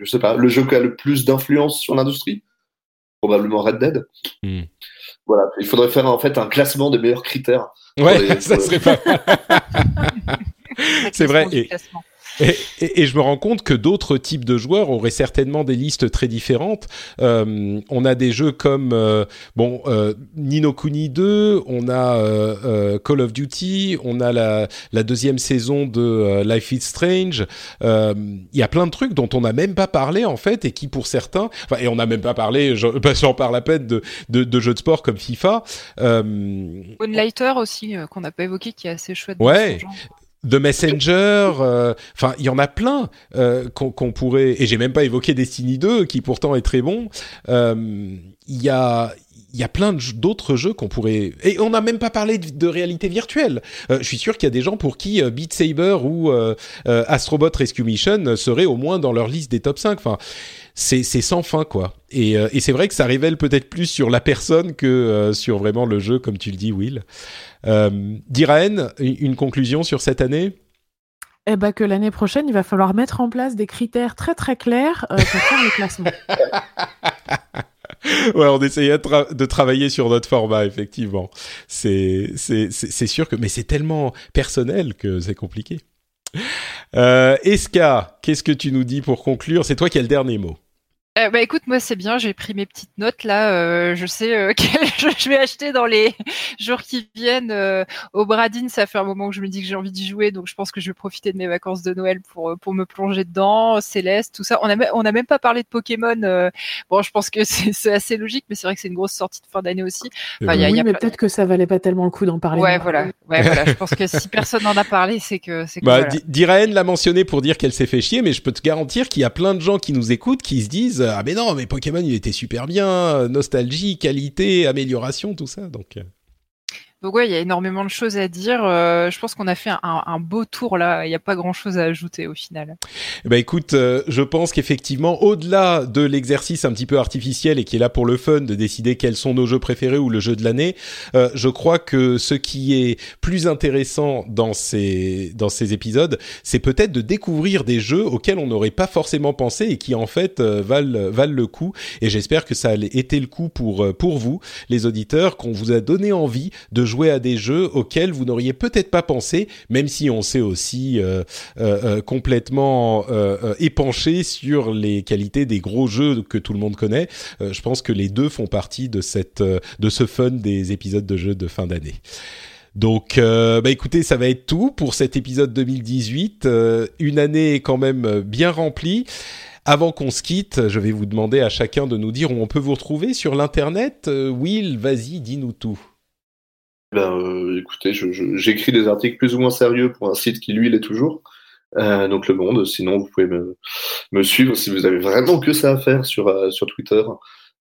je, sais pas, le jeu qui a le plus d'influence sur l'industrie, probablement Red Dead. Hmm. Voilà, il faudrait faire en fait un classement des meilleurs critères. Ouais, ça serait pas. C'est vrai. Et, et, et, je me rends compte que d'autres types de joueurs auraient certainement des listes très différentes. Euh, on a des jeux comme euh, bon euh, Nino Kuni 2, on a euh, euh, Call of Duty, on a la, la deuxième saison de euh, Life is Strange. Il y a plein de trucs dont on n'a même pas parlé en fait et qui pour certains, enfin et on n'a même pas parlé, j'en parle à peine de, de, de, jeux de sport comme FIFA. Moonlighter aussi qu'on n'a pas évoqué, qui est assez chouette. Ouais. The Messenger, euh, enfin il y en a plein euh, qu'on pourrait et j'ai même pas évoqué Destiny 2 qui pourtant est très bon. Euh, il y a il y a plein d'autres jeux qu'on pourrait et on n'a même pas parlé de, réalité virtuelle. je suis sûr qu'il y a des gens pour qui Beat Saber ou Astrobot Rescue Mission seraient au moins dans leur liste des top 5. Enfin, c'est sans fin quoi. Et, et c'est vrai que ça révèle peut-être plus sur la personne que sur vraiment le jeu comme tu le dis Will. Euh, Diraen, une conclusion sur cette année? Eh ben que l'année prochaine, il va falloir mettre en place des critères très très clairs euh, pour faire le classement. ouais, on essayait de, travailler sur notre format, effectivement. C'est c'est sûr que, mais c'est tellement personnel que c'est compliqué. Euh, Eska, qu'est-ce que tu nous dis pour conclure? C'est toi qui as le dernier mot. Euh, bah écoute, moi c'est bien, j'ai pris mes petites notes là. Euh, je sais euh, quel jeu je vais acheter dans les jours qui viennent. Euh, au Bradin, ça fait un moment que je me dis que j'ai envie d'y jouer, donc je pense que je vais profiter de mes vacances de Noël pour euh, pour me plonger dedans. Céleste, tout ça. On a on a même pas parlé de Pokémon. bon, je pense que c'est assez logique, mais c'est vrai que c'est une grosse sortie de fin d'année aussi. Enfin, y a, oui, mais peut-être que ça valait pas tellement le coup d'en parler. Ouais, voilà. Ouais, voilà. Je pense que si personne n'en a parlé, c'est que c'est. Bah, voilà. l'a mentionné pour dire qu'elle s'est fait chier, mais je peux te garantir qu'il y a plein de gens qui nous écoutent qui se disent ah mais non, mais Pokémon il était super bien, nostalgie, qualité, amélioration, tout ça. Donc. Euh. Donc ouais, il y a énormément de choses à dire. Euh, je pense qu'on a fait un, beau tour là. Il n'y a pas grand-chose à ajouter au final. Bah écoute, euh, je pense qu'effectivement, au-delà de l'exercice un petit peu artificiel et qui est là pour le fun de décider quels sont nos jeux préférés ou le jeu de l'année, euh, je crois que ce qui est plus intéressant dans ces dans ces épisodes, c'est peut-être de découvrir des jeux auxquels on n'aurait pas forcément pensé et qui en fait valent valent le coup. Et j'espère que ça a été le coup pour pour vous, les auditeurs, qu'on vous a donné envie de jouer jouer à des jeux auxquels vous n'auriez peut-être pas pensé, même si on s'est aussi euh, euh, euh complètement épanché sur les qualités des gros jeux que tout le monde connaît. je pense que les deux font partie de cette de ce fun des épisodes de jeux de fin d'année. Donc, bah écoutez, ça va être tout pour cet épisode 2018. une année quand même bien remplie. Avant qu'on se quitte, je vais vous demander à chacun de nous dire où on peut vous retrouver sur l'internet. Will, vas-y, dis-nous tout. Ben, euh, écoutez, j'écris des articles plus ou moins sérieux pour un site qui, lui, l'est toujours. Euh, donc Le Monde. Sinon, vous pouvez me, suivre si vous avez vraiment que ça à faire sur, euh, sur Twitter.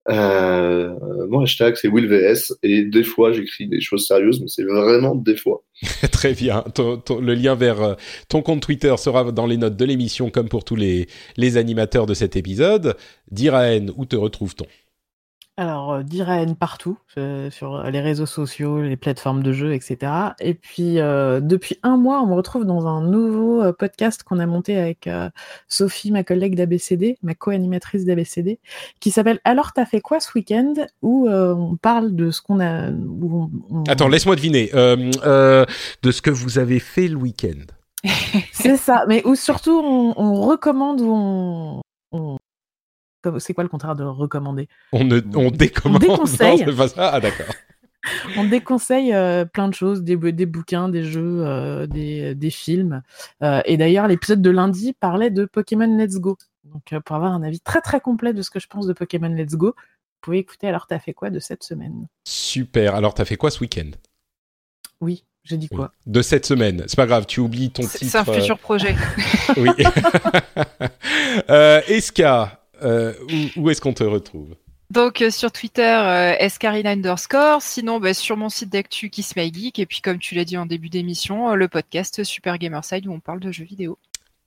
Mon hashtag, c'est WillVS. Et des fois, j'écris des choses sérieuses, mais c'est vraiment des fois. Très bien. le lien vers ton compte Twitter sera dans les notes de l'émission, comme pour tous les, les animateurs de cet épisode. Diraen, où te retrouve-t-on? Alors, euh, Diraen partout, euh, sur les réseaux sociaux, les plateformes de jeux, etc. Et puis, euh, depuis un mois, on me retrouve dans un nouveau podcast qu'on a monté avec Sophie, ma collègue d'ABCD, ma co-animatrice d'ABCD, qui s'appelle Alors t'as fait quoi ce week-end? Où on parle de ce qu'on a. Attends, laisse-moi deviner. de ce que vous avez fait le week-end. C'est ça, mais où surtout on, recommande ou on c'est quoi le contraire de recommander? On, ne, on décommande. On déconseille. Ah d'accord. on déconseille euh, plein de choses, des, des bouquins, des jeux, euh, des, des, films. Euh, et d'ailleurs, l'épisode de lundi parlait de Pokémon Let's Go. Donc, pour avoir un avis très très complet de ce que je pense de Pokémon Let's Go, vous pouvez écouter Alors t'as fait quoi de cette semaine? Super. Alors t'as fait quoi ce week-end? Oui. J'ai dit quoi? De cette semaine. C'est pas grave, tu oublies ton titre. C'est un futur projet. oui. euh, Eska, euh, où, est-ce qu'on te retrouve donc euh, sur Twitter, euh, escarina underscore. Sinon, bah, sur mon site d'actu Kiss My Geek. Et puis comme tu l'as dit en début d'émission, le podcast Super Gamerside où on parle de jeux vidéo.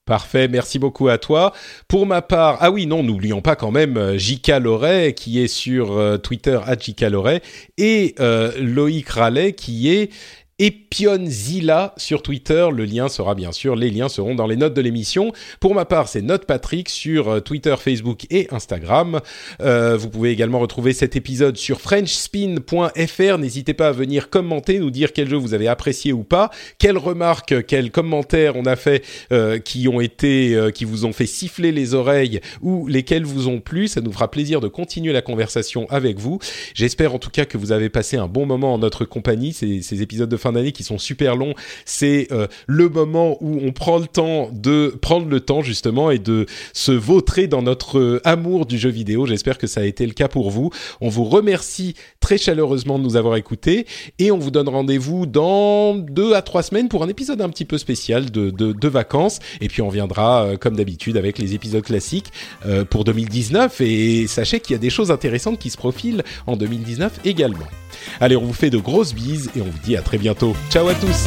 Parfait, merci beaucoup à toi. Pour ma part, ah oui, non, n'oublions pas quand même J.K. Loret qui est sur Twitter à J.K. Loret et Loïc Rallet qui est Epionzilla sur Twitter. Le lien sera bien sûr, les liens seront dans les notes de l'émission. Pour ma part, c'est Note Patrick sur euh, Twitter, Facebook et Instagram. Euh, vous pouvez également retrouver cet épisode sur FrenchSpin.fr. N'hésitez pas à venir commenter, nous dire quel jeu vous avez apprécié ou pas, quelles remarques, quels commentaires on a fait euh, qui ont été, qui vous ont fait siffler les oreilles ou lesquels vous ont plu. Ça nous fera plaisir de continuer la conversation avec vous. J'espère en tout cas que vous avez passé un bon moment en notre compagnie. Ces, ces épisodes de fin d'année qui sont super longs, c'est euh, le moment où on prend le temps de prendre le temps justement et de se vautrer dans notre euh, amour du jeu vidéo. J'espère que ça a été le cas pour vous. On vous remercie très chaleureusement de nous avoir écoutés et on vous donne rendez-vous dans deux à trois semaines pour un épisode un petit peu spécial de, de, vacances et puis on viendra euh, comme d'habitude avec les épisodes classiques pour 2019 et sachez qu'il y a des choses intéressantes qui se profilent en 2019 également. Allez, on vous fait de grosses bises et on vous dit à très bientôt. Ciao à tous